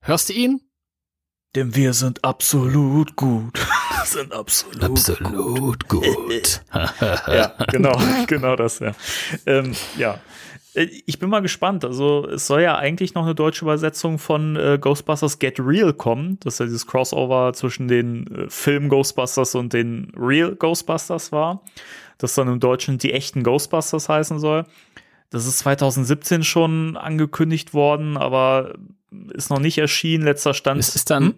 Hörst du ihn? Denn wir sind absolut gut. sind absolut, Absolut gut. Ja, genau, genau das, ja. Ähm, ja. Ich bin mal gespannt. Also, es soll ja eigentlich noch eine deutsche Übersetzung von äh, Ghostbusters Get Real kommen. Das ist ja dieses Crossover zwischen den äh, Film Ghostbusters und den Real Ghostbusters war. Das dann im Deutschen die echten Ghostbusters heißen soll. das ist 2017 schon angekündigt worden, aber ist noch nicht erschienen. Letzter Stand. Es ist dann.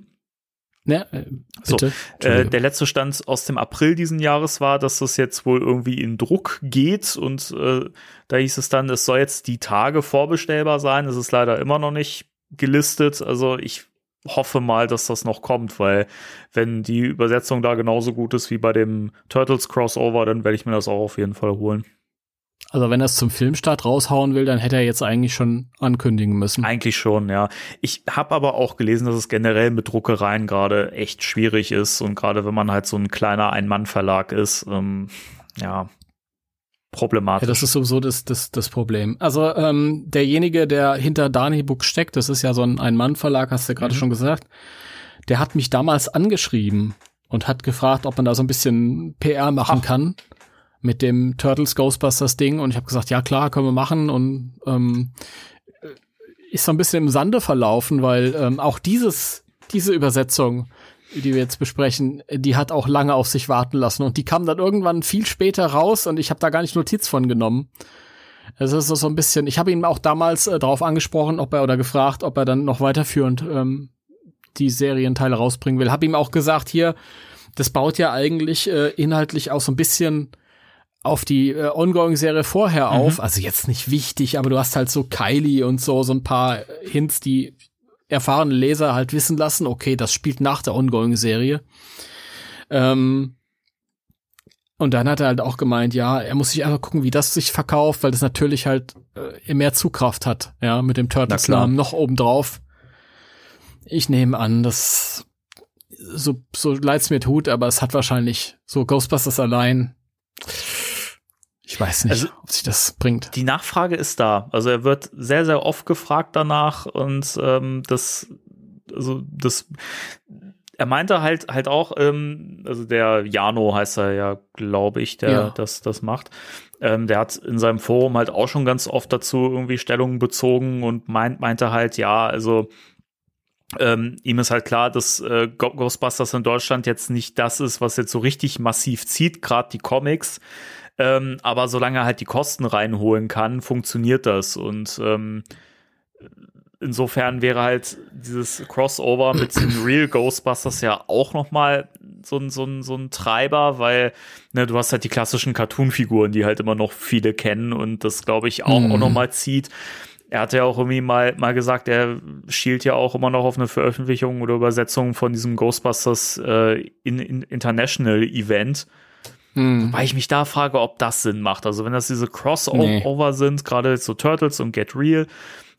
Ne, äh, bitte. So, äh, der letzte Stand aus dem April diesen Jahres war, dass das jetzt wohl irgendwie in Druck geht und äh, da hieß es dann, es soll jetzt die Tage vorbestellbar sein. Es ist leider immer noch nicht gelistet. Also ich hoffe mal, dass das noch kommt, weil wenn die Übersetzung da genauso gut ist wie bei dem Turtles Crossover, dann werde ich mir das auch auf jeden Fall holen. Also wenn er es zum Filmstart raushauen will, dann hätte er jetzt eigentlich schon ankündigen müssen. Eigentlich schon, ja. Ich habe aber auch gelesen, dass es generell mit Druckereien gerade echt schwierig ist und gerade wenn man halt so ein kleiner Ein-Mann-Verlag ist, ähm, ja, problematisch. Ja, das ist sowieso das, das, das Problem. Also ähm, derjenige, der hinter Dani Book steckt, das ist ja so ein Ein-Mann-Verlag, hast du ja gerade mhm. schon gesagt, der hat mich damals angeschrieben und hat gefragt, ob man da so ein bisschen PR machen Ach. kann mit dem Turtles Ghostbusters Ding und ich habe gesagt, ja klar, können wir machen und ähm, ist so ein bisschen im Sande verlaufen, weil ähm, auch dieses diese Übersetzung, die wir jetzt besprechen, die hat auch lange auf sich warten lassen und die kam dann irgendwann viel später raus und ich habe da gar nicht Notiz von genommen. Es ist so ein bisschen, ich habe ihn auch damals äh, darauf angesprochen, ob er oder gefragt, ob er dann noch weiterführend ähm, die Serienteile rausbringen will. Hab ihm auch gesagt, hier, das baut ja eigentlich äh, inhaltlich auch so ein bisschen auf die äh, Ongoing-Serie vorher mhm. auf. Also jetzt nicht wichtig, aber du hast halt so Kylie und so, so ein paar Hints, die erfahrene Leser halt wissen lassen, okay, das spielt nach der Ongoing-Serie. Ähm, und dann hat er halt auch gemeint, ja, er muss sich einfach gucken, wie das sich verkauft, weil das natürlich halt äh, mehr Zugkraft hat, ja, mit dem Turtles-Namen noch obendrauf. Ich nehme an, dass so, so leid's mir tut, aber es hat wahrscheinlich so Ghostbusters allein ich weiß nicht, also, ob sich das bringt. Die Nachfrage ist da. Also er wird sehr, sehr oft gefragt danach und ähm, das, also das, er meinte halt halt auch, ähm, also der Jano heißt er ja, glaube ich, der ja. das das macht. Ähm, der hat in seinem Forum halt auch schon ganz oft dazu irgendwie Stellungen bezogen und meint meinte halt, ja, also ähm, ihm ist halt klar, dass äh, Ghostbusters in Deutschland jetzt nicht das ist, was jetzt so richtig massiv zieht, gerade die Comics. Ähm, aber solange er halt die Kosten reinholen kann, funktioniert das. Und ähm, insofern wäre halt dieses Crossover mit den Real Ghostbusters ja auch noch mal so ein, so ein, so ein Treiber, weil ne, du hast halt die klassischen Cartoon-Figuren, die halt immer noch viele kennen und das, glaube ich, auch, mhm. auch noch mal zieht. Er hatte ja auch irgendwie mal, mal gesagt, er schielt ja auch immer noch auf eine Veröffentlichung oder Übersetzung von diesem Ghostbusters äh, in, in International Event. Hm. Weil ich mich da frage, ob das Sinn macht. Also wenn das diese Crossover nee. sind, gerade so Turtles und Get Real,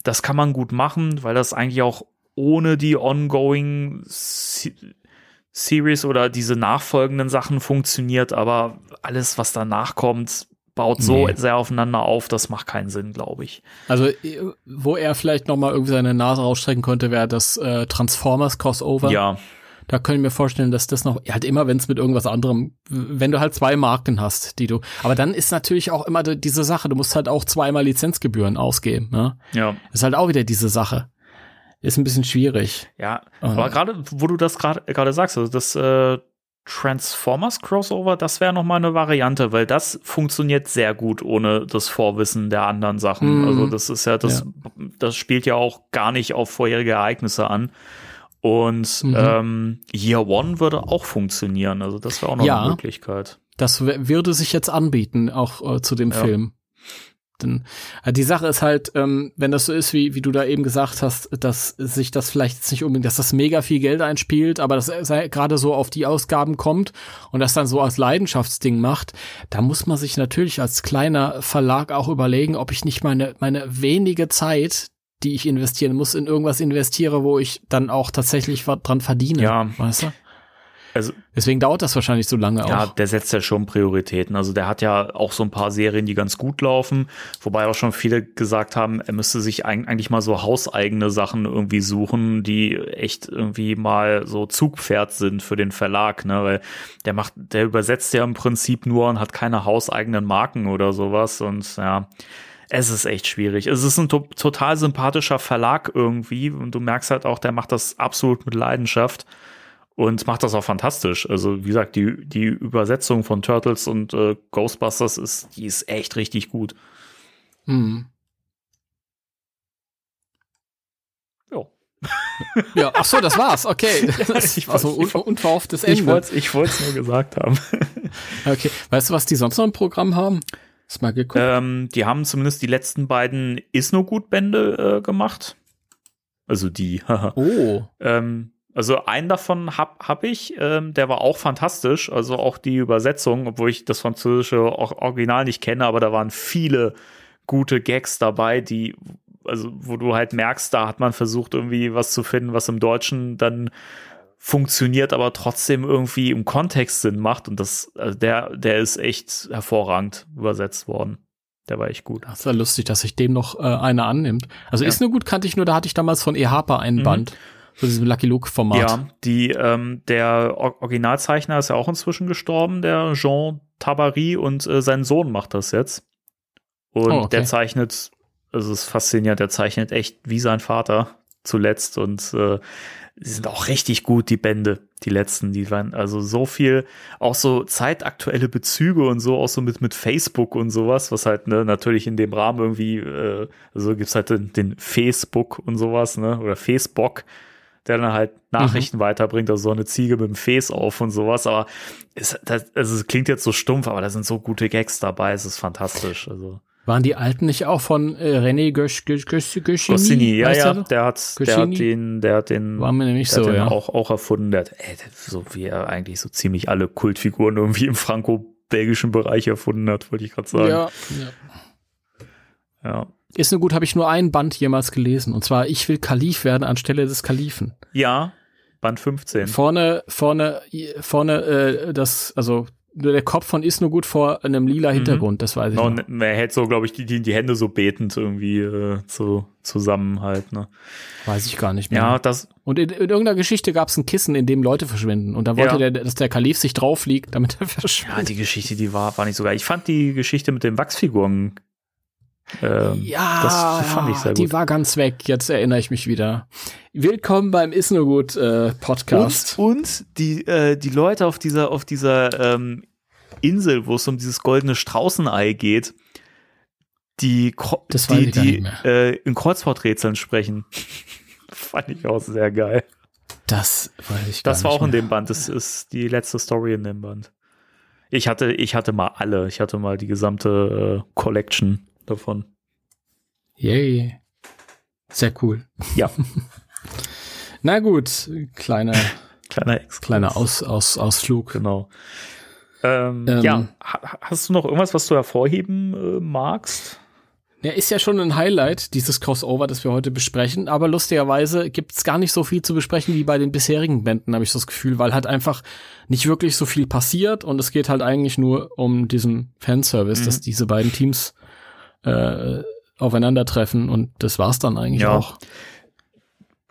das kann man gut machen, weil das eigentlich auch ohne die ongoing Se Series oder diese nachfolgenden Sachen funktioniert, aber alles, was danach kommt, baut so nee. sehr aufeinander auf, das macht keinen Sinn, glaube ich. Also, wo er vielleicht noch mal irgendwie seine Nase rausstrecken könnte, wäre das äh, Transformers Crossover. Ja. Da können wir vorstellen, dass das noch, halt immer, wenn es mit irgendwas anderem, wenn du halt zwei Marken hast, die du, aber dann ist natürlich auch immer diese Sache, du musst halt auch zweimal Lizenzgebühren ausgeben, ne? Ja. Ist halt auch wieder diese Sache. Ist ein bisschen schwierig. Ja, Und aber gerade, wo du das gerade sagst, also das äh, Transformers Crossover, das wäre noch mal eine Variante, weil das funktioniert sehr gut ohne das Vorwissen der anderen Sachen. Mhm. Also das ist ja das, ja. das spielt ja auch gar nicht auf vorherige Ereignisse an. Und mhm. ähm, Year One würde auch funktionieren. Also das wäre auch noch ja, eine Möglichkeit. Das würde sich jetzt anbieten, auch äh, zu dem ja. Film. Denn äh, die Sache ist halt, ähm, wenn das so ist, wie, wie du da eben gesagt hast, dass sich das vielleicht jetzt nicht unbedingt, dass das mega viel Geld einspielt, aber dass er gerade so auf die Ausgaben kommt und das dann so als Leidenschaftsding macht, da muss man sich natürlich als kleiner Verlag auch überlegen, ob ich nicht meine, meine wenige Zeit, die ich investieren muss, in irgendwas investiere, wo ich dann auch tatsächlich was dran verdiene. Ja. Weißt du? Also, Deswegen dauert das wahrscheinlich so lange ja, auch. Ja, der setzt ja schon Prioritäten. Also der hat ja auch so ein paar Serien, die ganz gut laufen, wobei auch schon viele gesagt haben, er müsste sich eigentlich mal so hauseigene Sachen irgendwie suchen, die echt irgendwie mal so Zugpferd sind für den Verlag, ne? Weil der macht, der übersetzt ja im Prinzip nur und hat keine hauseigenen Marken oder sowas und ja es ist echt schwierig. Es ist ein to total sympathischer Verlag irgendwie und du merkst halt auch, der macht das absolut mit Leidenschaft und macht das auch fantastisch. Also wie gesagt, die, die Übersetzung von Turtles und äh, Ghostbusters ist, die ist echt richtig gut. Hm. Ja. Ja, ach so, das war's. Okay. Das ich war so wollte- un unverhofftes Ende. ich wollte es nur gesagt haben. Okay. Weißt du, was die sonst noch im Programm haben? Hast mal geguckt? ähm, die haben zumindest die letzten beiden Is No Gut Bände äh, gemacht. Also die. oh. ähm, also einen davon hab, hab ich, ähm, der war auch fantastisch. Also auch die Übersetzung, obwohl ich das französische Or- Original nicht kenne, aber da waren viele gute Gags dabei, die, also wo du halt merkst, da hat man versucht irgendwie was zu finden, was im Deutschen dann funktioniert, aber trotzdem irgendwie im Kontext Sinn macht. Und das, also der, der ist echt hervorragend übersetzt worden. Der war echt gut. Das ist ja lustig, dass sich dem noch äh, einer annimmt. Also Ja. ist nur gut, kannte ich nur, da hatte ich damals von E. Harper einen Mhm. Band. So diesem Lucky Luke-Format. Ja, die, ähm, der Or- Originalzeichner ist ja auch inzwischen gestorben, der Jean Tabary, und äh, sein Sohn macht das jetzt. Und Oh, okay. der zeichnet, also es ist faszinierend, der zeichnet echt wie sein Vater zuletzt und äh, die sind auch richtig gut, die Bände, die letzten, die waren also so viel, auch so zeitaktuelle Bezüge und so, auch so mit, mit Facebook und sowas, was halt ne, natürlich in dem Rahmen irgendwie, äh, also gibt's halt den, den Facebook und sowas, ne, oder Facebook, der dann halt Nachrichten weiterbringt, also so eine Ziege mit dem Face auf und sowas, aber es, das, also es klingt jetzt so stumpf, aber da sind so gute Gags dabei, es ist fantastisch, also. Waren die alten nicht auch von äh, René Gösch, Gösch, Gösch, Göschini? Goscinny, ja, ja, der hat, der hat den, der hat den, War mir nämlich der hat so, den ja. auch, auch erfunden, der hat, ey, so wie er eigentlich so ziemlich alle Kultfiguren irgendwie im franco-belgischen Bereich erfunden hat, wollte ich gerade sagen. Ja, ja. ja. Ist nur gut, habe ich nur einen Band jemals gelesen. Und zwar, ich will Kalif werden anstelle des Kalifen. Ja, Band 15. Vorne, vorne, vorne, äh, das, also der Kopf von ist nur gut vor einem lila Hintergrund, das weiß ich noch. und er hält so, glaube ich, die, die, die Hände so betend irgendwie äh, so zusammen halt, ne? Weiß ich gar nicht mehr. Ja, das, Und in, in irgendeiner Geschichte gab es ein Kissen, in dem Leute verschwinden. Und da wollte Ja. der, dass der Kalif sich drauf liegt, damit er ja, verschwindet. die Geschichte, die war, war nicht so geil. Ich fand die Geschichte mit den Wachsfiguren, ähm, Ja, das fand ich sehr die gut. war ganz weg. Jetzt erinnere ich mich wieder. Willkommen beim Ist nur gut äh, Podcast. Und, und die, äh, die Leute auf dieser, auf dieser ähm, Insel, wo es um dieses goldene Straußenei geht, die, Das die, die äh, in Kreuzworträtseln sprechen. Fand ich auch sehr geil. Das weiß ich gar Das war nicht auch in mehr. dem Band. Das ist die letzte Story in dem Band. Ich hatte, ich hatte mal alle. Ich hatte mal die gesamte äh, Collection davon. Yay. Sehr cool. Ja, Na gut, kleiner, kleiner Exkurs. kleiner Aus, Aus, Ausflug. Genau. Ähm, Ähm, ja, ha hast du noch irgendwas, was du hervorheben äh, magst? Ja, ist ja schon ein Highlight, dieses Crossover, das wir heute besprechen, aber lustigerweise gibt's gar nicht so viel zu besprechen wie bei den bisherigen Bänden, habe ich so das Gefühl, weil halt einfach nicht wirklich so viel passiert und es geht halt eigentlich nur um diesen Fanservice, Mhm. dass diese beiden Teams äh, aufeinandertreffen und das war's dann eigentlich Ja. auch.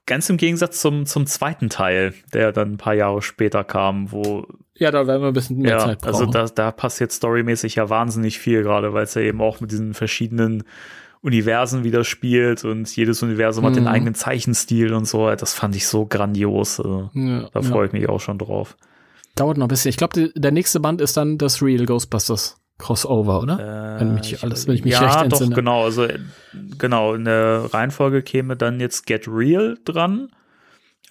Ganz im Gegensatz zum, zum zweiten Teil, der dann ein paar Jahre später kam, wo Ja, da werden wir ein bisschen mehr ja, Zeit brauchen. also da, da passiert storymäßig ja wahnsinnig viel, gerade weil es ja eben auch mit diesen verschiedenen Universen wieder spielt und jedes Universum hat den Mhm. eigenen Zeichenstil und so. Das fand ich so grandios. Also, ja, da ja. freue ich mich auch schon drauf. Dauert noch ein bisschen. Ich glaube, der nächste Band ist dann das Real Ghostbusters Crossover, oder? Wenn mich alles- wenn ich mich ja, recht doch, entsinne. genau. Also, äh, genau, in der Reihenfolge käme dann jetzt Get Real dran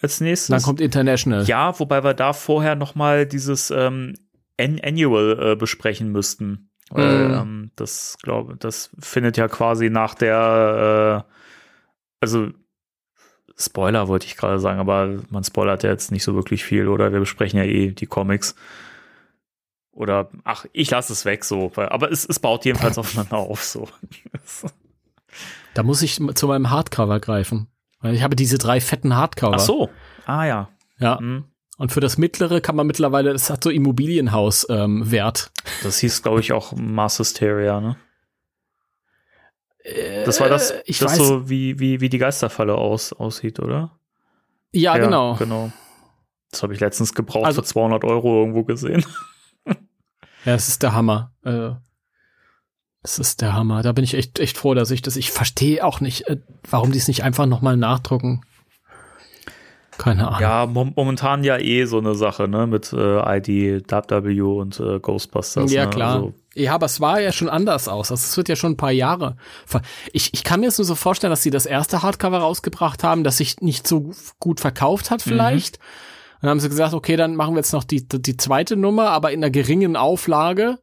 als nächstes. Dann kommt International. ja, wobei wir da vorher noch mal dieses ähm, An Annual äh, besprechen müssten. Weil, Mhm. ähm, das glaube, das findet ja quasi nach der, äh, also Spoiler wollte ich gerade sagen, aber man spoilert ja jetzt nicht so wirklich viel, oder? Wir besprechen ja eh die Comics. Oder, ach, ich lasse es weg so. Aber es, es baut jedenfalls aufeinander auf so. Da muss ich zu meinem Hardcover greifen. Weil ich habe diese drei fetten Hardcover. Ach so. Ah ja. Ja. Hm. Und für das mittlere kann man mittlerweile, das hat so Immobilienhaus-Wert. Ähm, Wert. Das hieß, glaube ich, auch Mass Hysteria, ne? Das war das, Äh, ich das weiß. so, wie, wie, wie die Geisterfalle aus, aussieht, oder? ja, genau. genau. Das habe ich letztens gebraucht Also- für 200 Euro irgendwo gesehen. Ja, es ist der Hammer. Äh, es ist der Hammer. Da bin ich echt, echt froh, dass ich das, ich verstehe auch nicht, äh, warum die es nicht einfach nochmal nachdrucken. Keine Ahnung. Ja, mom momentan ja eh so eine Sache, ne, mit äh, IDW und äh, Ghostbusters. Ja, ne? klar. Also, Ja, aber es war ja schon anders aus. Also es wird ja schon ein paar Jahre. Ich, ich kann mir jetzt nur so vorstellen, dass sie das erste Hardcover rausgebracht haben, das sich nicht so gut verkauft hat vielleicht. Dann haben sie gesagt, okay, dann machen wir jetzt noch die, die zweite Nummer, aber in einer geringen Auflage.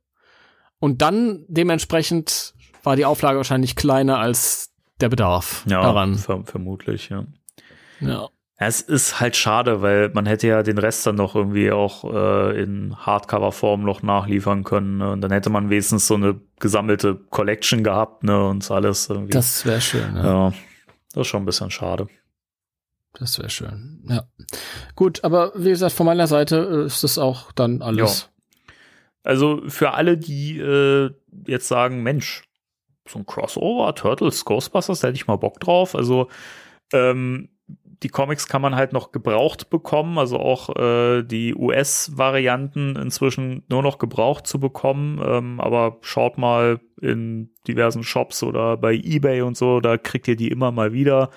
Und dann dementsprechend war die Auflage wahrscheinlich kleiner als der Bedarf Ja, daran. ver vermutlich, ja. Ja. Es ist halt schade, weil man hätte ja den Rest dann noch irgendwie auch äh, in Hardcover-Form noch nachliefern können. Ne? Und dann hätte man wenigstens so eine gesammelte Collection gehabt, ne? Und alles irgendwie. Das wäre schön. Ja. ja, das ist schon ein bisschen schade. Das wäre schön. Ja. Gut, aber wie gesagt, von meiner Seite äh, ist das auch dann alles. Also für alle, die äh, jetzt sagen, Mensch, so ein Crossover, Turtles, Ghostbusters, da hätte ich mal Bock drauf. Also ähm, die Comics kann man halt noch gebraucht bekommen, also auch äh, die US-Varianten inzwischen nur noch gebraucht zu bekommen. Ähm, aber schaut mal in diversen Shops oder bei eBay und so, da kriegt ihr die immer mal wieder.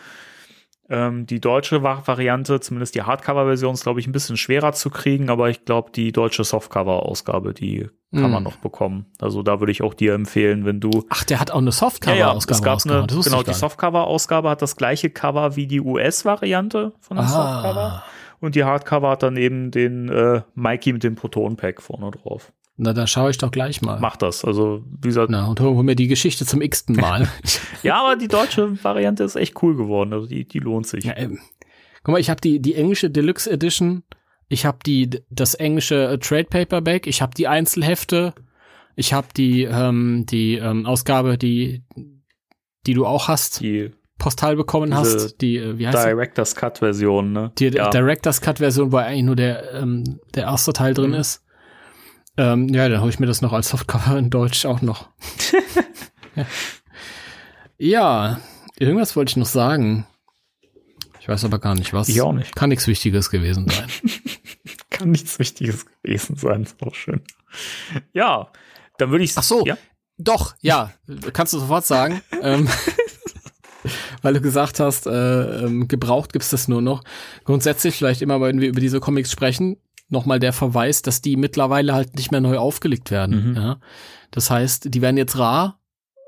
Ähm, die deutsche Va- Variante, zumindest die Hardcover-Version, ist, glaube ich, ein bisschen schwerer zu kriegen, aber ich glaube, die deutsche Softcover-Ausgabe, die kann Hm. man noch bekommen. Also da würde ich auch dir empfehlen, wenn du Ach, der hat auch eine Softcover-Ausgabe es gab eine, genau, die. Softcover-Ausgabe hat das gleiche Cover wie die US-Variante von dem Softcover. Ah, Und die Hardcover hat dann eben den äh, Mikey mit dem Proton-Pack vorne drauf. Na, da schaue ich doch gleich mal. Macht das. Also, wie gesagt, Na, und hol mir die Geschichte zum x-ten Mal. ja, aber die deutsche Variante ist echt cool geworden. Also, die, die lohnt sich. ja, ähm, guck mal, ich habe die, die englische Deluxe Edition, ich habe die das englische äh, Trade Paperback, ich habe die Einzelhefte, ich habe die ähm, die ähm, Ausgabe, die die du auch hast, Die postal bekommen hast, die äh, wie heißt? Director's Cut-Version, ne? Die ja. Director's Cut Version, wo eigentlich nur der ähm, der erste Teil drin Mhm. ist. Ähm, ja, dann hole ich mir das noch als Softcover in Deutsch auch noch. ja. ja, irgendwas wollte ich noch sagen. Ich weiß aber gar nicht was. Ich auch nicht. Kann nichts Wichtiges gewesen sein. Kann nichts Wichtiges gewesen sein. Ist auch schön. Ja, dann würde ich Ach so. Ja. Doch, ja, kannst du sofort sagen. ähm, weil du gesagt hast, äh, ähm, gebraucht gibt's das nur noch. Grundsätzlich, vielleicht immer, wenn wir über diese Comics sprechen, nochmal der Verweis, dass die mittlerweile halt nicht mehr neu aufgelegt werden. Mhm. Ja? Das heißt, die werden jetzt rar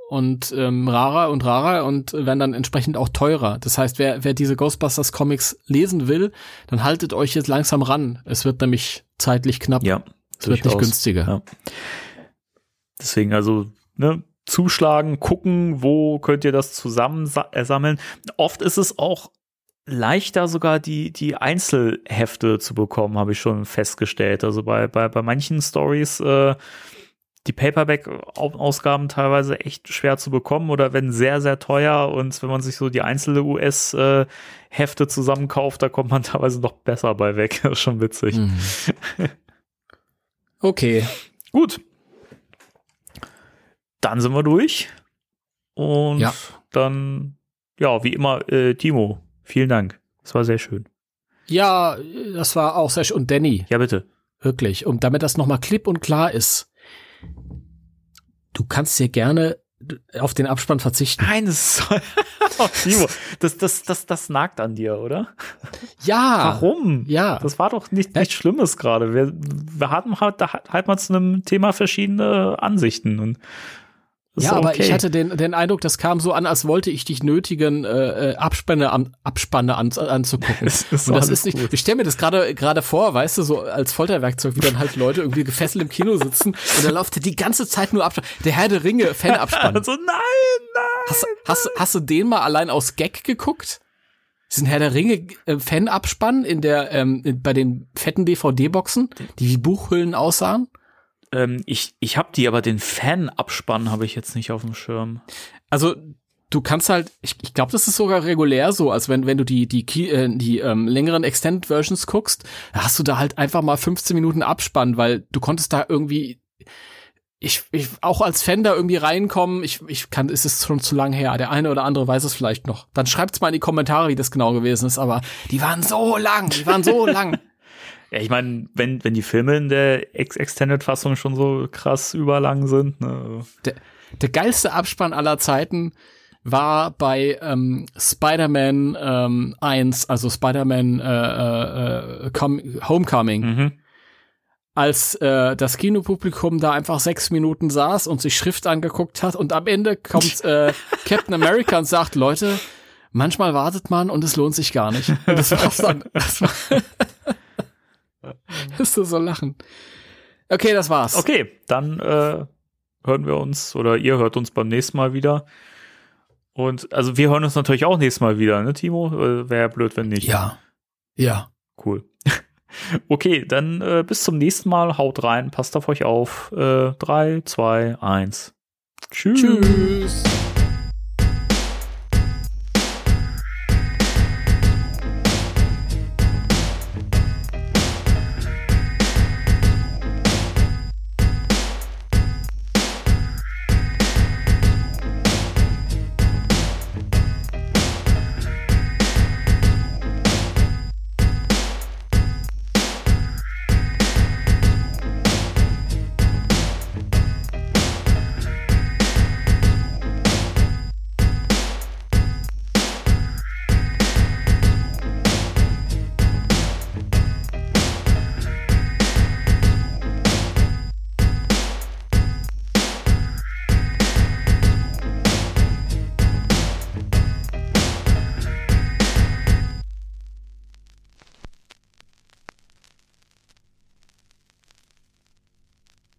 und ähm, rarer und rarer und werden dann entsprechend auch teurer. Das heißt, wer, wer diese Ghostbusters Comics lesen will, dann haltet euch jetzt langsam ran. Es wird nämlich zeitlich knapp. Ja. es wird nicht durchaus. günstiger. Ja. Deswegen also, ne, zuschlagen, gucken, wo könnt ihr das zusammen sa- äh, sammeln. Oft ist es auch leichter sogar die, die Einzelhefte zu bekommen, habe ich schon festgestellt. Also bei, bei, bei manchen Stories, äh, die Paperback-Ausgaben teilweise echt schwer zu bekommen oder wenn sehr, sehr teuer und wenn man sich so die einzelne US-Hefte zusammenkauft, da kommt man teilweise noch besser bei weg. Das ist schon witzig. Mhm. Okay. Gut. Dann sind wir durch. Und Ja. dann, ja, wie immer, äh, Timo, vielen Dank. Das war sehr schön. Ja, das war auch sehr schön. Und Danny, Ja, bitte. wirklich. Und damit das nochmal klipp und klar ist, du kannst dir gerne auf den Abspann verzichten. Nein, das ist oh, Timo, das, das, das, das nagt an dir, oder? Ja. Warum? Ja. Das war doch nicht, nichts Schlimmes gerade. Wir, wir hatten halt, halt mal zu einem Thema verschiedene Ansichten. Und Ja, aber okay. ich hatte den, den Eindruck, das kam so an, als wollte ich dich nötigen, äh, äh, Abspanne, an, Abspanne an, anzugucken. Es ist und das ist nicht, gut. ich stelle mir das gerade gerade vor, weißt du, so als Folterwerkzeug, wie dann halt Leute irgendwie gefesselt im Kino sitzen und dann läuft die gange Zeit nur Abspann. Der Herr der Ringe, Fanabspann. Also, nein, nein. Hast, hast, hast du den mal allein aus Gag geguckt? Diesen Herr der Ringe äh, Fanabspann in der ähm, bei den fetten DVD-Boxen, die wie Buchhüllen aussahen? Ähm, ich ich habe die, aber den Fan-Abspann habe ich jetzt nicht auf dem Schirm. Also du kannst halt, ich, ich glaube, das ist sogar regulär so, als wenn wenn du die die Ki- äh, die ähm, längeren Extended Versions guckst, hast du da halt einfach mal 15 Minuten Abspann, weil du konntest da irgendwie ich, ich auch als Fan da irgendwie reinkommen. Ich, ich kann, es ist schon zu lang her. Der eine oder andere weiß es vielleicht noch. Dann schreibt's mal in die Kommentare, wie das genau gewesen ist. Aber die waren so lang, die waren so lang. Ja, ich meine, wenn, wenn die Filme in der Ex Extended-Fassung schon so krass überlang sind, ne? der, der geilste Abspann aller Zeiten war bei ähm, Spider-Man ähm, 1, also Spider-Man äh, äh, äh, Com Homecoming. Mhm. als äh, das Kinopublikum da einfach sechs Minuten saß und sich Schrift angeguckt hat und am Ende kommt äh, Captain America und sagt, Leute, manchmal wartet man und es lohnt sich gar nicht. Und das war's dann. Das war Wirst du so lachen. Okay, das war's. Okay, dann äh, hören wir uns oder ihr hört uns beim nächsten Mal wieder. Und also wir hören uns natürlich auch nächstes Mal wieder, ne, Timo? Äh, Wäre ja blöd, wenn nicht. Ja. Ja. Cool. okay, dann äh, bis zum nächsten Mal. Haut rein, passt auf euch auf. Äh, drei, zwei, eins. Tschüss. Tschüss.